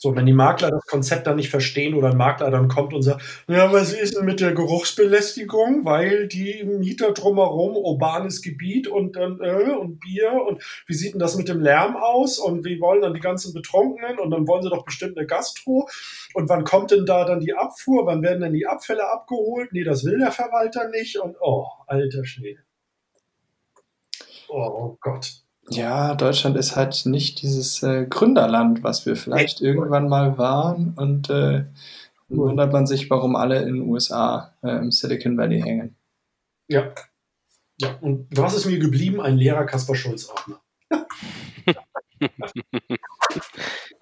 [SPEAKER 5] So, wenn die Makler das Konzept dann nicht verstehen oder ein Makler dann kommt und sagt, ja, was ist denn mit der Geruchsbelästigung? Weil die Mieter drumherum, urbanes Gebiet und dann, äh, und Bier und wie sieht denn das mit dem Lärm aus? Und wie wollen dann die ganzen Betrunkenen? Und dann wollen sie doch bestimmt eine Gastro. Und wann kommt denn da dann die Abfuhr? Wann werden denn die Abfälle abgeholt? Nee, das will der Verwalter nicht. Und oh, alter Schwede. Oh Gott.
[SPEAKER 2] Ja, Deutschland ist halt nicht dieses äh, Gründerland, was wir vielleicht irgendwann mal waren. Und äh, dann wundert man sich, warum alle in den USA äh, im Silicon Valley hängen.
[SPEAKER 5] Ja. Ja, und was ist mir geblieben? Ein leerer Kaspar Schulz auch noch.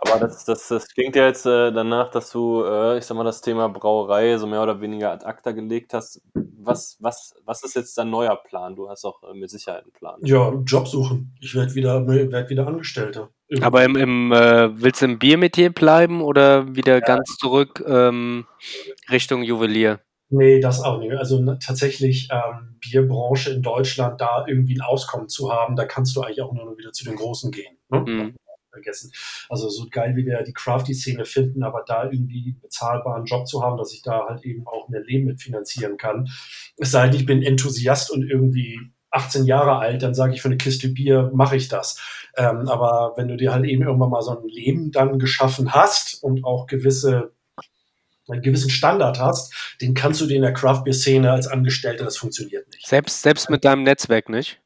[SPEAKER 3] Aber das, das, das klingt ja jetzt äh, danach, dass du, äh, ich sag mal, das Thema Brauerei so mehr oder weniger ad acta gelegt hast. Was, was, was ist jetzt dein neuer Plan? Du hast auch äh, mit Sicherheit einen Plan.
[SPEAKER 5] Ja, Job suchen. Ich werde wieder, werd wieder Angestellter.
[SPEAKER 4] Aber im, im äh, willst du im Biermetier bleiben oder wieder ganz zurück ähm, Richtung Juwelier?
[SPEAKER 5] Nee, das auch nicht. Also ne, tatsächlich ähm, Bierbranche in Deutschland, da irgendwie ein Auskommen zu haben, da kannst du eigentlich auch nur wieder zu den Großen gehen. Ne?
[SPEAKER 4] Mhm.
[SPEAKER 5] Vergessen. Also so geil, wie wir die Crafty-Szene finden, aber da irgendwie einen bezahlbaren Job zu haben, dass ich da halt eben auch mein Leben mitfinanzieren kann. Es sei denn, ich bin Enthusiast und irgendwie 18 Jahre alt, dann sage ich, für eine Kiste Bier mache ich das. Ähm, aber wenn du dir halt eben irgendwann mal so ein Leben dann geschaffen hast und auch gewisse einen gewissen Standard hast, den kannst du dir in der Craft Beer Szene als Angestellter, das funktioniert nicht.
[SPEAKER 4] Selbst, selbst mit deinem Netzwerk nicht?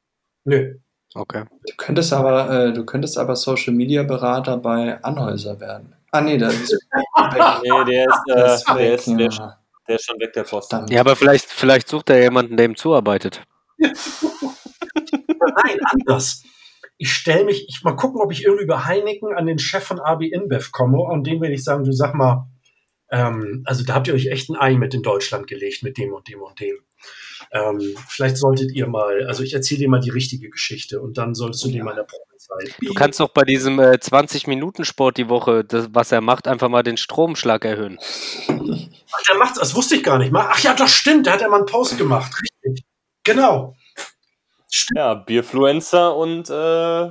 [SPEAKER 5] Nö.
[SPEAKER 4] Okay.
[SPEAKER 2] Du könntest aber, äh, du könntest aber Social Media Berater bei Anhäuser werden. Ah nee, das ist,
[SPEAKER 3] Nee, der ist, äh,
[SPEAKER 2] ist weg,
[SPEAKER 3] der, ist-
[SPEAKER 2] ja.
[SPEAKER 3] der ist schon weg, der Posten.
[SPEAKER 4] Ja, aber vielleicht, vielleicht sucht er jemanden, der ihm zuarbeitet.
[SPEAKER 5] Nein, anders. Ich stelle mich, ich mal gucken, ob ich irgendwie über Heineken an den Chef von AB InBev komme und dem werde ich sagen, du sag mal, ähm, also da habt ihr euch echt ein Ei mit in Deutschland gelegt, mit dem und dem und dem. Ähm, vielleicht solltet ihr mal, also ich erzähle dir mal die richtige Geschichte und dann solltest du dir mal in der Probezeit.
[SPEAKER 4] Du kannst doch bei diesem äh, 20-Minuten-Sport die Woche, das, was er macht, einfach mal den Stromschlag erhöhen.
[SPEAKER 5] Ach, der macht's, das wusste ich gar nicht mal. Ach ja, doch stimmt, da hat er mal einen Post gemacht, richtig. Genau.
[SPEAKER 3] Ja, Bierfluencer und äh,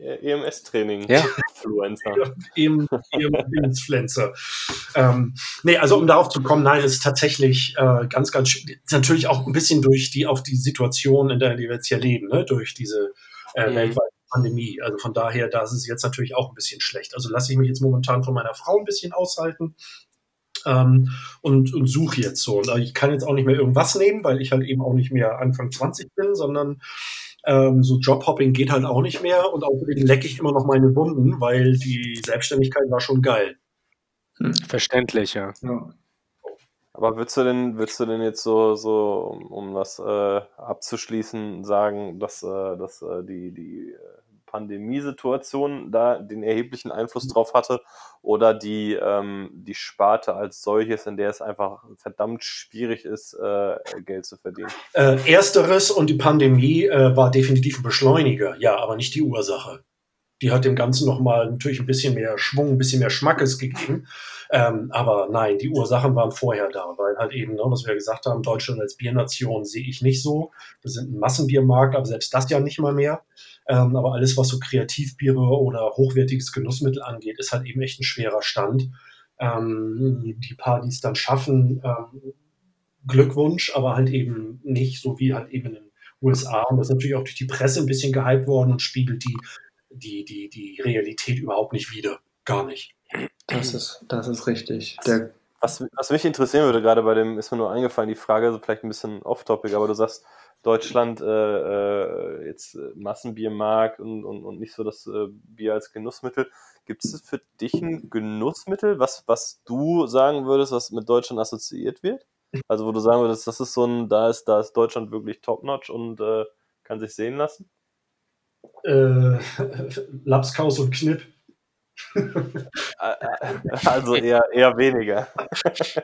[SPEAKER 3] EMS-Training.
[SPEAKER 4] Ja.
[SPEAKER 3] Fluencer.
[SPEAKER 5] Eben, eben Influencer. Ähm, nee, also um darauf zu kommen, nein, es ist tatsächlich äh, ganz, ganz schön. Ist natürlich auch ein bisschen durch die, auf die Situation, in der wir jetzt hier leben, ne? durch diese äh,
[SPEAKER 4] Mhm.
[SPEAKER 5] weltweite Pandemie. Also von daher, da ist es jetzt natürlich auch ein bisschen schlecht. Also lasse ich mich jetzt momentan von meiner Frau ein bisschen aushalten. Ähm, und, und suche jetzt so. Und ich kann jetzt auch nicht mehr irgendwas nehmen, weil ich halt eben auch nicht mehr Anfang 20 bin, sondern ähm, so Jobhopping geht halt auch nicht mehr und außerdem lecke ich immer noch meine Wunden, weil die Selbstständigkeit war schon geil.
[SPEAKER 4] Verständlich, ja.
[SPEAKER 2] Ja.
[SPEAKER 3] Aber würdest du denn, würdest du denn jetzt so, so um, um das äh, abzuschließen, sagen, dass, äh, dass äh, die, die äh, Pandemiesituation da den erheblichen Einfluss drauf hatte oder die, ähm, die Sparte als solches, in der es einfach verdammt schwierig ist, äh, Geld zu verdienen?
[SPEAKER 5] Äh, ersteres und die Pandemie äh, war definitiv ein Beschleuniger, ja, aber nicht die Ursache. Die hat dem Ganzen nochmal natürlich ein bisschen mehr Schwung, ein bisschen mehr Schmackes gegeben. Ähm, aber nein, die Ursachen waren vorher da, weil halt eben, ne, was wir gesagt haben, Deutschland als Biernation sehe ich nicht so. Wir sind ein Massenbiermarkt, aber selbst das ja nicht mal mehr. Ähm, aber alles, was so Kreativbiere oder hochwertiges Genussmittel angeht, ist halt eben echt ein schwerer Stand. Ähm, die paar, die es dann schaffen, ähm, Glückwunsch, aber halt eben nicht so wie halt eben in den USA. Und das ist natürlich auch durch die Presse ein bisschen gehypt worden und spiegelt die, die, die, die Realität überhaupt nicht wider. Gar nicht.
[SPEAKER 2] Das ist, das ist richtig. Der,
[SPEAKER 3] Was, was mich interessieren würde, gerade bei dem, ist mir nur eingefallen, die Frage, so vielleicht ein bisschen off-topic, aber du sagst, Deutschland äh, äh, jetzt äh, Massenbiermarkt und, und, und nicht so das äh, Bier als Genussmittel. Gibt es für dich ein Genussmittel, was, was du sagen würdest, was mit Deutschland assoziiert wird? Also wo du sagen würdest, das ist so ein, da ist, da ist Deutschland wirklich top-notch und äh, kann sich sehen lassen?
[SPEAKER 5] Äh, Lapskaus und Knipp.
[SPEAKER 3] Also eher, eher weniger.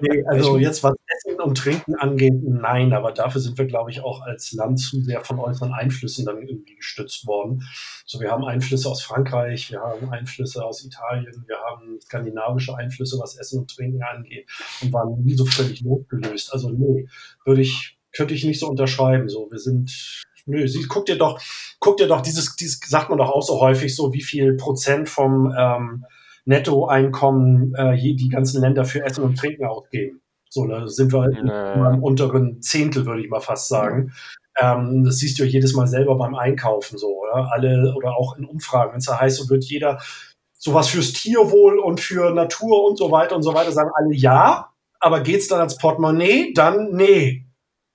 [SPEAKER 5] Nee, also jetzt was Essen und Trinken angeht, nein, aber dafür sind wir, glaube ich, auch als Land zu sehr von äußeren Einflüssen dann irgendwie gestützt worden. So, wir haben Einflüsse aus Frankreich, wir haben Einflüsse aus Italien, wir haben skandinavische Einflüsse, was Essen und Trinken angeht und waren nie so völlig losgelöst. Also nee, würde ich, könnte ich nicht so unterschreiben. So, wir sind Nö, sie, guck dir doch, guck dir doch dieses, dieses sagt man doch auch so häufig so, wie viel Prozent vom ähm, Nettoeinkommen äh, die ganzen Länder für Essen und Trinken ausgeben. So, da sind wir halt im unteren Zehntel, würde ich mal fast sagen. Ähm, das siehst du ja jedes Mal selber beim Einkaufen so, oder? Alle oder auch in Umfragen, wenn es da heißt, so wird jeder sowas fürs Tierwohl und für Natur und so weiter und so weiter, sagen alle ja, aber geht's dann ans Portemonnaie? Dann nee.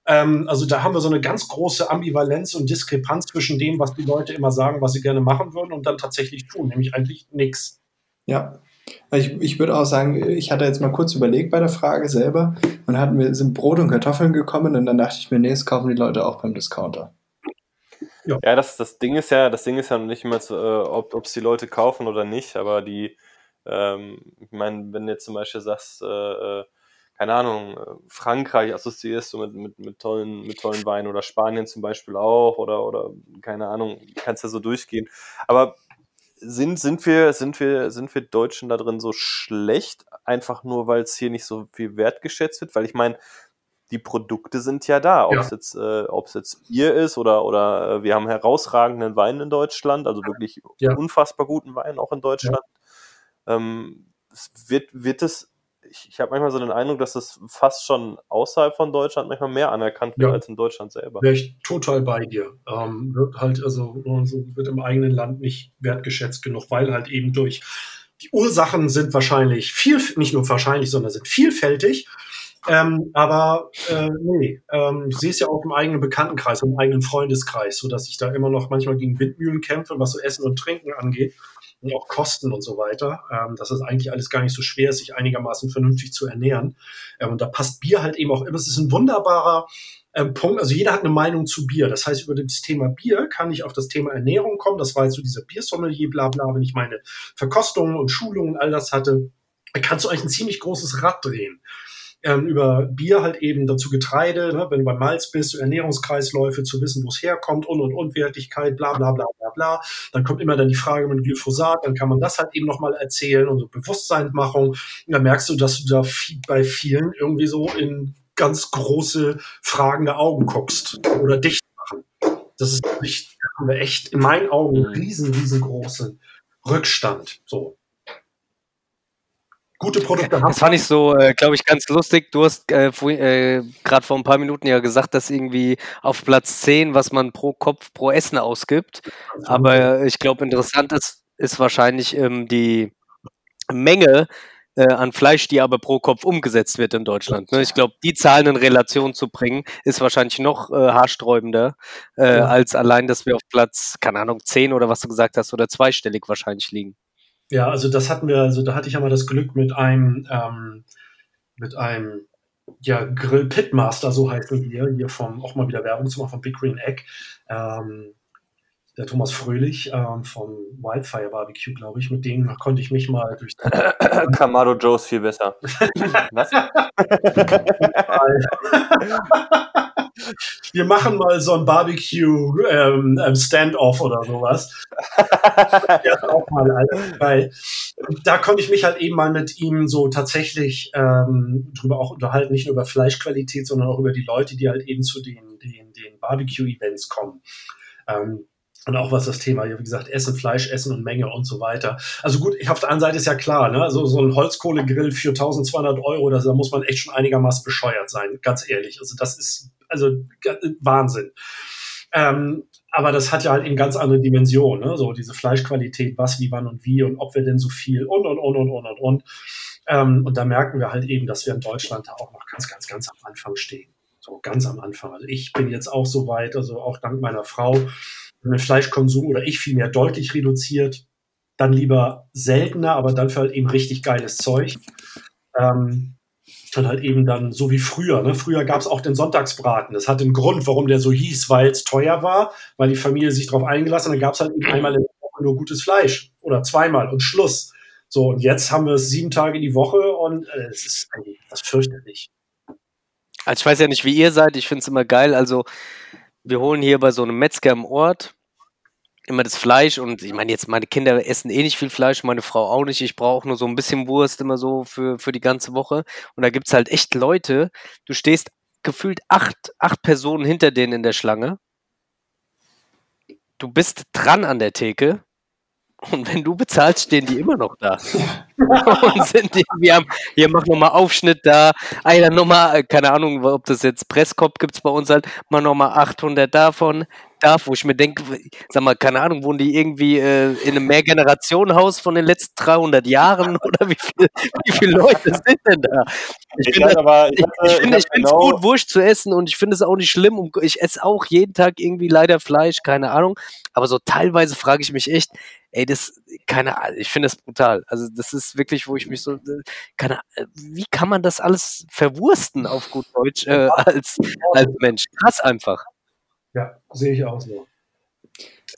[SPEAKER 5] Ähm, also da haben wir so eine ganz große Ambivalenz und Diskrepanz zwischen dem, was die Leute immer sagen, was sie gerne machen würden und dann tatsächlich tun, nämlich eigentlich nichts.
[SPEAKER 2] ja. Ich, ich würde auch sagen, ich hatte jetzt mal kurz überlegt bei der Frage selber und hatten wir, sind Brot und Kartoffeln gekommen und dann dachte ich mir, nee, das kaufen die Leute auch beim Discounter.
[SPEAKER 3] Ja, das, das Ding ist ja, das Ding ist ja noch nicht immer, zu, äh, ob es die Leute kaufen oder nicht, aber die, ähm, ich meine, wenn du jetzt zum Beispiel sagst, äh, äh, keine Ahnung, äh, Frankreich assoziierst du mit, mit, mit, tollen, mit tollen Weinen oder Spanien zum Beispiel auch oder, oder keine Ahnung, kannst ja so durchgehen. Aber sind, sind, wir, sind, wir, sind wir Deutschen da drin so schlecht, einfach nur, weil es hier nicht so viel wertgeschätzt wird? Weil ich meine, die Produkte sind ja da, ob
[SPEAKER 5] Ja.
[SPEAKER 3] es jetzt, äh, jetzt Bier ist oder, oder äh, wir haben herausragenden Wein in Deutschland, also wirklich
[SPEAKER 5] Ja.
[SPEAKER 3] unfassbar guten Wein auch in Deutschland. Ähm, es wird, wird es, ich, ich habe manchmal so den Eindruck, dass es fast schon außerhalb von Deutschland manchmal mehr anerkannt wird
[SPEAKER 5] Ja.
[SPEAKER 3] als in Deutschland selber.
[SPEAKER 5] Wäre ich total bei dir. Ähm, wird halt, also so wird im eigenen Land nicht wertgeschätzt genug, weil halt eben durch die Ursachen sind wahrscheinlich viel, nicht nur wahrscheinlich, sondern sind vielfältig. Ähm, aber äh, nee, ähm, ich sehe es ja auch im eigenen Bekanntenkreis, im eigenen Freundeskreis, so dass ich da immer noch manchmal gegen Windmühlen kämpfe, was so Essen und Trinken angeht und auch Kosten und so weiter. Ähm, dass es eigentlich alles gar nicht so schwer ist, sich einigermaßen vernünftig zu ernähren. Ähm, und da passt Bier halt eben auch immer. Es ist ein wunderbarer ähm, Punkt. Also jeder hat eine Meinung zu Bier. Das heißt, über das Thema Bier kann ich auf das Thema Ernährung kommen. Das war jetzt so dieser Biersommelier, bla bla, wenn ich meine Verkostungen und Schulungen und all das hatte. Da kannst du eigentlich ein ziemlich großes Rad drehen ähm, über Bier halt eben dazu Getreide, ne, wenn du beim Malz bist, so Ernährungskreisläufe, zu wissen, wo es herkommt und und und Wertigkeit, bla bla bla bla bla. Dann kommt immer dann die Frage mit Glyphosat, dann kann man das halt eben nochmal erzählen und so Bewusstseinsmachung. Und dann merkst du, dass du da viel, bei vielen irgendwie so in ganz große fragende Augen guckst oder dicht machen. Das ist echt, haben wir echt in meinen Augen einen
[SPEAKER 3] Mhm.
[SPEAKER 5] riesen, riesengroßen Rückstand. So. Gute Produkte haben
[SPEAKER 4] Das fand ich so, äh, glaube ich, ganz lustig. Du hast äh, äh, gerade vor ein paar Minuten ja gesagt, dass irgendwie auf Platz 10, was man pro Kopf pro Essen ausgibt. Aber ich glaube, interessant ist, ist wahrscheinlich ähm, die Menge äh, an Fleisch, die aber pro Kopf umgesetzt wird in Deutschland. Ne? Ich glaube, die Zahlen in Relation zu bringen, ist wahrscheinlich noch äh, haarsträubender, äh, als allein, dass wir auf Platz, keine Ahnung, 10 oder was du gesagt hast, oder zweistellig wahrscheinlich liegen.
[SPEAKER 5] Ja, also das hatten wir, also da hatte ich ja mal das Glück mit einem, ähm, mit einem, ja, Grill Pitmaster, so heißen wir, hier vom, auch mal wieder Werbung zu machen, von Big Green Egg. Ähm, der Thomas Fröhlich ähm, vom Wildfire Barbecue, glaube ich, mit dem konnte ich mich mal durch
[SPEAKER 3] Kamado Joe ist viel besser. Was?
[SPEAKER 5] Wir machen mal so ein Barbecue ähm, ähm, Standoff oder sowas. ja, auch mal halt, geil. Da konnte ich mich halt eben mal mit ihm so tatsächlich ähm, drüber auch unterhalten, nicht nur über Fleischqualität, sondern auch über die Leute, die halt eben zu den, den, den Barbecue-Events kommen. Ähm, und auch was das Thema, wie gesagt, Essen, Fleisch, Essen und Menge und so weiter. Also gut, auf der anderen Seite ist ja klar, ne? also so ein Holzkohlegrill für 1200 Euro, das, da muss man echt schon einigermaßen bescheuert sein, ganz ehrlich. Also das ist also Wahnsinn. Ähm, aber das hat ja halt eben ganz andere Dimensionen, ne? so diese Fleischqualität, was, wie, wann und wie und ob wir denn so viel und, und, und, und, und, und, und. Ähm, und da merken wir halt eben, dass wir in Deutschland da auch noch ganz, ganz, ganz am Anfang stehen. So ganz am Anfang. Also ich bin jetzt auch so weit, also auch dank meiner Frau, mein Fleischkonsum oder ich vielmehr deutlich reduziert. Dann lieber seltener, aber dann für halt eben richtig geiles Zeug. Ähm, und halt eben dann so wie früher. Ne? Früher gab es auch den Sonntagsbraten. Das hat einen Grund, warum der so hieß, weil es teuer war, weil die Familie sich darauf eingelassen hat. Dann gab es halt eben einmal in der Woche nur gutes Fleisch oder zweimal und Schluss. So, und jetzt haben wir es sieben Tage die Woche und äh, es ist eigentlich das fürchterlich.
[SPEAKER 4] Also ich weiß ja nicht, wie ihr seid, ich finde es immer geil. Also wir holen hier bei so einem Metzger im Ort immer das Fleisch und ich meine jetzt, meine Kinder essen eh nicht viel Fleisch, meine Frau auch nicht. Ich brauche nur so ein bisschen Wurst immer so für, für die ganze Woche. Und da gibt es halt echt Leute, du stehst gefühlt acht, acht Personen hinter denen in der Schlange. Du bist dran an der Theke. Und wenn du bezahlst, stehen die immer noch da. und sind wir haben, hier mach nochmal Aufschnitt da, dann nochmal, keine Ahnung, ob das jetzt Presskopf gibt's bei uns halt, mal nochmal 800 davon, darf, wo ich mir denke, sag mal, keine Ahnung, wohnen die irgendwie äh, in einem Mehrgenerationenhaus von den letzten 300 Jahren oder wie, viel, wie viele Leute sind denn da? Ich,
[SPEAKER 3] Ich,
[SPEAKER 4] finde
[SPEAKER 3] aber, ich,
[SPEAKER 4] ich, finde es
[SPEAKER 3] genau-
[SPEAKER 4] gut, Wurst zu essen und ich finde es auch nicht schlimm. Und ich esse auch jeden Tag irgendwie leider Fleisch, keine Ahnung. Aber so teilweise frage ich mich echt, ey, das, keine Ahnung, ich finde das brutal. Also das ist wirklich, wo ich mich so, äh, keine Ahnung, wie kann man das alles verwursten auf gut Deutsch äh, als, als Mensch? Krass einfach.
[SPEAKER 5] Ja, sehe ich auch so.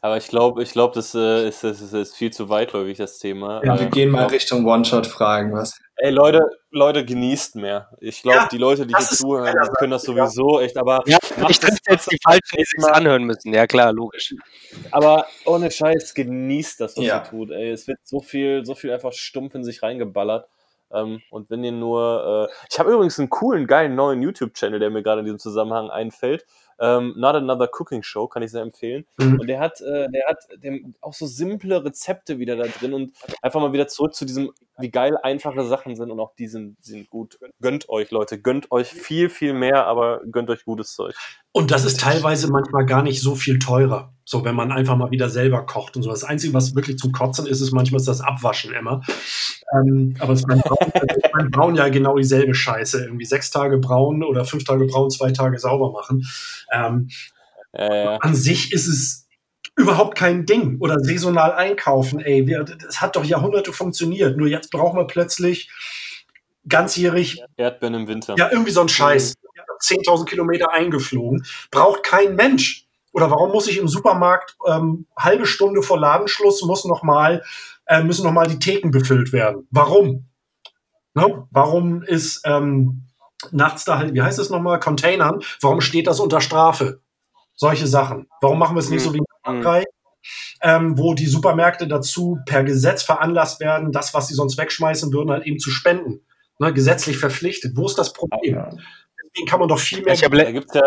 [SPEAKER 3] Aber ich glaube, ich glaube, das, äh, ist, das ist, ist viel zu weitläufig, das Thema.
[SPEAKER 5] Ja,
[SPEAKER 2] Wir gehen mal
[SPEAKER 3] glaub-
[SPEAKER 2] Richtung One-Shot-Fragen. Was?
[SPEAKER 3] Ey, Leute, Leute, genießt mehr. Ich glaube,
[SPEAKER 5] Ja,
[SPEAKER 3] die Leute, die hier zuhören, die können das
[SPEAKER 5] Seite, ja.
[SPEAKER 3] sowieso echt, aber
[SPEAKER 4] Ja, ich treffe
[SPEAKER 3] das-
[SPEAKER 4] jetzt die Falschen, die
[SPEAKER 3] Mal.
[SPEAKER 4] anhören müssen. Ja klar, logisch.
[SPEAKER 3] Aber ohne Scheiß, genießt das, was
[SPEAKER 2] Ja.
[SPEAKER 3] ihr tut. Ey, es wird so viel, so viel einfach stumpf in sich reingeballert. Ähm, und wenn ihr nur, äh, ich habe übrigens einen coolen, geilen neuen YouTube-Channel, der mir gerade in diesem Zusammenhang einfällt. Ähm, Not Another Cooking Show, kann ich sehr empfehlen.
[SPEAKER 5] Mhm.
[SPEAKER 3] Und der hat, äh, der hat dem, auch so simple Rezepte wieder da drin und einfach mal wieder zurück zu diesem, wie geil einfache Sachen sind und auch die sind, sind gut. Gönnt euch, Leute, gönnt euch viel, viel mehr, aber gönnt euch gutes Zeug.
[SPEAKER 5] Und das ist teilweise manchmal gar nicht so viel teurer. So, wenn man einfach mal wieder selber kocht und so. Das Einzige, was wirklich zum Kotzen ist, ist manchmal ist das Abwaschen immer. Ähm, aber es ist beim Brauen, beim Brauen ja genau dieselbe Scheiße. Irgendwie sechs Tage braun oder fünf Tage braun, zwei Tage sauber machen. Ähm,
[SPEAKER 3] Äh,
[SPEAKER 5] an sich ist es überhaupt kein Ding. Oder saisonal einkaufen, ey. Wir, das hat doch Jahrhunderte funktioniert. Nur jetzt brauchen wir plötzlich ganzjährig
[SPEAKER 3] Erdbeeren im Winter.
[SPEAKER 5] ja, irgendwie so ein Scheiß. 10.000 Kilometer eingeflogen. Braucht kein Mensch. Oder warum muss ich im Supermarkt ähm, halbe Stunde vor Ladenschluss muss noch mal, äh, müssen noch mal die Theken befüllt werden? Warum? Ne? Warum ist ähm, nachts da halt, wie heißt es nochmal, Containern? Warum steht das unter Strafe? Solche Sachen. Warum machen wir es nicht so wie in Frankreich? Ähm, wo die Supermärkte dazu per Gesetz veranlasst werden, das, was sie sonst wegschmeißen würden, halt eben zu spenden. Ne, gesetzlich verpflichtet. Wo ist das Problem? Den kann man doch viel mehr.
[SPEAKER 4] Ich hab
[SPEAKER 3] Da gibt's ja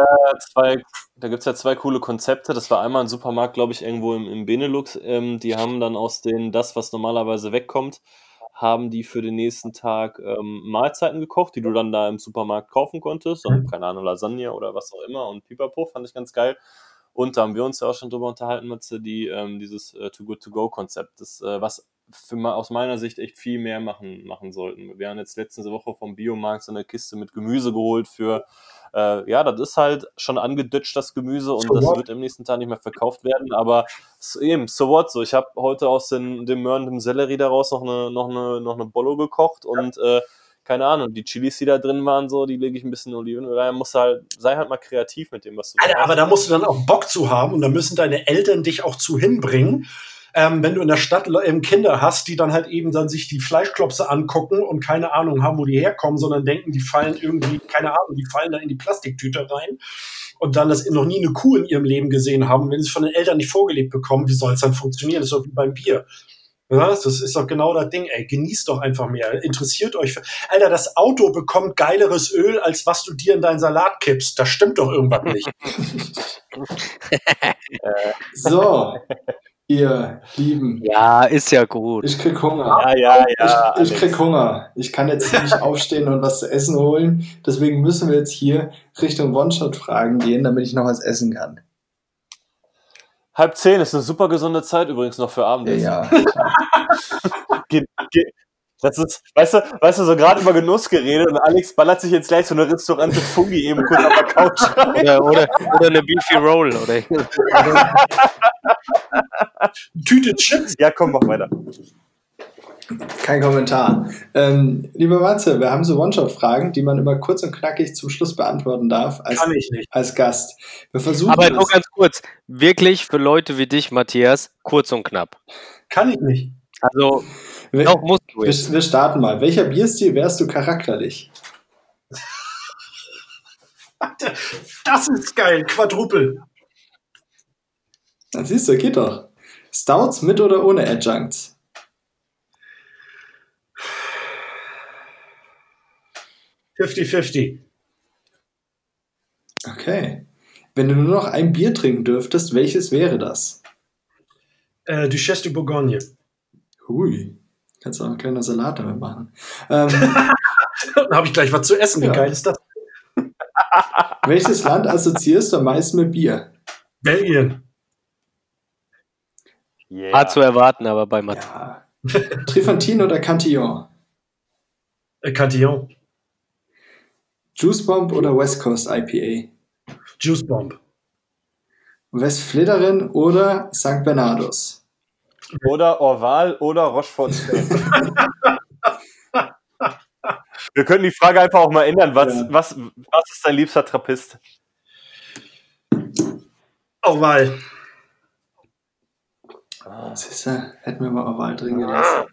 [SPEAKER 3] zwei, da gibt's ja zwei coole Konzepte. Das war einmal ein Supermarkt, glaube ich, irgendwo im, im Benelux. Ähm, die haben dann aus den, das, was normalerweise wegkommt, haben die für den nächsten Tag ähm, Mahlzeiten gekocht, die du dann da im Supermarkt kaufen konntest. Und, keine Ahnung, Lasagne oder was auch immer. Und Pipapo fand ich ganz geil. Und da haben wir uns ja auch schon drüber unterhalten, Matze, die, ähm, dieses äh, Too Good To Go Konzept, das, äh, was für, aus meiner Sicht echt viel mehr machen, machen sollten. Wir haben jetzt letzte Woche vom Biomarkt so eine Kiste mit Gemüse geholt für, äh, ja, das ist halt schon angeditscht, das Gemüse, und
[SPEAKER 5] So
[SPEAKER 3] das
[SPEAKER 5] what?
[SPEAKER 3] wird im nächsten Tag nicht mehr verkauft werden, aber eben, so what, so. Ich habe heute aus den, dem Möhren, dem Sellerie daraus noch eine, noch eine, noch eine Bollo gekocht und, äh, keine Ahnung, die Chilis, die da drin waren, so, die lege ich ein bisschen Olivenöl rein. Muss halt, sei halt mal kreativ mit dem, was du
[SPEAKER 5] Alter, aber da musst du dann auch Bock zu haben und da müssen deine Eltern dich auch zu hinbringen. Ähm, wenn du in der Stadt Le- ähm, Kinder hast, die dann halt eben dann sich die Fleischklopse angucken und keine Ahnung haben, wo die herkommen, sondern denken, die fallen irgendwie, keine Ahnung, die fallen da in die Plastiktüte rein und dann das noch nie eine Kuh in ihrem Leben gesehen haben, wenn sie es von den Eltern nicht vorgelebt bekommen, wie soll es dann funktionieren? Das ist doch wie beim Bier. Ja, das ist doch genau das Ding, ey. Genießt doch einfach mehr. Interessiert euch. Für Alter, das Auto bekommt geileres Öl, als was du dir in deinen Salat kippst. Da stimmt doch irgendwas nicht.
[SPEAKER 2] So, ihr Lieben.
[SPEAKER 4] Ja, ist ja gut.
[SPEAKER 2] Ich krieg Hunger.
[SPEAKER 3] Ja, ja, ja.
[SPEAKER 2] ich, ich krieg Hunger. Ich kann jetzt nicht aufstehen und was zu essen holen. Deswegen müssen wir jetzt hier Richtung One-Shot-Fragen gehen, damit ich noch was essen kann.
[SPEAKER 3] Halb zehn ist eine super gesunde Zeit übrigens noch für Abendessen.
[SPEAKER 2] ja.
[SPEAKER 3] Ge ge das ist, weißt du, weißt du, so gerade über Genuss geredet und Alex ballert sich jetzt gleich so eine Restaurante Fungi eben kurz auf der Couch rein.
[SPEAKER 4] Oder, oder, oder eine Beefy Roll. Oder,
[SPEAKER 5] Tüte Chips.
[SPEAKER 3] Ja, komm, mach weiter.
[SPEAKER 2] Kein Kommentar. Ähm, lieber Matze, wir haben so One-Shot-Fragen, die man immer kurz und knackig zum Schluss beantworten darf als,
[SPEAKER 5] Kann ich nicht.
[SPEAKER 2] als Gast. Wir versuchen
[SPEAKER 4] aber nur ganz kurz. Wirklich für Leute wie dich, Matthias, kurz und knapp.
[SPEAKER 5] Kann ich nicht.
[SPEAKER 4] Also,
[SPEAKER 2] Wir,
[SPEAKER 4] noch musst du
[SPEAKER 2] wir,
[SPEAKER 4] jetzt.
[SPEAKER 2] wir starten mal. Welcher Bierstil wärst du charakterlich?
[SPEAKER 5] Das ist geil. Quadrupel.
[SPEAKER 2] Na, siehst du, geht doch. Stouts mit oder ohne Adjuncts?
[SPEAKER 5] 50-50.
[SPEAKER 2] Okay. Wenn du nur noch ein Bier trinken dürftest, welches wäre das?
[SPEAKER 5] Äh, Duchesse de Bourgogne.
[SPEAKER 2] Hui. Kannst du auch einen kleinen Salat damit machen. Ähm,
[SPEAKER 5] Dann habe ich gleich was zu essen. Wie
[SPEAKER 2] Ja.
[SPEAKER 5] geil ist das?
[SPEAKER 2] welches Land assoziierst du am meisten mit Bier?
[SPEAKER 5] Belgien.
[SPEAKER 3] Yeah.
[SPEAKER 4] Hart zu erwarten, aber bei Matthias.
[SPEAKER 2] Ja. Trifontin oder Cantillon?
[SPEAKER 5] Äh, Cantillon.
[SPEAKER 2] Juice Bomb oder West Coast IPA?
[SPEAKER 5] Juice Bomb.
[SPEAKER 2] West Flitterin oder St. Bernardos?
[SPEAKER 3] Oder Orval oder Rochefort. Wir können die Frage einfach auch mal ändern. Was,
[SPEAKER 2] Ja.
[SPEAKER 3] was, was ist dein liebster Trappist?
[SPEAKER 5] Oval.
[SPEAKER 2] Siehst du, hätten wir mal Oval drin gelassen.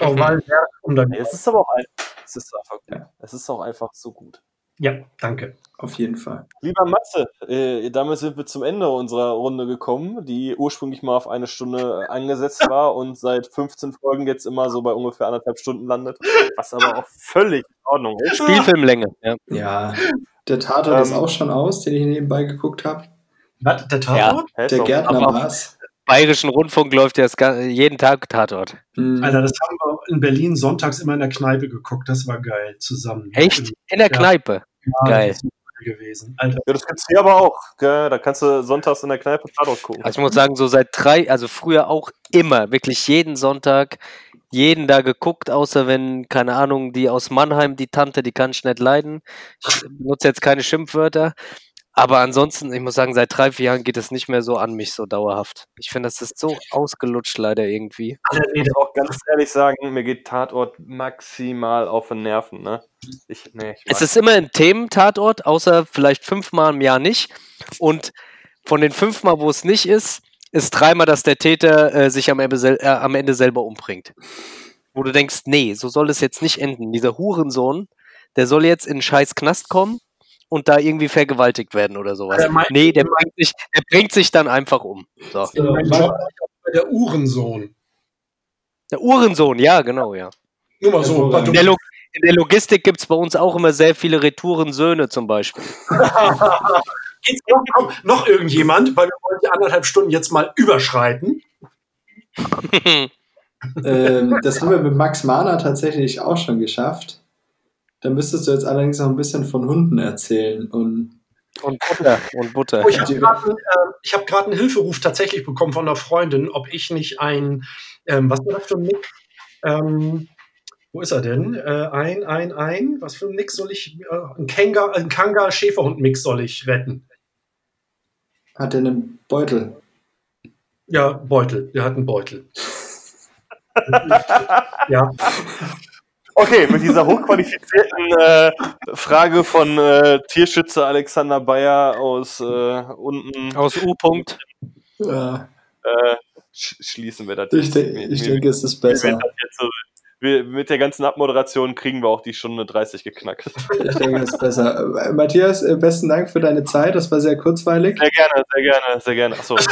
[SPEAKER 5] Oval. Ja, um dann.
[SPEAKER 3] Es ist aber auch ein, es ist einfach,
[SPEAKER 2] Ja.
[SPEAKER 3] es ist auch einfach so gut.
[SPEAKER 5] Ja, danke.
[SPEAKER 2] Auf jeden Fall.
[SPEAKER 3] Lieber Matze, äh, damit sind wir zum Ende unserer Runde gekommen, die ursprünglich mal auf eine Stunde angesetzt war und seit 15 Folgen jetzt immer so bei ungefähr anderthalb Stunden landet, was aber auch völlig in Ordnung ist.
[SPEAKER 4] Spielfilmlänge. Ja.
[SPEAKER 2] Ja. Der Tatort ist
[SPEAKER 3] Ähm.
[SPEAKER 2] auch schon aus, den ich nebenbei geguckt habe.
[SPEAKER 5] Was? Der Tatort?
[SPEAKER 3] Hä,
[SPEAKER 2] Der. Gärtner
[SPEAKER 4] aber-
[SPEAKER 2] war's.
[SPEAKER 4] Bayerischen Rundfunk läuft ja jeden Tag Tatort.
[SPEAKER 2] Hm.
[SPEAKER 5] Alter, das haben wir in Berlin sonntags immer in der Kneipe geguckt. Das war geil. Zusammen.
[SPEAKER 4] Echt? In der
[SPEAKER 5] Ja.
[SPEAKER 4] Kneipe.
[SPEAKER 5] Ja,
[SPEAKER 4] Geil.
[SPEAKER 5] Das ist geil gewesen. Alter.
[SPEAKER 3] Ja, das gibt's hier aber auch. Gell? Da kannst du sonntags in der Kneipe Tatort gucken.
[SPEAKER 4] Also ich muss sagen, so seit drei, also früher auch immer, wirklich jeden Sonntag, jeden da geguckt, außer wenn, keine Ahnung, die aus Mannheim, die Tante, die kann ich nicht leiden. Ich benutze jetzt keine Schimpfwörter. Aber ansonsten, ich muss sagen, seit drei, vier Jahren geht es nicht mehr so an mich so dauerhaft. Ich finde, das ist so ausgelutscht leider irgendwie.
[SPEAKER 3] Ich muss auch ganz ehrlich sagen, mir geht Tatort maximal auf den Nerven. Ne? Ich, nee, ich
[SPEAKER 4] Es ist immer ein Thementatort, außer vielleicht fünfmal im Jahr nicht. Und von den fünfmal, wo es nicht ist, ist dreimal, dass der Täter äh, sich am Ende, äh, am Ende selber umbringt. Wo du denkst, nee, so soll es jetzt nicht enden. Dieser Hurensohn, der soll jetzt in einen scheiß Knast kommen und da irgendwie vergewaltigt werden oder sowas.
[SPEAKER 5] Der meint-
[SPEAKER 4] nee, der bringt, sich, der bringt sich dann einfach um. So.
[SPEAKER 5] Der Uhrensohn.
[SPEAKER 4] Der Uhrensohn, ja, genau, ja.
[SPEAKER 5] Nur mal so.
[SPEAKER 4] In der, Lo in der Logistik gibt es bei uns auch immer sehr viele Retouren-Söhne zum Beispiel.
[SPEAKER 5] Geht's noch, komm, noch irgendjemand, weil wir wollen die anderthalb Stunden jetzt mal überschreiten.
[SPEAKER 2] Ähm, das haben wir mit Max Mahner tatsächlich auch schon geschafft. Da müsstest du jetzt allerdings noch ein bisschen von Hunden erzählen. Und
[SPEAKER 4] Und Butter. Und Butter.
[SPEAKER 5] Oh, ich habe gerade einen, äh, hab grad einen Hilferuf tatsächlich bekommen von einer Freundin, ob ich nicht ein, ähm, was war das für ein Nick? Ähm, wo ist er denn? Äh, ein, ein, ein, was für ein Mix soll ich, äh, ein Kanga, ein Kanga Schäferhund Mix soll ich retten?
[SPEAKER 2] hat er einen Beutel?
[SPEAKER 5] Ja, Beutel, der hat einen Beutel. ja,
[SPEAKER 3] Okay, mit dieser hochqualifizierten äh, Frage von äh, Tierschützer Alexander Bayer aus äh, unten
[SPEAKER 4] Aus U-Punkt.
[SPEAKER 2] Ja,
[SPEAKER 3] äh, sch schließen wir das
[SPEAKER 2] ich, de
[SPEAKER 3] Mir-
[SPEAKER 2] ich denke, es ist besser.
[SPEAKER 3] jetzt so, wir, mit der ganzen Abmoderation kriegen wir auch die Stunde 30 geknackt.
[SPEAKER 2] Ich denke, es ist besser. Äh, Matthias, äh, besten Dank für deine Zeit. Das war sehr kurzweilig.
[SPEAKER 3] Sehr gerne, sehr gerne, sehr gerne. Achso,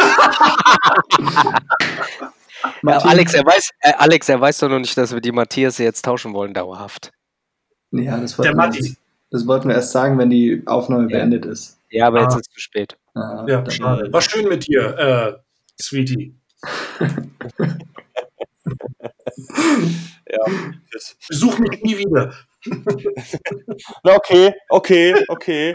[SPEAKER 4] Ja,
[SPEAKER 2] Martin,
[SPEAKER 4] Alex, er weiß, äh, Alex, er weiß doch noch nicht, dass wir die Matthias jetzt tauschen wollen, dauerhaft.
[SPEAKER 2] Ja, das
[SPEAKER 5] der
[SPEAKER 2] wollten, wir jetzt, das wollten wir erst sagen, wenn die Aufnahme
[SPEAKER 4] Ja.
[SPEAKER 2] beendet ist.
[SPEAKER 4] Ja, aber
[SPEAKER 5] Ah.
[SPEAKER 4] jetzt ist es zu spät.
[SPEAKER 2] Ah,
[SPEAKER 5] Ja, schade. War schön mit dir, äh, Sweetie.
[SPEAKER 3] tschüss.
[SPEAKER 5] Besuch mich nie wieder.
[SPEAKER 3] Na, okay, okay, okay.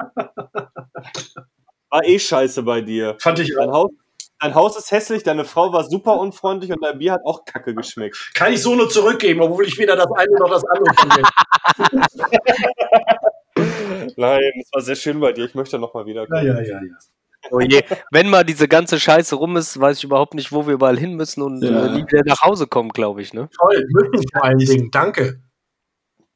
[SPEAKER 3] War eh scheiße bei dir.
[SPEAKER 5] Fand ich
[SPEAKER 3] Dein Haus, dein Haus ist hässlich, deine Frau war super unfreundlich und dein Bier hat auch kacke geschmeckt.
[SPEAKER 5] Kann ich so nur zurückgeben, obwohl ich weder das eine noch das andere von mir.
[SPEAKER 3] Nein, es war sehr schön bei dir. Ich möchte noch mal wieder
[SPEAKER 5] Ja, ja, ja, ja.
[SPEAKER 4] Oh je. Wenn mal diese ganze Scheiße rum ist, weiß ich überhaupt nicht, wo wir überall hin müssen und
[SPEAKER 2] Ja.
[SPEAKER 4] äh, nie wieder nach Hause kommen, glaube ich. Ne?
[SPEAKER 5] Toll. Müssen vor allen Dingen. Danke.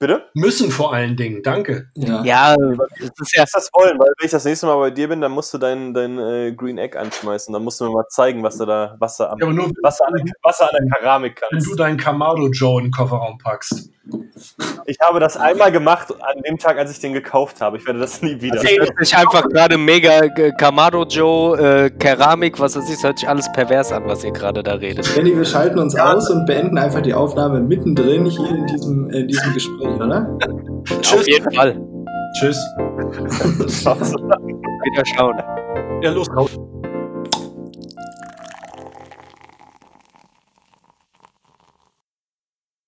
[SPEAKER 3] Bitte?
[SPEAKER 5] Müssen vor allen Dingen. Danke.
[SPEAKER 2] Ja.
[SPEAKER 4] Ja, es ist ja
[SPEAKER 3] das wollen, weil wenn ich das nächste Mal bei dir bin, dann musst du dein, dein äh, Green Egg anschmeißen. Dann musst du mir mal zeigen, was du da, was du, am,
[SPEAKER 5] Ja, aber nur,
[SPEAKER 3] was du, an, der, was du an der Keramik
[SPEAKER 5] wenn
[SPEAKER 3] kannst.
[SPEAKER 5] du deinen Kamado Joe in den Kofferraum packst.
[SPEAKER 3] Ich habe das einmal gemacht an dem Tag, als ich den gekauft habe. Ich werde das nie wieder.
[SPEAKER 5] Ey,
[SPEAKER 4] hört sich einfach gerade mega äh, Kamado Joe, äh, Keramik, was weiß ich, es hört sich alles pervers an, was ihr gerade da redet.
[SPEAKER 2] Benny, wir schalten uns aus und beenden einfach die Aufnahme mittendrin hier in diesem, in diesem Gespräch, oder?
[SPEAKER 4] Auf
[SPEAKER 5] Tschüss.
[SPEAKER 4] jeden Fall.
[SPEAKER 5] Tschüss.
[SPEAKER 4] Wieder schauen.
[SPEAKER 5] Ja, los, raus.